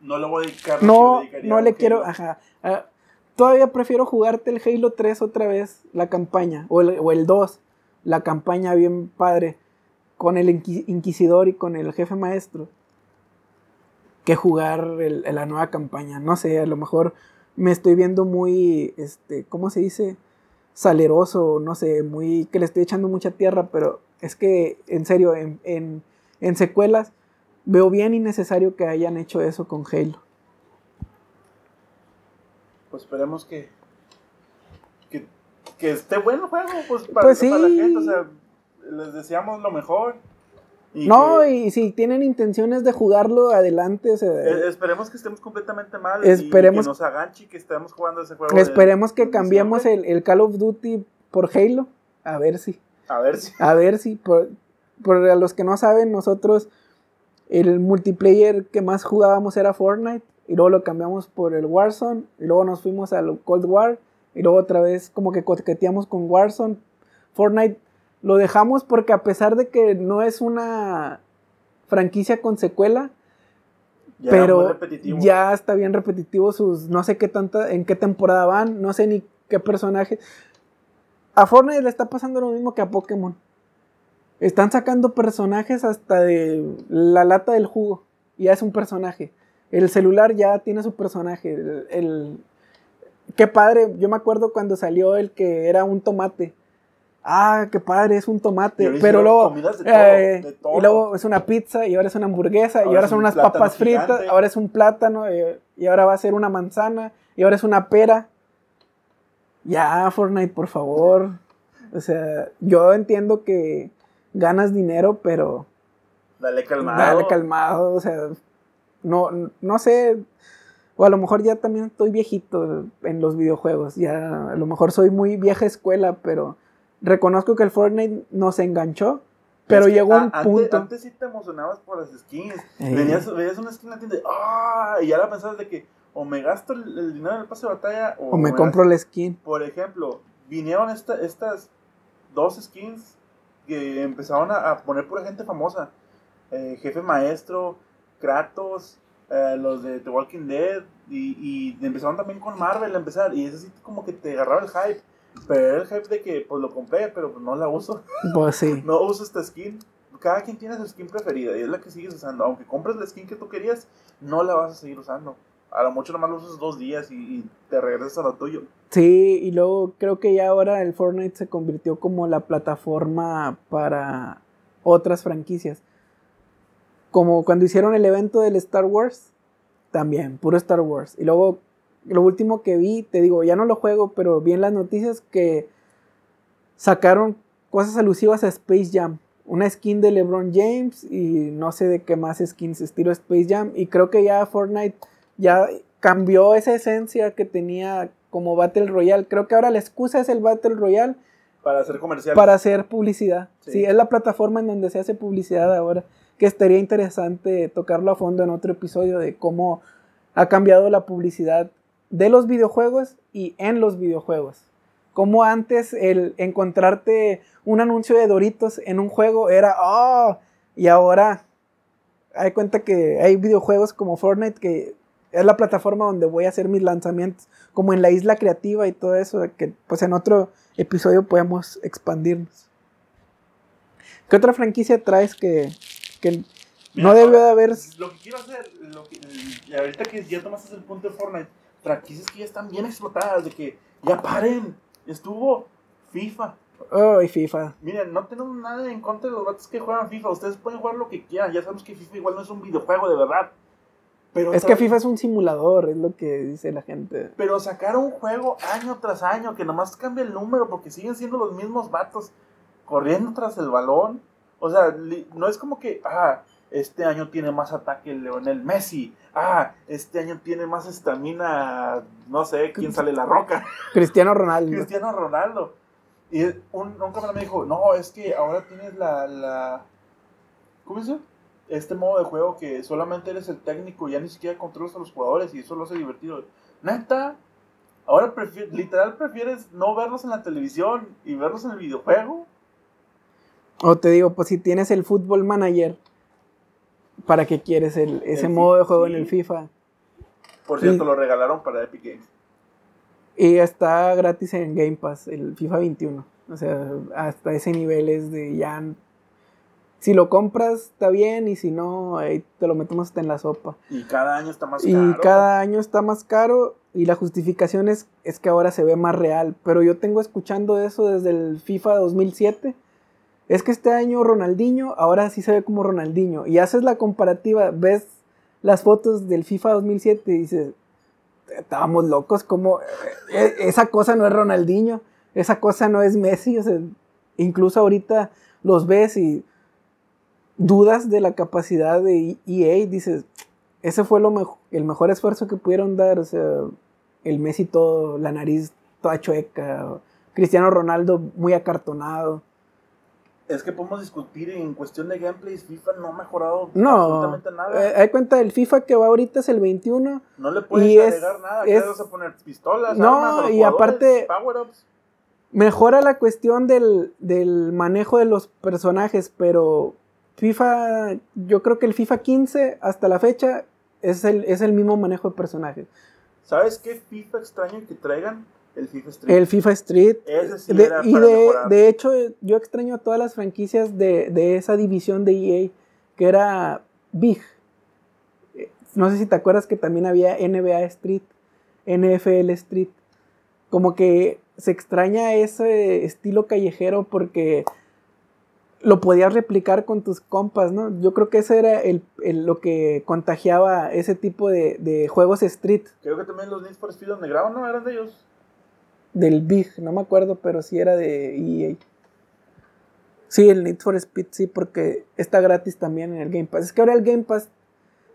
S2: No le voy a dedicar.
S1: no,
S2: lo dedicaría
S1: no le quiero, ajá. ah, todavía prefiero jugarte el Halo 3 otra vez, la campaña, o el, o el 2, la campaña bien padre, con el inqui- Inquisidor y con el jefe maestro, que jugar el- la nueva campaña. No sé, a lo mejor me estoy viendo muy, este, ¿cómo se dice? Saleroso, no sé, muy, que le estoy echando mucha tierra, pero es que, en serio, en, en, en secuelas, veo bien innecesario que hayan hecho eso con Halo.
S2: Pues esperemos que, que esté bueno el juego, pues para,
S1: Pues
S2: para la gente, o sea, les deseamos lo mejor. Y
S1: No,
S2: que-
S1: y si tienen intenciones de jugarlo, adelante.
S2: Eh, esperemos que estemos completamente mal
S1: Esperemos-
S2: y que nos aganche que estemos jugando ese juego. de-
S1: esperemos que cambiemos el, el Call of Duty por Halo. A ver si.
S2: A ver si.
S1: A ver si. Por, por a los que no saben, nosotros el multiplayer que más jugábamos era Fortnite. Y luego lo cambiamos por el Warzone. Y luego nos fuimos al Cold War. Y luego otra vez como que coqueteamos con Warzone. Fortnite lo dejamos porque a pesar de que no es una franquicia con secuela,
S2: Ya
S1: pero ya está bien repetitivo sus no sé qué tanta en qué temporada van, no sé ni qué personaje. A Fortnite le está pasando lo mismo que a Pokémon. Están sacando personajes hasta de la lata del jugo. y Ya es un personaje. El celular ya tiene su personaje. El, el- Qué padre. Yo me acuerdo cuando salió el que era un tomate. Ah, qué padre, es un tomate. Pero luego.
S2: de todo,
S1: eh,
S2: de todo.
S1: y luego es una pizza, y ahora es una hamburguesa, y
S2: Ahora
S1: son
S2: un
S1: unas papas fritas,
S2: gigante.
S1: ahora es un plátano, y, y ahora va a ser una manzana, y ahora es una pera. Ya, Fortnite, por favor. O sea, yo entiendo que ganas dinero, pero
S2: Dale calmado.
S1: dale calmado. O sea, no, no sé. O a lo mejor ya también estoy viejito en los videojuegos. Ya a lo mejor soy muy vieja escuela, pero reconozco que el Fortnite nos enganchó. Pero
S2: Es que,
S1: llegó un
S2: antes-
S1: punto.
S2: Antes, sí te emocionabas por las skins.
S1: Eh.
S2: Venías, veías una skin en la tienda y, ¡ah! y ya la pensabas de que o me gasto el, el dinero en el pase de batalla o,
S1: O me compro la skin.
S2: Por ejemplo, vinieron esta- estas dos skins que empezaron a, a poner pura gente famosa. Eh, Jefe Maestro, Kratos, eh, los de The Walking Dead. Y, y empezaron también con Marvel a empezar. Y eso sí como que te agarraba el hype. Pero era el hype de que pues lo compré, pero pues no la uso.
S1: Pues sí.
S2: No uso esta skin. Cada quien tiene su skin preferida y es la que sigues usando. Aunque compres la skin que tú querías, no la vas a seguir usando. A lo mucho nomás lo usas dos días y, y te regresas a lo tuyo.
S1: Sí, y luego creo que ya ahora el Fortnite se convirtió como la plataforma para otras franquicias. Como cuando hicieron el evento del Star Wars, también, puro Star Wars. Y luego, lo último que vi, te digo, ya no lo juego, pero vi en las noticias que sacaron cosas alusivas a Space Jam. Una skin de LeBron James y no sé de qué más skins estilo Space Jam. Y creo que ya Fortnite ya cambió esa esencia que tenía como Battle Royale. Creo que ahora la excusa es el Battle Royale
S2: Para hacer comerciales.
S1: para hacer publicidad. Sí.
S2: Sí.
S1: es la plataforma en donde se hace publicidad ahora. Que estaría interesante tocarlo a fondo en otro episodio de cómo ha cambiado la publicidad de los videojuegos y en los videojuegos. Como antes el encontrarte un anuncio de Doritos en un juego era, oh, y ahora hay cuenta que hay videojuegos como Fortnite que es la plataforma donde voy a hacer mis lanzamientos, como en la isla creativa y todo eso, que pues en otro episodio podemos expandirnos. ¿Qué otra franquicia traes que, que
S2: Mira,
S1: no debió
S2: ahora,
S1: de haber...
S2: Lo que quiero hacer, lo que, y ahorita que ya tomaste el punto de Fortnite, franquicias que ya están bien explotadas, de que ya paren. Estuvo FIFA.
S1: Ay, FIFA.
S2: Miren, no tenemos nada en contra de los vatos que juegan FIFA. Ustedes pueden jugar lo que quieran. Ya sabemos que FIFA igual no es un videojuego de verdad. Pero
S1: Es que FIFA es un simulador, es lo que dice la gente.
S2: Pero sacar un juego año tras año que nomás cambia el número porque siguen siendo los mismos vatos corriendo tras el balón. O sea, no es como que, ah, este año tiene más ataque Leonel Messi. Ah, este año tiene más estamina, no sé, quién sale la roca.
S1: Cristiano Ronaldo.
S2: Cristiano Ronaldo. Y un, un camarada me dijo, no, es que ahora tienes la, la... ¿Cómo dice? Este modo de juego que solamente eres el técnico y ya ni siquiera controlas a los jugadores y eso lo hace divertido. Neta, ahora prefi- literal prefieres no verlos en la televisión y verlos en el videojuego.
S1: O te digo, pues si tienes el Football Manager, ¿para qué quieres el, ese
S2: El
S1: modo de juego
S2: sí.
S1: en el FIFA?
S2: Por cierto,
S1: Y-
S2: lo regalaron para Epic Games.
S1: Y está gratis en Game Pass, el FIFA 21. O sea, hasta ese nivel es de ya. Si lo compras, está bien, y si no, ahí te lo metemos hasta en la sopa.
S2: Y cada año está más
S1: Y
S2: caro.
S1: cada año está más caro, y la justificación es, es que ahora se ve más real. Pero yo tengo escuchando eso desde el FIFA 2007. Es que este año Ronaldinho, ahora sí se ve como Ronaldinho. Y haces la comparativa, ves las fotos del FIFA 2007 y dices, estábamos locos, como eh, esa cosa no es Ronaldinho, esa cosa no es Messi, o sea, incluso ahorita los ves y dudas de la capacidad de EA, dices, ese fue el mejor esfuerzo que pudieron dar, o sea, el Messi todo, la nariz toda chueca, Cristiano Ronaldo muy acartonado.
S2: Es que podemos discutir en cuestión de gameplay. FIFA no ha mejorado
S1: No,
S2: absolutamente nada.
S1: eh, hay cuenta, el FIFA que va ahorita es el 21,
S2: no le puedes
S1: y es-
S2: agregar nada.
S1: es-
S2: ¿Qué vas a poner? Pistolas,
S1: No,
S2: armas, a los
S1: y aparte-
S2: Power-ups.
S1: mejora la cuestión del, del manejo de los personajes, pero FIFA, yo creo que el FIFA 15 hasta la fecha es el, es el mismo manejo de personajes.
S2: ¿Sabes qué FIFA extraño que traigan? El FIFA Street.
S1: El FIFA Street.
S2: Ese sí
S1: de-
S2: era
S1: y
S2: para
S1: de, de hecho, yo extraño a todas las franquicias de, de esa división de EA, que era Big. Eh, No sé si te acuerdas que también había NBA Street, NFL Street. Como que se extraña ese estilo callejero porque lo podías replicar con tus compas, ¿no? Yo creo que eso era el, el- lo que contagiaba ese tipo de, de juegos street
S2: Creo que también los Need for Speed donde graban, ¿no? Eran de ellos.
S1: Del Big, no me acuerdo, pero sí era de EA. Sí, el Need for Speed, sí, porque está gratis también en el Game Pass. Es que ahora el Game Pass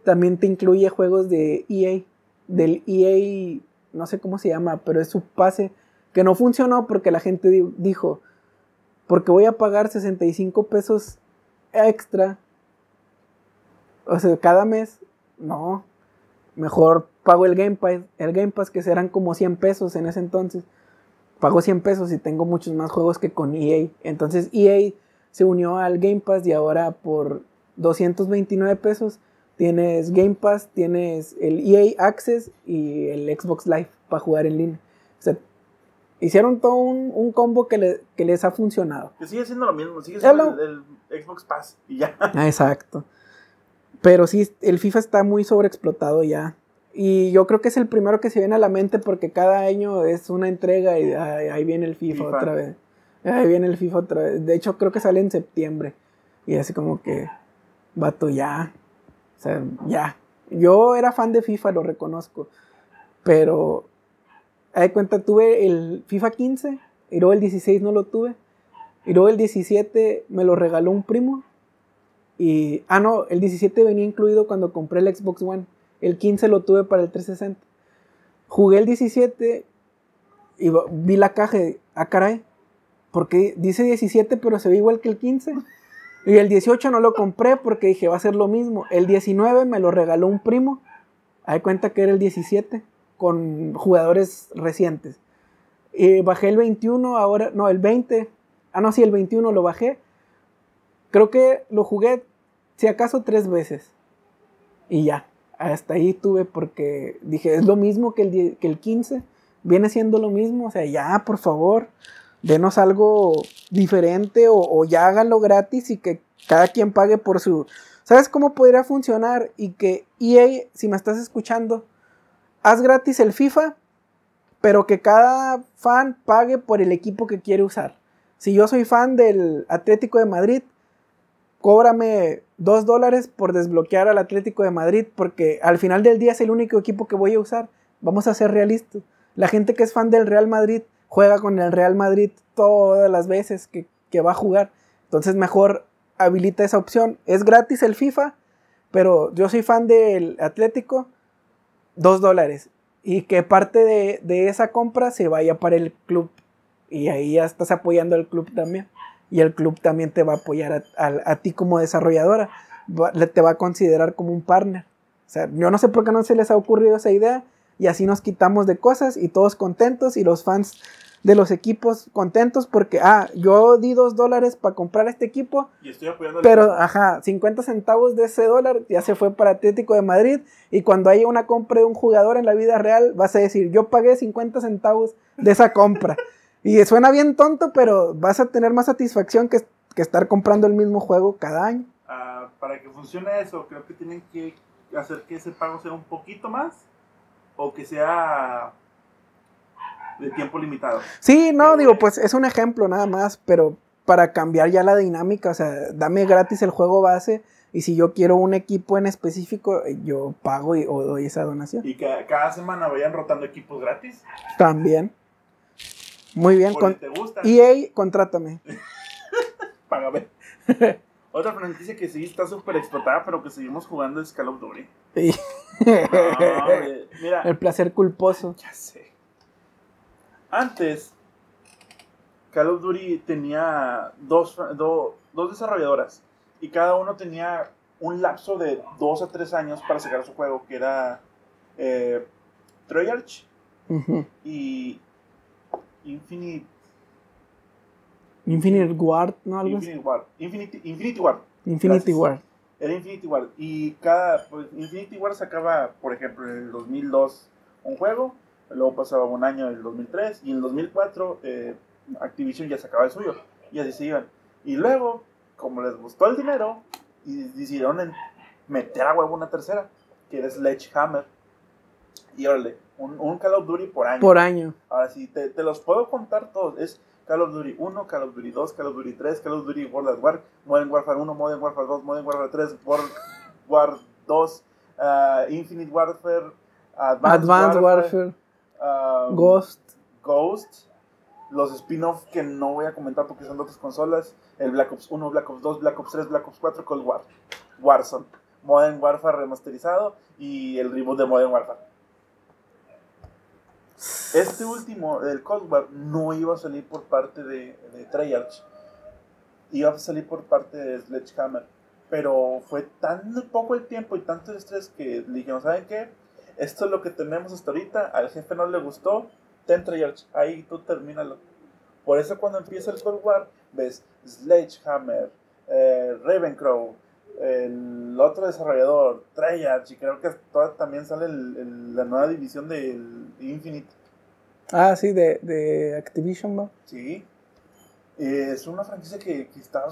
S1: también te incluye juegos de EA, del EA, no sé cómo se llama, pero es su pase que no funcionó porque la gente di- dijo, porque voy a pagar 65 pesos extra, o sea, cada mes, no, mejor pago el Game Pass, el Game Pass que serán como 100 pesos en ese entonces. Pago 100 pesos y tengo muchos más juegos que con EA. Entonces EA se unió al Game Pass y ahora por 229 pesos tienes Game Pass, tienes el EA Access y el Xbox Live para jugar en línea. O sea, hicieron todo un, un combo que, le- que les ha funcionado.
S2: Que sigue siendo lo mismo. Sigue siendo el, el Xbox Pass. Y ya.
S1: Ah, exacto. Pero sí, el FIFA está muy sobreexplotado ya. Y yo creo que es el primero que se viene a la mente porque cada año es una entrega y ay, ahí viene el FIFA,
S2: FIFA.
S1: otra vez. Ahí viene el FIFA otra vez. De hecho, creo que sale en septiembre. Y así como que, vato, ya. O sea, ya. Yo era fan de FIFA, lo reconozco. Pero, hay cuenta, tuve el FIFA 15 y luego el 16 no lo tuve. Y luego el 17 me lo regaló un primo. Y, ah, no, el 17 venía incluido cuando compré el Xbox One. El 15 lo tuve para el 360. Jugué el 17 y vi la caja ah, caray, porque dice 17 pero se ve igual que el 15. Y el 18 no lo compré porque dije, va a ser lo mismo. El 19 me lo regaló un primo. Hay cuenta que era el 17 con jugadores recientes. Y bajé el 21, ahora, no, el 20. Ah, no, sí, el 21 lo bajé. Creo que lo jugué, si acaso, tres veces. Y ya, hasta ahí tuve porque dije, es lo mismo que el, que el 15. Viene siendo lo mismo. O sea, ya, por favor, denos algo diferente o, o ya háganlo gratis y que cada quien pague por su... ¿Sabes cómo podría funcionar? Y que EA, si me estás escuchando, haz gratis el FIFA, pero que cada fan pague por el equipo que quiere usar. Si yo soy fan del Atlético de Madrid, cóbrame dos dólares por desbloquear al Atlético de Madrid, porque al final del día es el único equipo que voy a usar. Vamos a ser realistas. La gente que es fan del Real Madrid juega con el Real Madrid todas las veces que, que va a jugar. Entonces mejor habilita esa opción. Es gratis el FIFA, pero yo soy fan del Atlético, dos dólares. Y que parte de, de esa compra se vaya para el club. Y ahí ya estás apoyando al club también. Y el club también te va a apoyar a, a- a ti como desarrolladora. Va- te va a considerar como un partner. O sea, yo no sé por qué no se les ha ocurrido esa idea. y así nos quitamos de cosas y todos contentos y los fans de los equipos contentos porque, ah, yo di dos dólares para comprar este equipo,
S2: Y estoy
S1: pero, ajá, 50 centavos de ese dólar ya se fue para Atlético de Madrid y cuando haya una compra de un jugador en la vida real vas a decir, yo pagué 50 centavos de esa compra. y suena bien tonto, pero vas a tener más satisfacción que, que estar comprando el mismo juego cada año.
S2: Ah, para que funcione eso, creo que tienen que hacer que ese pago sea un poquito más o que sea de tiempo limitado.
S1: Sí, no,
S2: Pero,
S1: digo, pues es un ejemplo nada más, pero para cambiar ya la dinámica, o sea, dame gratis el juego base y si yo quiero un equipo en específico, eh, yo pago y, o doy esa donación.
S2: Y que cada semana vayan rotando equipos gratis.
S1: También. Muy bien,
S2: Por
S1: con
S2: te gusta,
S1: EA, contrátame.
S2: págame. Otra franquicia que sí está súper explotada, pero que seguimos jugando es Call of Duty.
S1: Sí.
S2: No, hombre, mira,
S1: el placer culposo.
S2: Ya sé. Antes, Call of Duty tenía dos, do- dos desarrolladoras y cada uno tenía un lapso de dos a tres años para sacar su juego, que era eh, Treyarch y Infinite,
S1: Infinite Ward, ¿no? Algo.
S2: Infinite Ward. Infinity, Infinity Ward.
S1: Infinity
S2: gracias.
S1: Ward.
S2: Era Infinity Ward. Y cada. Pues, Infinity Ward sacaba, por ejemplo, en el 2002 un juego. Luego pasaba un año en el 2003. Y en el 2004 eh, Activision ya sacaba el suyo. Y así se iban. Y luego, como les gustó el dinero, y decidieron meter a huevo una tercera. Que era Sledgehammer. Y órale, un, un Call of Duty por año.
S1: Por año.
S2: Ahora sí, te, te los puedo contar todos. Es Call of Duty 1, Call of Duty 2, Call of Duty 3, Call of Duty World at War, Modern Warfare 1, Modern Warfare 2, Modern Warfare 3, World War 2, ah, Infinite Warfare, Advanced,
S1: Advanced
S2: Warfare,
S1: Warfare.
S2: ah,
S1: Ghost.
S2: Ghost, los spin-off que no voy a comentar porque son de otras consolas, el Black Ops 1, Black Ops 2, Black Ops 3, Black Ops 4, Cold War, Warzone, Modern Warfare remasterizado y el reboot de Modern Warfare. Este último, el Cold War, no iba a salir por parte de, Treyarch. Iba a salir por parte de Sledgehammer. Pero fue tan poco el tiempo y tanto estrés que le dijeron, ¿saben qué? Esto es lo que tenemos hasta ahorita. Al jefe no le gustó. Ten Treyarch. Ahí tú termínalo. Por eso cuando empieza el Cold War, ves Sledgehammer, eh, Ravencrow, el otro desarrollador, Treyarch, y creo que también sale la nueva división del Infinite.
S1: Ah, sí, de, de Activision, ¿va?
S2: Sí. Eh, es una franquicia que, que está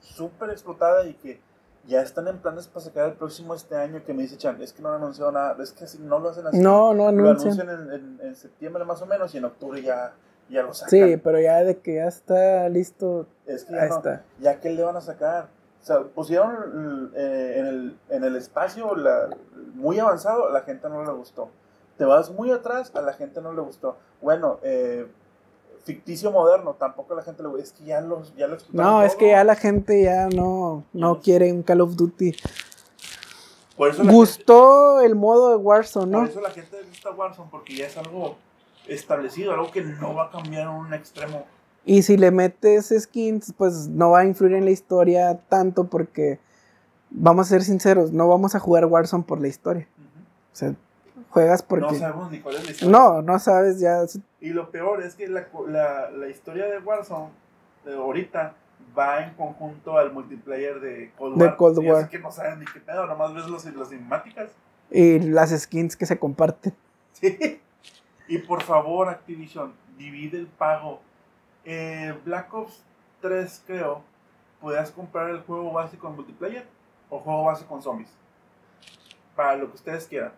S2: súper explotada y que ya están en planes para sacar el próximo este año. Que me dice Chan, es que no han anunciado nada, es que si no lo hacen así.
S1: No, no
S2: lo
S1: anuncian.
S2: anuncian en, en- en septiembre más o menos y en octubre ya, ya lo sacan.
S1: Sí, pero ya de que ya está listo,
S2: es que ya, no-
S1: está.
S2: ya que le van a sacar. O sea, pusieron eh, en, el, en el espacio la- muy avanzado, la gente no le gustó. Te vas muy atrás, a la gente no le gustó. Bueno, eh, ficticio moderno, tampoco a la gente le gustó. Es que ya, los, ya lo explotaron
S1: No, es que ya la gente ya no, no quiere un Call of Duty.
S2: Por eso la
S1: Gustó el modo de Warzone, ¿no?
S2: por eso la gente le gusta Warzone, porque ya es algo establecido, algo que no va a cambiar en un extremo.
S1: Y si le metes skins, pues no va a influir en la historia tanto porque, vamos a ser sinceros, no vamos a jugar Warzone por la historia. O sea, juegas
S2: No
S1: porque...
S2: sabemos ni cuál es la historia.
S1: No, no sabes ya.
S2: Y lo peor es que la, la, la historia de Warzone de ahorita va en conjunto al multiplayer de Cold
S1: De
S2: War.
S1: Cold
S2: Y así
S1: War.
S2: que no saben ni qué pedo, nomás ves los, las cinemáticas.
S1: Y las skins que se comparten.
S2: Sí. Y por favor, Activision, divide el pago. Eh, Black Ops 3, creo, podías comprar el juego base con multiplayer o juego base con zombies. Para lo que ustedes quieran.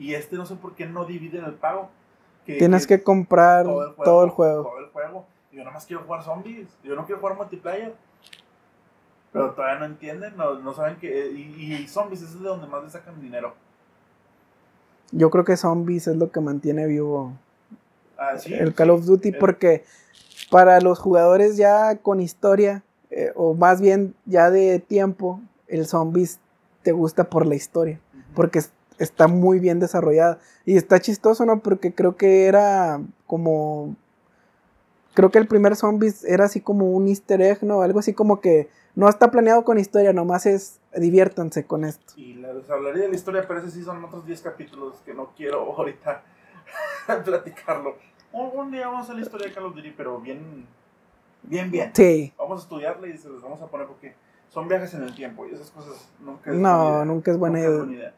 S2: Y este no sé por qué no dividen el pago. Que-
S1: Tienes que comprar
S2: todo el juego.
S1: todo el juego.
S2: Todo el juego. Yo nada más quiero jugar zombies. Yo no quiero jugar multiplayer. Pero todavía no entienden, no, no saben que. Y, y zombies es de donde más le sacan dinero.
S1: Yo creo que Zombies es lo que mantiene vivo
S2: Ah, sí,
S1: el Call of Duty
S2: El-
S1: porque para los jugadores ya con historia, eh, o más bien ya de tiempo, el Zombies te gusta por la historia. Porque está muy bien desarrollada. Y está chistoso, ¿no? Porque creo que era como Creo que el primer Zombies era así como un easter egg, ¿no? Algo así como que no está planeado con historia, nomás es diviértanse con esto.
S2: Y les hablaría de la historia, pero ese sí son otros 10 capítulos que no quiero ahorita platicarlo. Un día vamos a la historia de Call of Duty, pero bien, bien, bien.
S1: Sí.
S2: Vamos a estudiarla y se los vamos a poner porque son viajes en el tiempo y esas cosas nunca
S1: es no, buena idea. nunca es buena idea.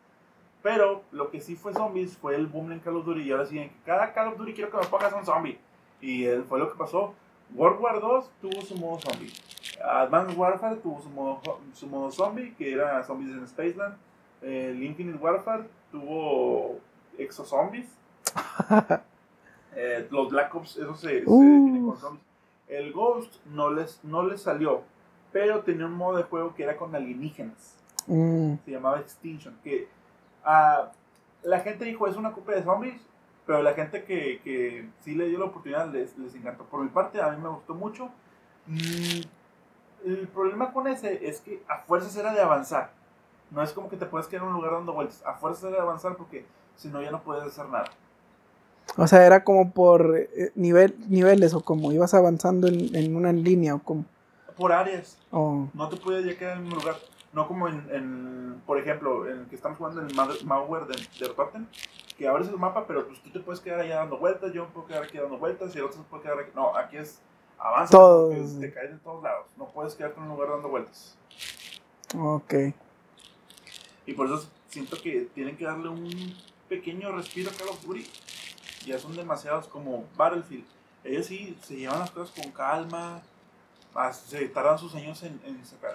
S2: Pero lo que sí fue zombies fue el boom en Call of Duty y ahora sí, cada Call of Duty quiero que me pongas un zombie. Y fue lo que pasó. World War 2 tuvo su modo zombie. Advanced Warfare tuvo su modo, su modo zombie, que era zombies en Spaceland. El Infinite Warfare tuvo exozombies. eh, los Black Ops, eso se, uh. define con zombies. El Ghost no les, no les salió, pero tenía un modo de juego que era con alienígenas. Mm. Se llamaba Extinction. Que uh, la gente dijo es una copia de zombies, pero la gente que, que sí le dio la oportunidad les, les encantó. Por mi parte, a mí me gustó mucho. Mm, el problema con ese es que a fuerzas era de avanzar. No es como que te puedes quedar en un lugar dando vueltas. A fuerzas era de avanzar porque si no ya no puedes hacer nada.
S1: O sea, era como por eh, nivel, niveles o como ibas avanzando en, en una línea o como...
S2: Por áreas. Oh. No te puedes ya quedar en un lugar. No como en, en por ejemplo, en el que estamos jugando en el malware de, de Totten, que abres el mapa, pero pues tú te puedes quedar allá dando vueltas, yo me puedo quedar aquí dando vueltas y el otro se puede quedar aquí. No, aquí es avanza, te caes de todos lados. No puedes quedarte en un lugar dando vueltas.
S1: Ok.
S2: Y por eso siento que tienen que darle un pequeño respiro a Call of Duty. Ya son demasiados como Battlefield. Ellos sí se llevan las cosas con calma. Se tardan sus años en, en sacar.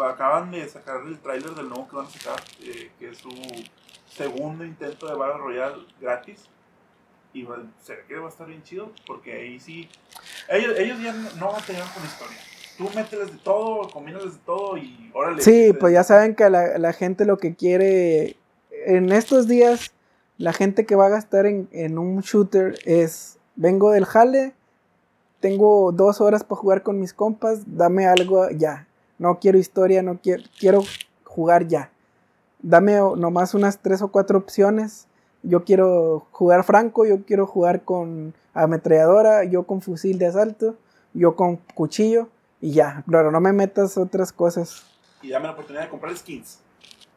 S2: Acaban de sacar el tráiler del nuevo que van a sacar, eh, que es su segundo intento de Battle Royale gratis. Y se ve que va a estar bien chido, porque ahí sí. Ellos, ellos ya no van a tener con historia. Tú mételes de todo, combínales de todo y órale.
S1: Sí, pues ya saben que la, la, gente lo que quiere. En estos días, la gente que va a gastar en, en un shooter es: vengo del jale, tengo dos horas para jugar con mis compas, dame algo ya. No quiero historia, no quiero, quiero jugar ya dame nomás unas tres o cuatro opciones. Yo quiero jugar franco, yo quiero jugar con ametralladora, yo con fusil de asalto, yo con cuchillo y ya. Pero no me metas otras cosas.
S2: Y dame la oportunidad de comprar skins.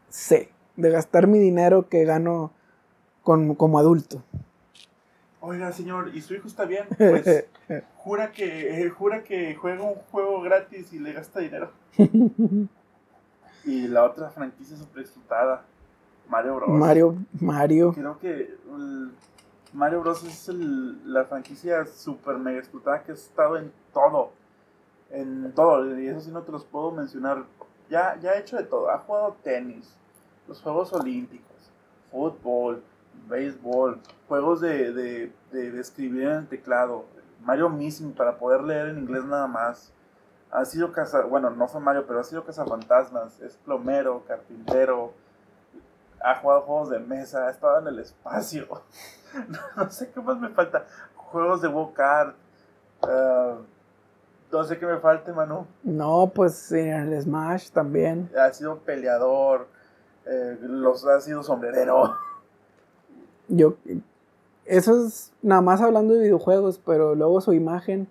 S1: Sí, de gastar mi dinero que gano con, como adulto.
S2: Oiga, señor, ¿y su hijo está bien? Pues jura que, eh, jura que juega un juego gratis y le gasta dinero. Y la otra franquicia super explotada, Mario Bros.
S1: Mario, Mario.
S2: Creo que Mario Bros. es la franquicia super mega explotada que ha estado en todo. En todo, y eso sí no te los puedo mencionar. Ya, ya ha hecho de todo. Ha jugado tenis, los Juegos Olímpicos, fútbol, béisbol, juegos de, de, de, escribir en el teclado, Mario Missing para poder leer en inglés nada más ha sido casa, bueno, no fue Mario, pero ha sido cazafantasmas, es plomero, carpintero, ha jugado juegos de mesa, ha estado en el espacio. no, sé qué más me falta. Juegos de go uh, no sé qué me falte, Manu.
S1: No, pues en el Smash también.
S2: Ha sido peleador, eh, los ha sido sombrerero.
S1: Yo, eso es nada más hablando de videojuegos, pero luego su imagen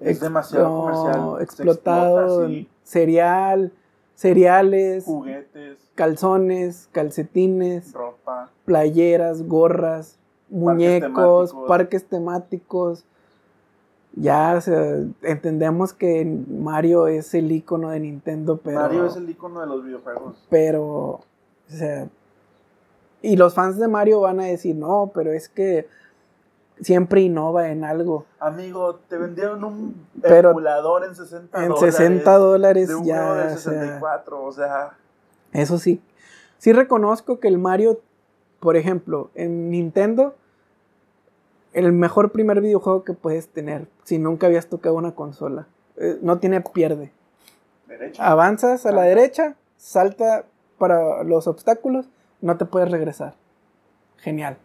S2: es demasiado comercial.
S1: Explotado, cereal, cereales,
S2: juguetes,
S1: calzones, calcetines,
S2: ropa,
S1: playeras, gorras, muñecos, parques temáticos. Ya, entendemos que Mario es el icono de Nintendo, pero.
S2: Mario es el icono de los videojuegos.
S1: Pero, o sea. Y los fans de Mario van a decir, no, pero es que siempre innova en algo.
S2: Amigo, te vendieron un emulador en 60
S1: dólares. En 60 dólares
S2: de
S1: ya.
S2: De 64, o sea,
S1: Eso sí. Sí reconozco que el Mario, por ejemplo, en Nintendo, el mejor primer videojuego que puedes tener si nunca habías tocado una consola. Eh, no tiene pierde.
S2: Derecha.
S1: Avanzas a la derecha, salta para los obstáculos, no te puedes regresar. Genial.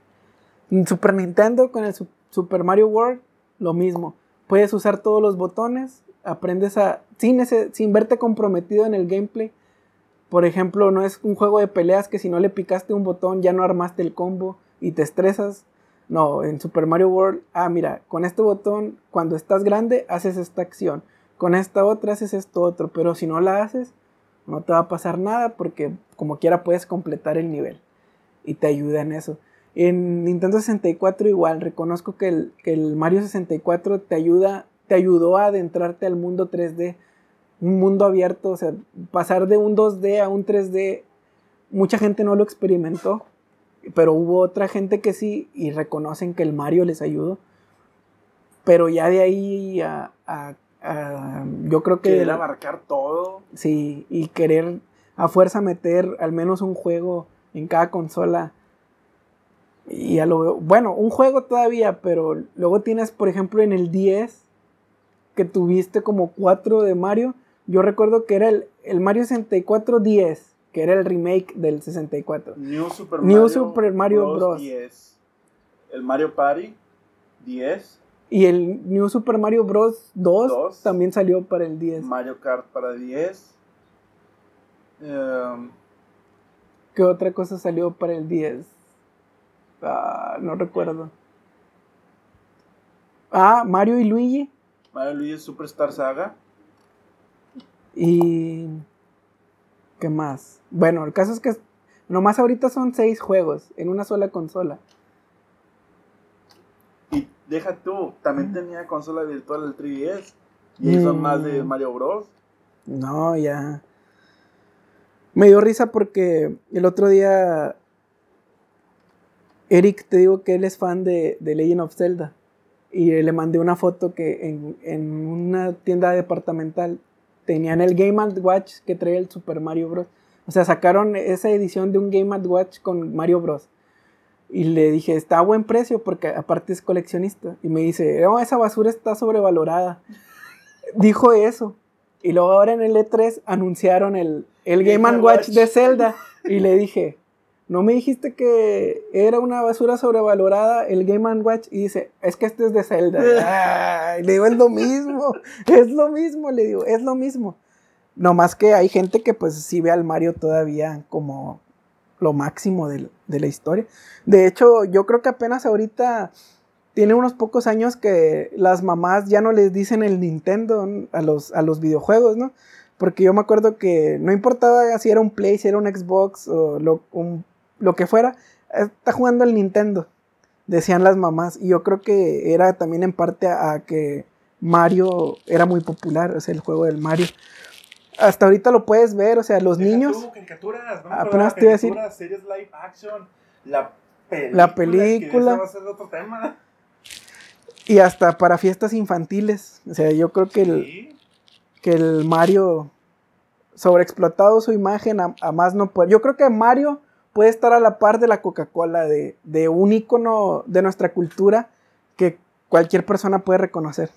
S1: Super Nintendo con el Super Mario World, lo mismo. Puedes usar todos los botones, aprendes a. Sin, ese, sin verte comprometido en el gameplay. Por ejemplo, no es un juego de peleas que si no le picaste un botón ya no armaste el combo y te estresas. No, en Super Mario World, ah, mira, con este botón, cuando estás grande, haces esta acción. Con esta otra haces esto otro, pero si no la haces, no te va a pasar nada porque como quiera puedes completar el nivel. Y te ayuda en eso. En Nintendo 64 igual, reconozco que el, que el Mario 64 te ayuda, te ayudó a adentrarte al mundo 3D, un mundo abierto, o sea, pasar de un 2D a un 3D, mucha gente no lo experimentó, pero hubo otra gente que sí y reconocen que el Mario les ayudó. Pero ya de ahí a, yo creo que...
S2: Querer abarcar todo.
S1: Sí, y querer a fuerza meter al menos un juego en cada consola y ya lo veo. Bueno, un juego todavía, pero luego tienes, por ejemplo, en el 10, que tuviste como 4 de Mario. Yo recuerdo que era el, el Mario 64 10, que era el remake del 64.
S2: New Super
S1: Mario, New Super Mario Bros.
S2: 10. El Mario Party 10.
S1: Y el New Super Mario Bros. 2, también salió para el 10.
S2: Mario Kart para 10.
S1: Em, ¿Qué otra cosa salió para el 10? Ah, no recuerdo. Ah, Mario y Luigi.
S2: Mario y Luigi Superstar Saga.
S1: Y. ¿Qué más? Bueno, el caso es que nomás ahorita son seis juegos en una sola consola.
S2: Deja tú, también tenía consola virtual el 3DS. Y son más de mm. Mario Bros.
S1: No, ya. Me dio risa porque el otro día Eric, te digo que él es fan de, Legend of Zelda. Y le mandé una foto que en, una tienda departamental tenían el Game Watch que trae el Super Mario Bros. O sea, sacaron esa edición de un Game Watch con Mario Bros. Y le dije, está a buen precio porque aparte es coleccionista. Y me dice, no, esa basura está sobrevalorada. Dijo eso. Y luego ahora en el E3 anunciaron el, el Game Watch de Zelda. Y le dije, no me dijiste que era una basura sobrevalorada el Game Watch y dice, es que este es de Zelda. le digo, es lo mismo, es lo mismo, le digo, es lo mismo. No más que hay gente que pues sí ve al Mario todavía como lo máximo de, la historia. De hecho, yo creo que apenas ahorita tiene unos pocos años que las mamás ya no les dicen el Nintendo a los, videojuegos, ¿no? Porque yo me acuerdo que no importaba si era un Play, si era un Xbox o lo que fuera, está jugando el Nintendo, decían las mamás. Y yo creo que era también en parte a, que Mario era muy popular, o sea, el juego del Mario. Hasta ahorita lo puedes ver, o sea, los niños.
S2: caricaturas, ¿no? Apenas te iba a decir. Series live action, la película. La película. va a ser otro tema.
S1: Y hasta para fiestas infantiles. O sea, yo creo que el, que el Mario sobreexplotado su imagen a, a, más no puede. Yo creo que Mario puede estar a la par de la Coca-Cola, de, de un icono de nuestra cultura que cualquier persona puede reconocer.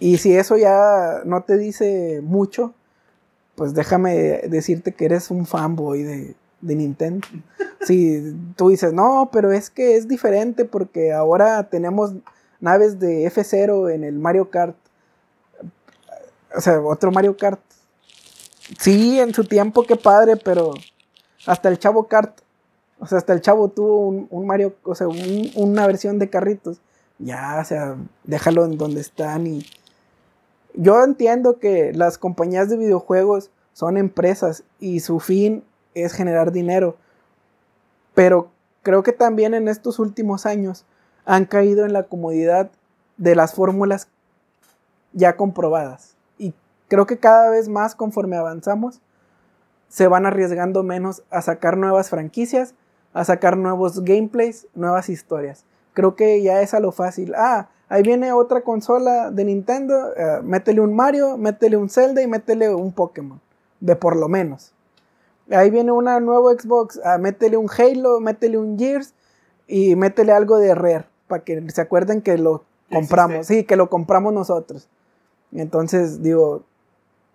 S1: Y si eso ya no te dice mucho, pues déjame decirte que eres un fanboy de, de Nintendo. Si tú dices, no, pero es que es diferente porque ahora tenemos naves de F0 en el Mario Kart. O sea, otro Mario Kart. Sí, en su tiempo, qué padre, pero hasta el Chavo Kart, o sea, hasta el Chavo tuvo un, Mario, o sea, una versión de carritos. Ya, o sea, déjalo en donde están y... Yo entiendo que las compañías de videojuegos son empresas y su fin es generar dinero. Pero creo que también en estos últimos años han caído en la comodidad de las fórmulas ya comprobadas. Y creo que cada vez más conforme avanzamos, se van arriesgando menos a sacar nuevas franquicias, a sacar nuevos gameplays, nuevas historias. Creo que ya es a lo fácil. Ah, ahí viene otra consola de Nintendo, eh, métele un Mario, métele un Zelda y métele un Pokémon, de por lo menos. Ahí viene una nueva Xbox, ah, métele un Halo, métele un Gears y métele algo de Rare, para que se acuerden que lo compramos, sí, que lo compramos nosotros. Entonces, digo,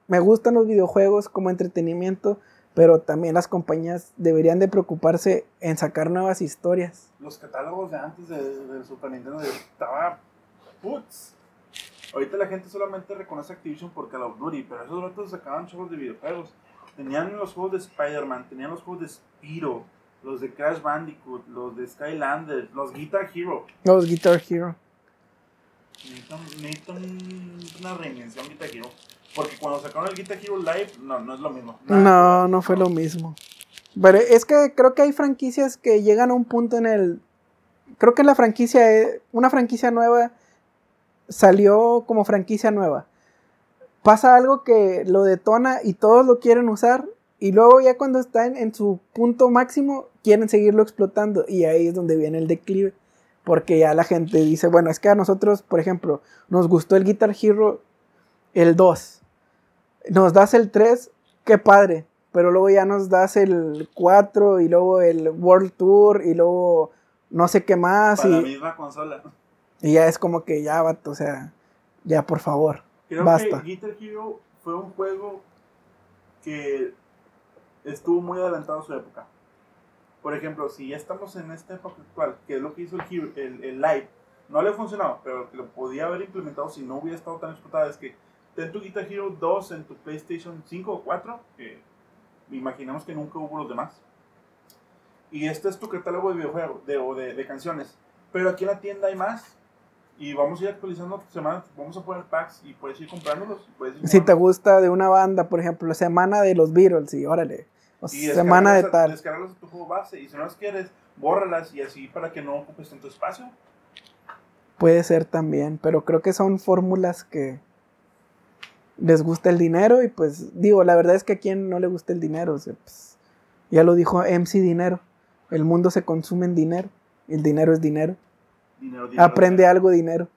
S1: me gustan los videojuegos como entretenimiento, pero también las compañías deberían de preocuparse en sacar nuevas historias.
S2: Los catálogos de antes del Super Nintendo estaba Ahorita la gente solamente reconoce Activision por Call of Duty, pero esos ratos sacaban juegos de videojuegos. Tenían los juegos de Spider-Man, tenían los juegos de Spiro, los de Crash Bandicoot, los de Skylanders, los Guitar Hero.
S1: Los Guitar Hero.
S2: Necesitan, necesitan una reinvención Guitar Hero. Porque cuando sacaron el Guitar Hero Live, no, no es lo mismo. Nada.
S1: No, no fue lo mismo. Pero es que creo que hay franquicias que llegan a un punto en el. Creo que la franquicia, una franquicia nueva salió como franquicia nueva. Pasa algo que lo detona y todos lo quieren usar. Y luego ya cuando está en, en su punto máximo, quieren seguirlo explotando. Y ahí es donde viene el declive. Porque ya la gente dice, bueno, es que a nosotros, por ejemplo, nos gustó el Guitar Hero el 2. Nos das el 3, qué padre. Pero luego ya nos das el 4 y luego el World Tour y luego no sé qué más.
S2: Para
S1: y,
S2: la misma consola.
S1: Y ya es como que ya, vato, o sea, ya por favor.
S2: Creo
S1: Basta.
S2: que Guitar Hero fue un juego que estuvo muy adelantado a su época. Por ejemplo, si ya estamos en esta época actual, que es lo que hizo el, Hero- el, el Live, no le funcionó, pero que lo podía haber implementado si no hubiera estado tan explotada, es que ten tu Guitar Hero 2 en tu PlayStation 5 o 4, que imaginamos que nunca hubo los demás. Y este es tu catálogo de videojuegos, de, o de, de canciones. Pero aquí en la tienda hay más. Y vamos a ir actualizando semanas, vamos a poner packs y puedes ir comprándolos. puedes ir
S1: Si te gusta de una banda, por ejemplo, semana de los Beatles, y órale. O
S2: Y
S1: semana de
S2: a-
S1: tal.
S2: Descargarlas a tu juego base. Y si no las quieres, bórralas y así para que no ocupes tanto espacio.
S1: Puede ser también, pero creo que son fórmulas que les gusta el dinero y pues digo, la verdad es que a quien no le gusta el dinero, o sea, pues, ya lo dijo MC Dinero, el mundo se consume en dinero, el dinero es dinero,
S2: Dinero, dinero,
S1: aprende
S2: dinero.
S1: algo dinero.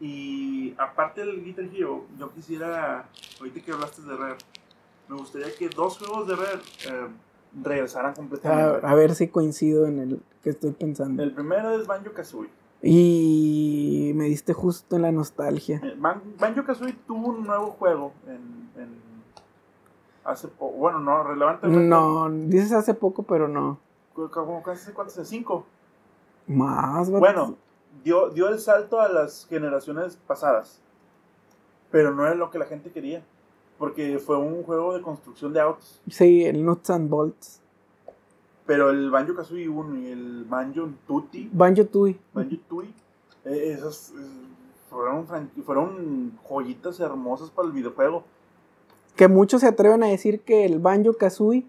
S2: Y aparte del Guitar Hero, yo quisiera, ahorita que hablaste de Rare, me gustaría que dos juegos de Rare eh, regresaran completamente.
S1: a ver si coincido en el que estoy pensando.
S2: El primero es Banjo Kazooie.
S1: Y me diste justo en la nostalgia.
S2: Banjo Kazooie tuvo un nuevo juego en, en hace poco. Bueno, no, relevantemente.
S1: No, dices hace poco, pero no.
S2: Como casi cuántos, cinco.
S1: Más, vato.
S2: Bueno, dio, dio el salto a las generaciones pasadas. Pero no era lo que la gente quería. Porque fue un juego de construcción de autos.
S1: Sí, el Nuts and Bolts.
S2: Pero el Banjo Kazooie 1 y el Banjo Tutti,
S1: Banjo Tui.
S2: Banjo Tui, eh, esos eh, fueron, fueron joyitas hermosas para el videojuego.
S1: Que muchos se atreven a decir que el Banjo Kazooie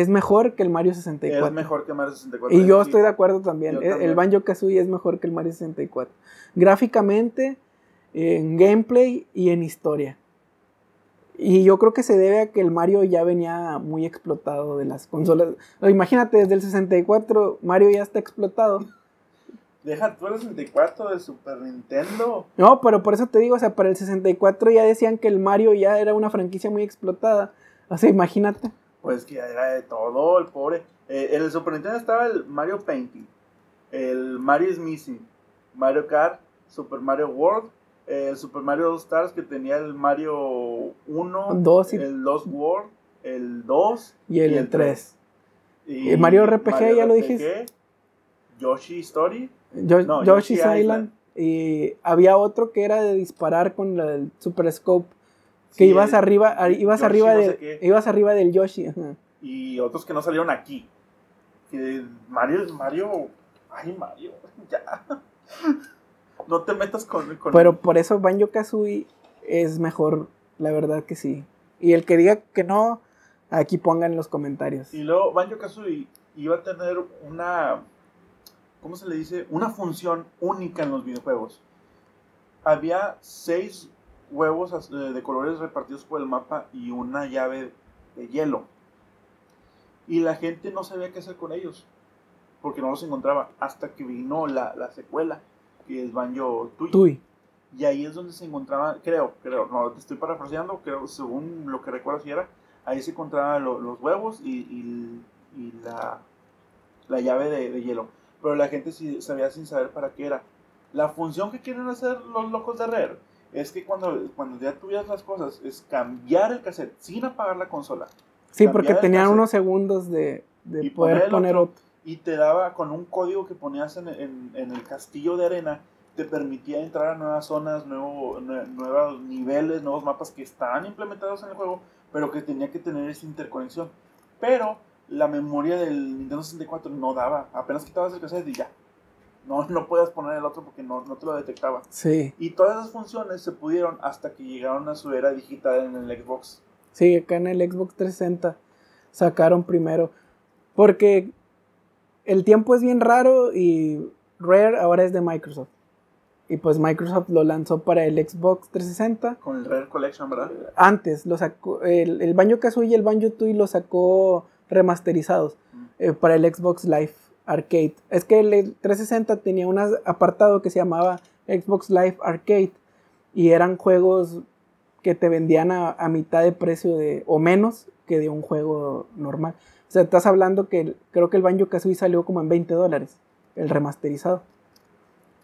S1: es mejor que el Mario 64.
S2: Es mejor que Mario 64.
S1: Y yo
S2: Sí.
S1: estoy de acuerdo también.
S2: Yo
S1: El-
S2: también.
S1: El Banjo Kazooie es mejor que el Mario 64. Gráficamente, en gameplay y en historia. Y yo creo que se debe a que el Mario ya venía muy explotado de las consolas. Imagínate, desde el 64 Mario ya está explotado.
S2: Deja tú el 64 de Super Nintendo.
S1: No, pero por eso te digo, o sea, para el 64 ya decían que el Mario ya era una franquicia muy explotada. O sea, imagínate.
S2: Pues que era de todo, el pobre. Eh, en el Super Nintendo estaba el Mario Painting, el Mario is Missing, Mario Kart, Super Mario World, eh, el Super Mario All Stars que tenía el Mario 1,
S1: Dos y-
S2: el 2 World, el 2
S1: Y el,
S2: Y el
S1: 3.
S2: y
S1: ¿El Mario RPG ya lo dijiste?
S2: Yoshi Story.
S1: Yo-
S2: No,
S1: Yoshi's
S2: Yoshi
S1: Island. Y había otro que era de disparar con el Super Scope. Que
S2: Sí,
S1: ibas
S2: el
S1: arriba, ar- ibas
S2: Yoshi
S1: arriba
S2: no
S1: del, ibas arriba del Yoshi. ajá.
S2: Y otros que no salieron aquí. Que Mario, Mario, ay Mario, ya. No te metas con... con
S1: Pero por eso Banjo Kazooie es mejor, la verdad que sí. Y el que diga que no, aquí pongan en los comentarios.
S2: Y luego Banjo Kazooie iba a tener una. ¿Cómo se le dice? Una función única en los videojuegos. Había seis huevos eh, de colores repartidos por el mapa y una llave de hielo. Y la gente no sabía qué hacer con ellos. Porque no los encontraba. Hasta que vino la, la secuela, que es Banjo Tui.
S1: Tui.
S2: Y ahí es donde se encontraban, creo, creo, no, te estoy parafraseando, creo, según lo que recuerdo si era, ahí se encontraban lo- los huevos y, y- y la, la llave de, de hielo. Pero la gente sí sabía sin saber para qué era. La función que quieren hacer los locos de Rare es que cuando, cuando ya tuvieras las cosas, es cambiar el cassette sin apagar la consola.
S1: Sí, porque tenían
S2: cassette.
S1: unos segundos de, de poder
S2: poner otro.
S1: otro.
S2: Y te daba con un código que ponías en, en- en el castillo de arena, te permitía entrar a nuevas zonas, nuevo, nue- nuevos niveles, nuevos mapas que estaban implementados en el juego, pero que tenía que tener esa interconexión. Pero la memoria del Nintendo 64 no daba. Apenas quitabas el cassette y ya. No, no podías poner el otro porque no, no te lo detectaba.
S1: Sí.
S2: Y todas esas funciones se pudieron hasta que llegaron a su era digital en el Xbox.
S1: Sí, acá en el Xbox 360 sacaron primero. Porque el tiempo es bien raro y Rare ahora es de Microsoft. Y pues Microsoft lo lanzó para el Xbox 360.
S2: Con el Rare Collection, ¿verdad?
S1: Antes lo sacó. El, el Banjo Kazooie y el Banjo Tooie lo sacó remasterizados
S2: Mm.
S1: eh, para el Xbox Live Arcade. Es que el 360 tenía un apartado que se llamaba Xbox Live Arcade. Y eran juegos que te vendían a, mitad de precio de, o menos que de un juego normal. O sea, estás hablando que creo que el Banjo Kazooie salió como en 20 dólares, el remasterizado.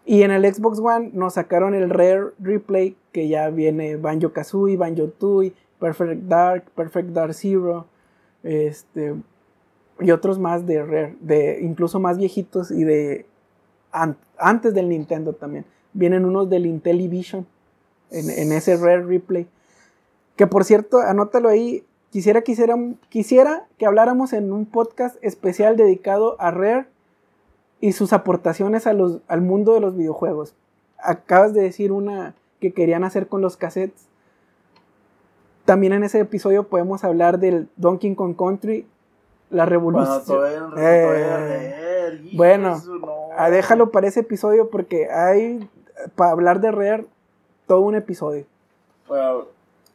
S1: Y en el Xbox One nos sacaron el Rare Replay, que ya viene Banjo Kazooie, Banjo Tooie, Perfect Dark, Perfect Dark Zero, este, y otros más de Rare, de incluso más viejitos y de an- antes del Nintendo también. Vienen unos del Intellivision en, en ese Rare Replay. Que por cierto, anótalo ahí. Quisiera, quisiera, quisiera que habláramos en un podcast especial dedicado a Rare y sus aportaciones a los, al mundo de los videojuegos. Acabas de decir una que querían hacer con los cassettes. También en ese episodio podemos hablar del Donkey Kong Country, la revolución. Eh,
S2: Rare, hijo
S1: bueno,
S2: de su- no.
S1: Ah, déjalo para ese episodio porque hay, para hablar de Rare, todo un episodio.
S2: Bueno,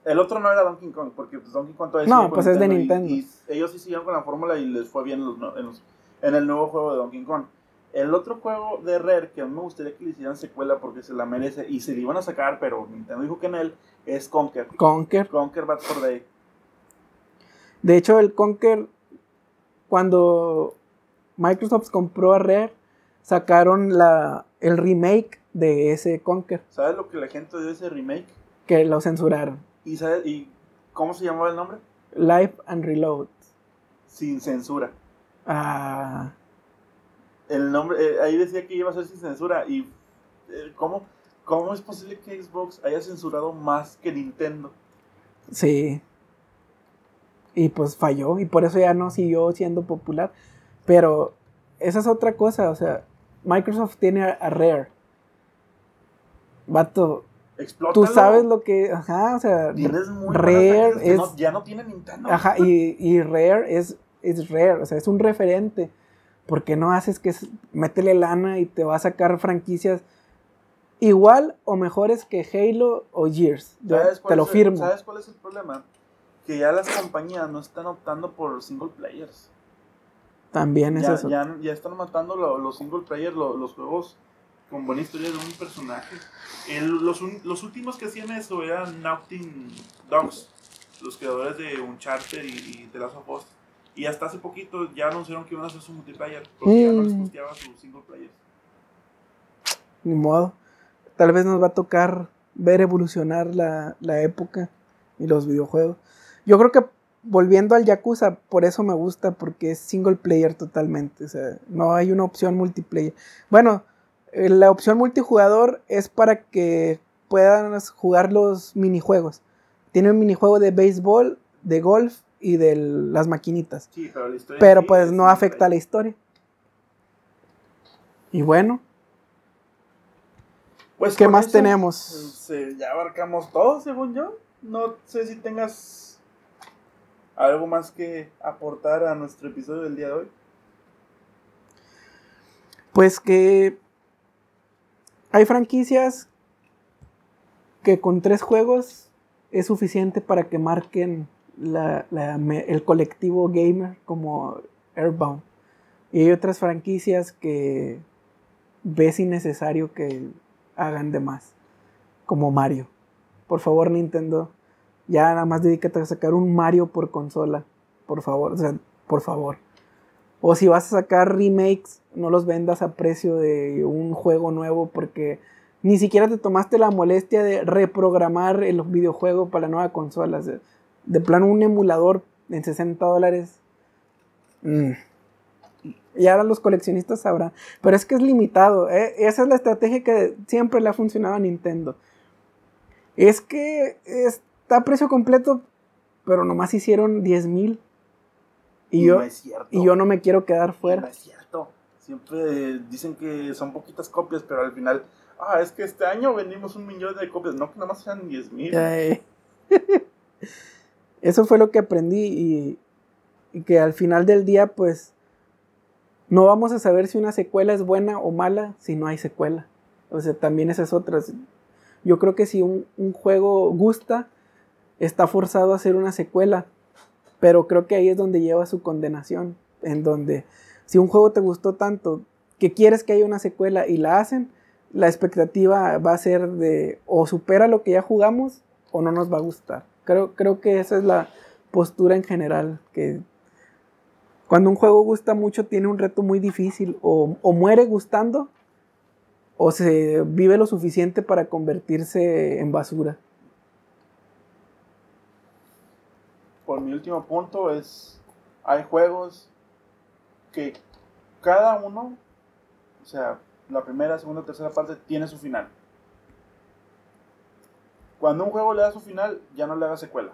S2: el otro no era Donkey Kong, porque pues, Donkey Kong todavía
S1: No, pues es de Nintendo.
S2: Y, ellos sí siguieron con la fórmula y les fue bien en, los no- en los- en el nuevo juego de Donkey Kong. El otro juego de Rare que a mí me gustaría que le hicieran secuela porque se la merece y se le iban a sacar, pero Nintendo dijo que en él, es Conker.
S1: Conker.
S2: Conker Bad for Day.
S1: De hecho, el Conker, cuando Microsoft compró a Rare, sacaron la, el remake de ese Conker,
S2: ¿Sabes lo que la gente dio ese remake?
S1: que lo censuraron.
S2: ¿Y, sabes, ¿Y cómo se llamaba el nombre?
S1: Live and Reload.
S2: Sin censura.
S1: Ah,
S2: El nombre, eh, ahí decía que iba a ser sin censura. ¿Y eh, ¿cómo, cómo es posible que Xbox haya censurado más que Nintendo?
S1: sí. Y pues falló, y por eso ya no siguió siendo popular. Pero esa es otra cosa, o sea, Microsoft tiene a, a Rare. Vato,
S2: Explótalo.
S1: tú sabes lo que. Ajá, o sea,
S2: muy
S1: Rare
S2: que
S1: es-
S2: no- ya no tiene Nintendo.
S1: Ajá, y, y Rare es, es Rare, o sea, es un referente. ¿Por qué no haces que métele lana y te va a sacar franquicias igual o mejores que Halo o Gears? Yo
S2: ¿Sabes cuál
S1: te lo firmo.
S2: ¿Sabes cuál es el problema? Que ya las compañías no están optando por single players.
S1: También es
S2: Ya,
S1: eso.
S2: ya, ya están matando lo- los single players, lo- los juegos con buena historia de un personaje. El- los, los últimos que hacían eso eran Naughty Dogs, los creadores de Uncharted y, y The Last of Us. Y hasta hace poquito ya anunciaron que iban a hacer su multiplayer, porque ya no les
S1: Mm.
S2: gusteaba su single player.
S1: Ni modo. Tal vez nos va a tocar ver evolucionar la, la época y los videojuegos. Yo creo que volviendo al Yakuza, por eso me gusta, porque es single player totalmente. O sea, no hay una opción multiplayer. Bueno, eh, la opción multijugador es para que puedan jugar los minijuegos. Tiene un minijuego de béisbol, de golf y de las maquinitas.
S2: Sí, pero la historia
S1: Pero pues
S2: es
S1: no afecta a la historia. Y bueno,
S2: Pues
S1: ¿Qué más
S2: eso,
S1: tenemos?
S2: pues, eh, ya abarcamos todo, según yo. No sé si tengas algo más que aportar a nuestro episodio del día de hoy.
S1: Pues que hay franquicias que con tres juegos es suficiente para que marquen la- el colectivo gamer como Airbound. Y hay otras franquicias que ves innecesario que hagan de más, como Mario. Por favor, Nintendo, ya nada más dedícate a sacar un Mario por consola. Por favor, o sea, por favor. O si vas a sacar remakes, no los vendas a precio de un juego nuevo porque ni siquiera te tomaste la molestia de reprogramar el videojuego para la nueva consola. De plano un emulador en 60 dólares. mm. Y ahora los coleccionistas sabrán. Pero es que es limitado. ¿eh? Esa es la estrategia que siempre le ha funcionado a Nintendo. Es que está a precio completo, pero nomás hicieron 10 mil. Y, yo, y yo no me quiero quedar fuera.
S2: No es cierto. Siempre dicen que son poquitas copias, pero al final, ah, es que este año vendimos un millón de copias. No, que nada más sean 10 mil.
S1: Eso fue lo que aprendí y, y que al final del día, pues, no vamos a saber si una secuela es buena o mala si no hay secuela. O sea, también esas otras. Yo creo que si un, juego gusta, está forzado a hacer una secuela. Pero creo que ahí es donde lleva su condenación. En donde, si un juego te gustó tanto que quieres que haya una secuela y la hacen, la expectativa va a ser de o supera lo que ya jugamos o no nos va a gustar. Creo, creo que esa es la postura en general que cuando un juego gusta mucho tiene un reto muy difícil o, muere gustando o se vive lo suficiente para convertirse en basura.
S2: Por mi último punto es, hay juegos que cada uno, o sea, la primera, segunda, tercera parte, tiene su final. Cuando un juego le da su final, ya no le haga secuela.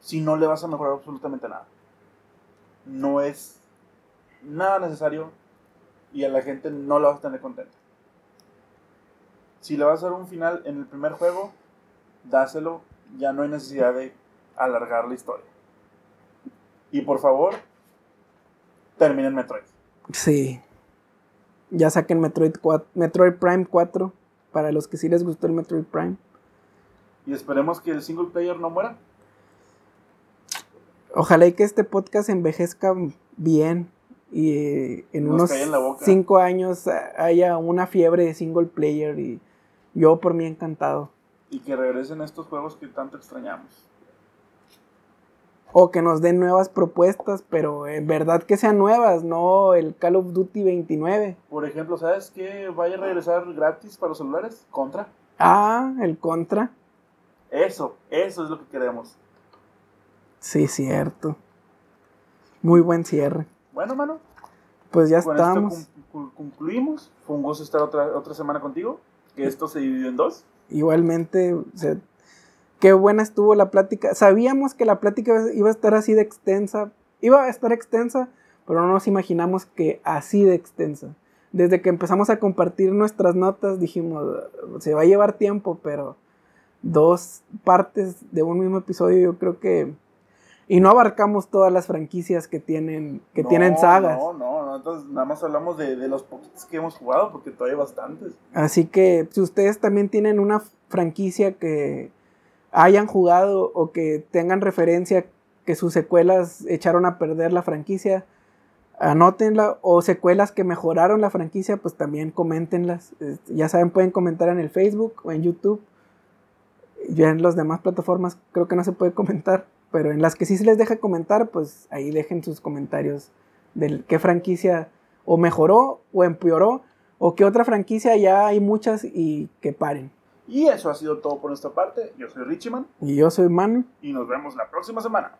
S2: Si no le vas a mejorar absolutamente nada no es nada necesario y a la gente no la vas a tener contenta. Si le vas a dar un final en el primer juego, dáselo, ya no hay necesidad de alargar la historia. Y por favor, terminen Metroid.
S1: Sí. Ya saquen Metroid, Metroid Prime 4 para los que sí les gustó el Metroid Prime.
S2: Y esperemos que el single player no muera.
S1: Ojalá y que este podcast envejezca bien y en unos cinco años haya una fiebre de single player y yo por mí encantado.
S2: Y que regresen estos juegos que tanto extrañamos.
S1: O que nos den nuevas propuestas, pero en verdad que sean nuevas, no el Call of Duty 29.
S2: Por ejemplo, ¿sabes qué vaya a regresar gratis para los celulares? Contra.
S1: Ah, el Contra.
S2: Eso, eso es lo que queremos.
S1: Sí, cierto. Muy buen cierre.
S2: Bueno, mano.
S1: Pues ya estamos.
S2: concluimos. Fue un gusto estar otra, otra semana contigo. Que esto se dividió en dos.
S1: Igualmente, qué buena estuvo la plática. Sabíamos que la plática iba a estar así de extensa. Iba a estar extensa, pero no nos imaginamos que así de extensa. Desde que empezamos a compartir nuestras notas dijimos, se va a llevar tiempo, pero dos partes de un mismo episodio yo creo que y no abarcamos todas las franquicias que tienen, que tienen sagas.
S2: No, no, no, entonces nada más hablamos de, de los poquitos que hemos jugado, porque todavía hay bastantes.
S1: Así que si ustedes también tienen una franquicia que hayan jugado o que tengan referencia que sus secuelas echaron a perder la franquicia, anótenla o secuelas que mejoraron la franquicia, pues también coméntenlas. Ya saben, pueden comentar en el Facebook o en YouTube. Ya en las demás plataformas creo que no se puede comentar. Pero en las que sí se les deja comentar, pues ahí dejen sus comentarios de qué franquicia o mejoró o empeoró o qué otra franquicia ya hay muchas y que paren.
S2: Y eso ha sido todo por nuestra parte. Yo soy Richieman.
S1: Y yo soy Manu.
S2: Y nos vemos la próxima semana.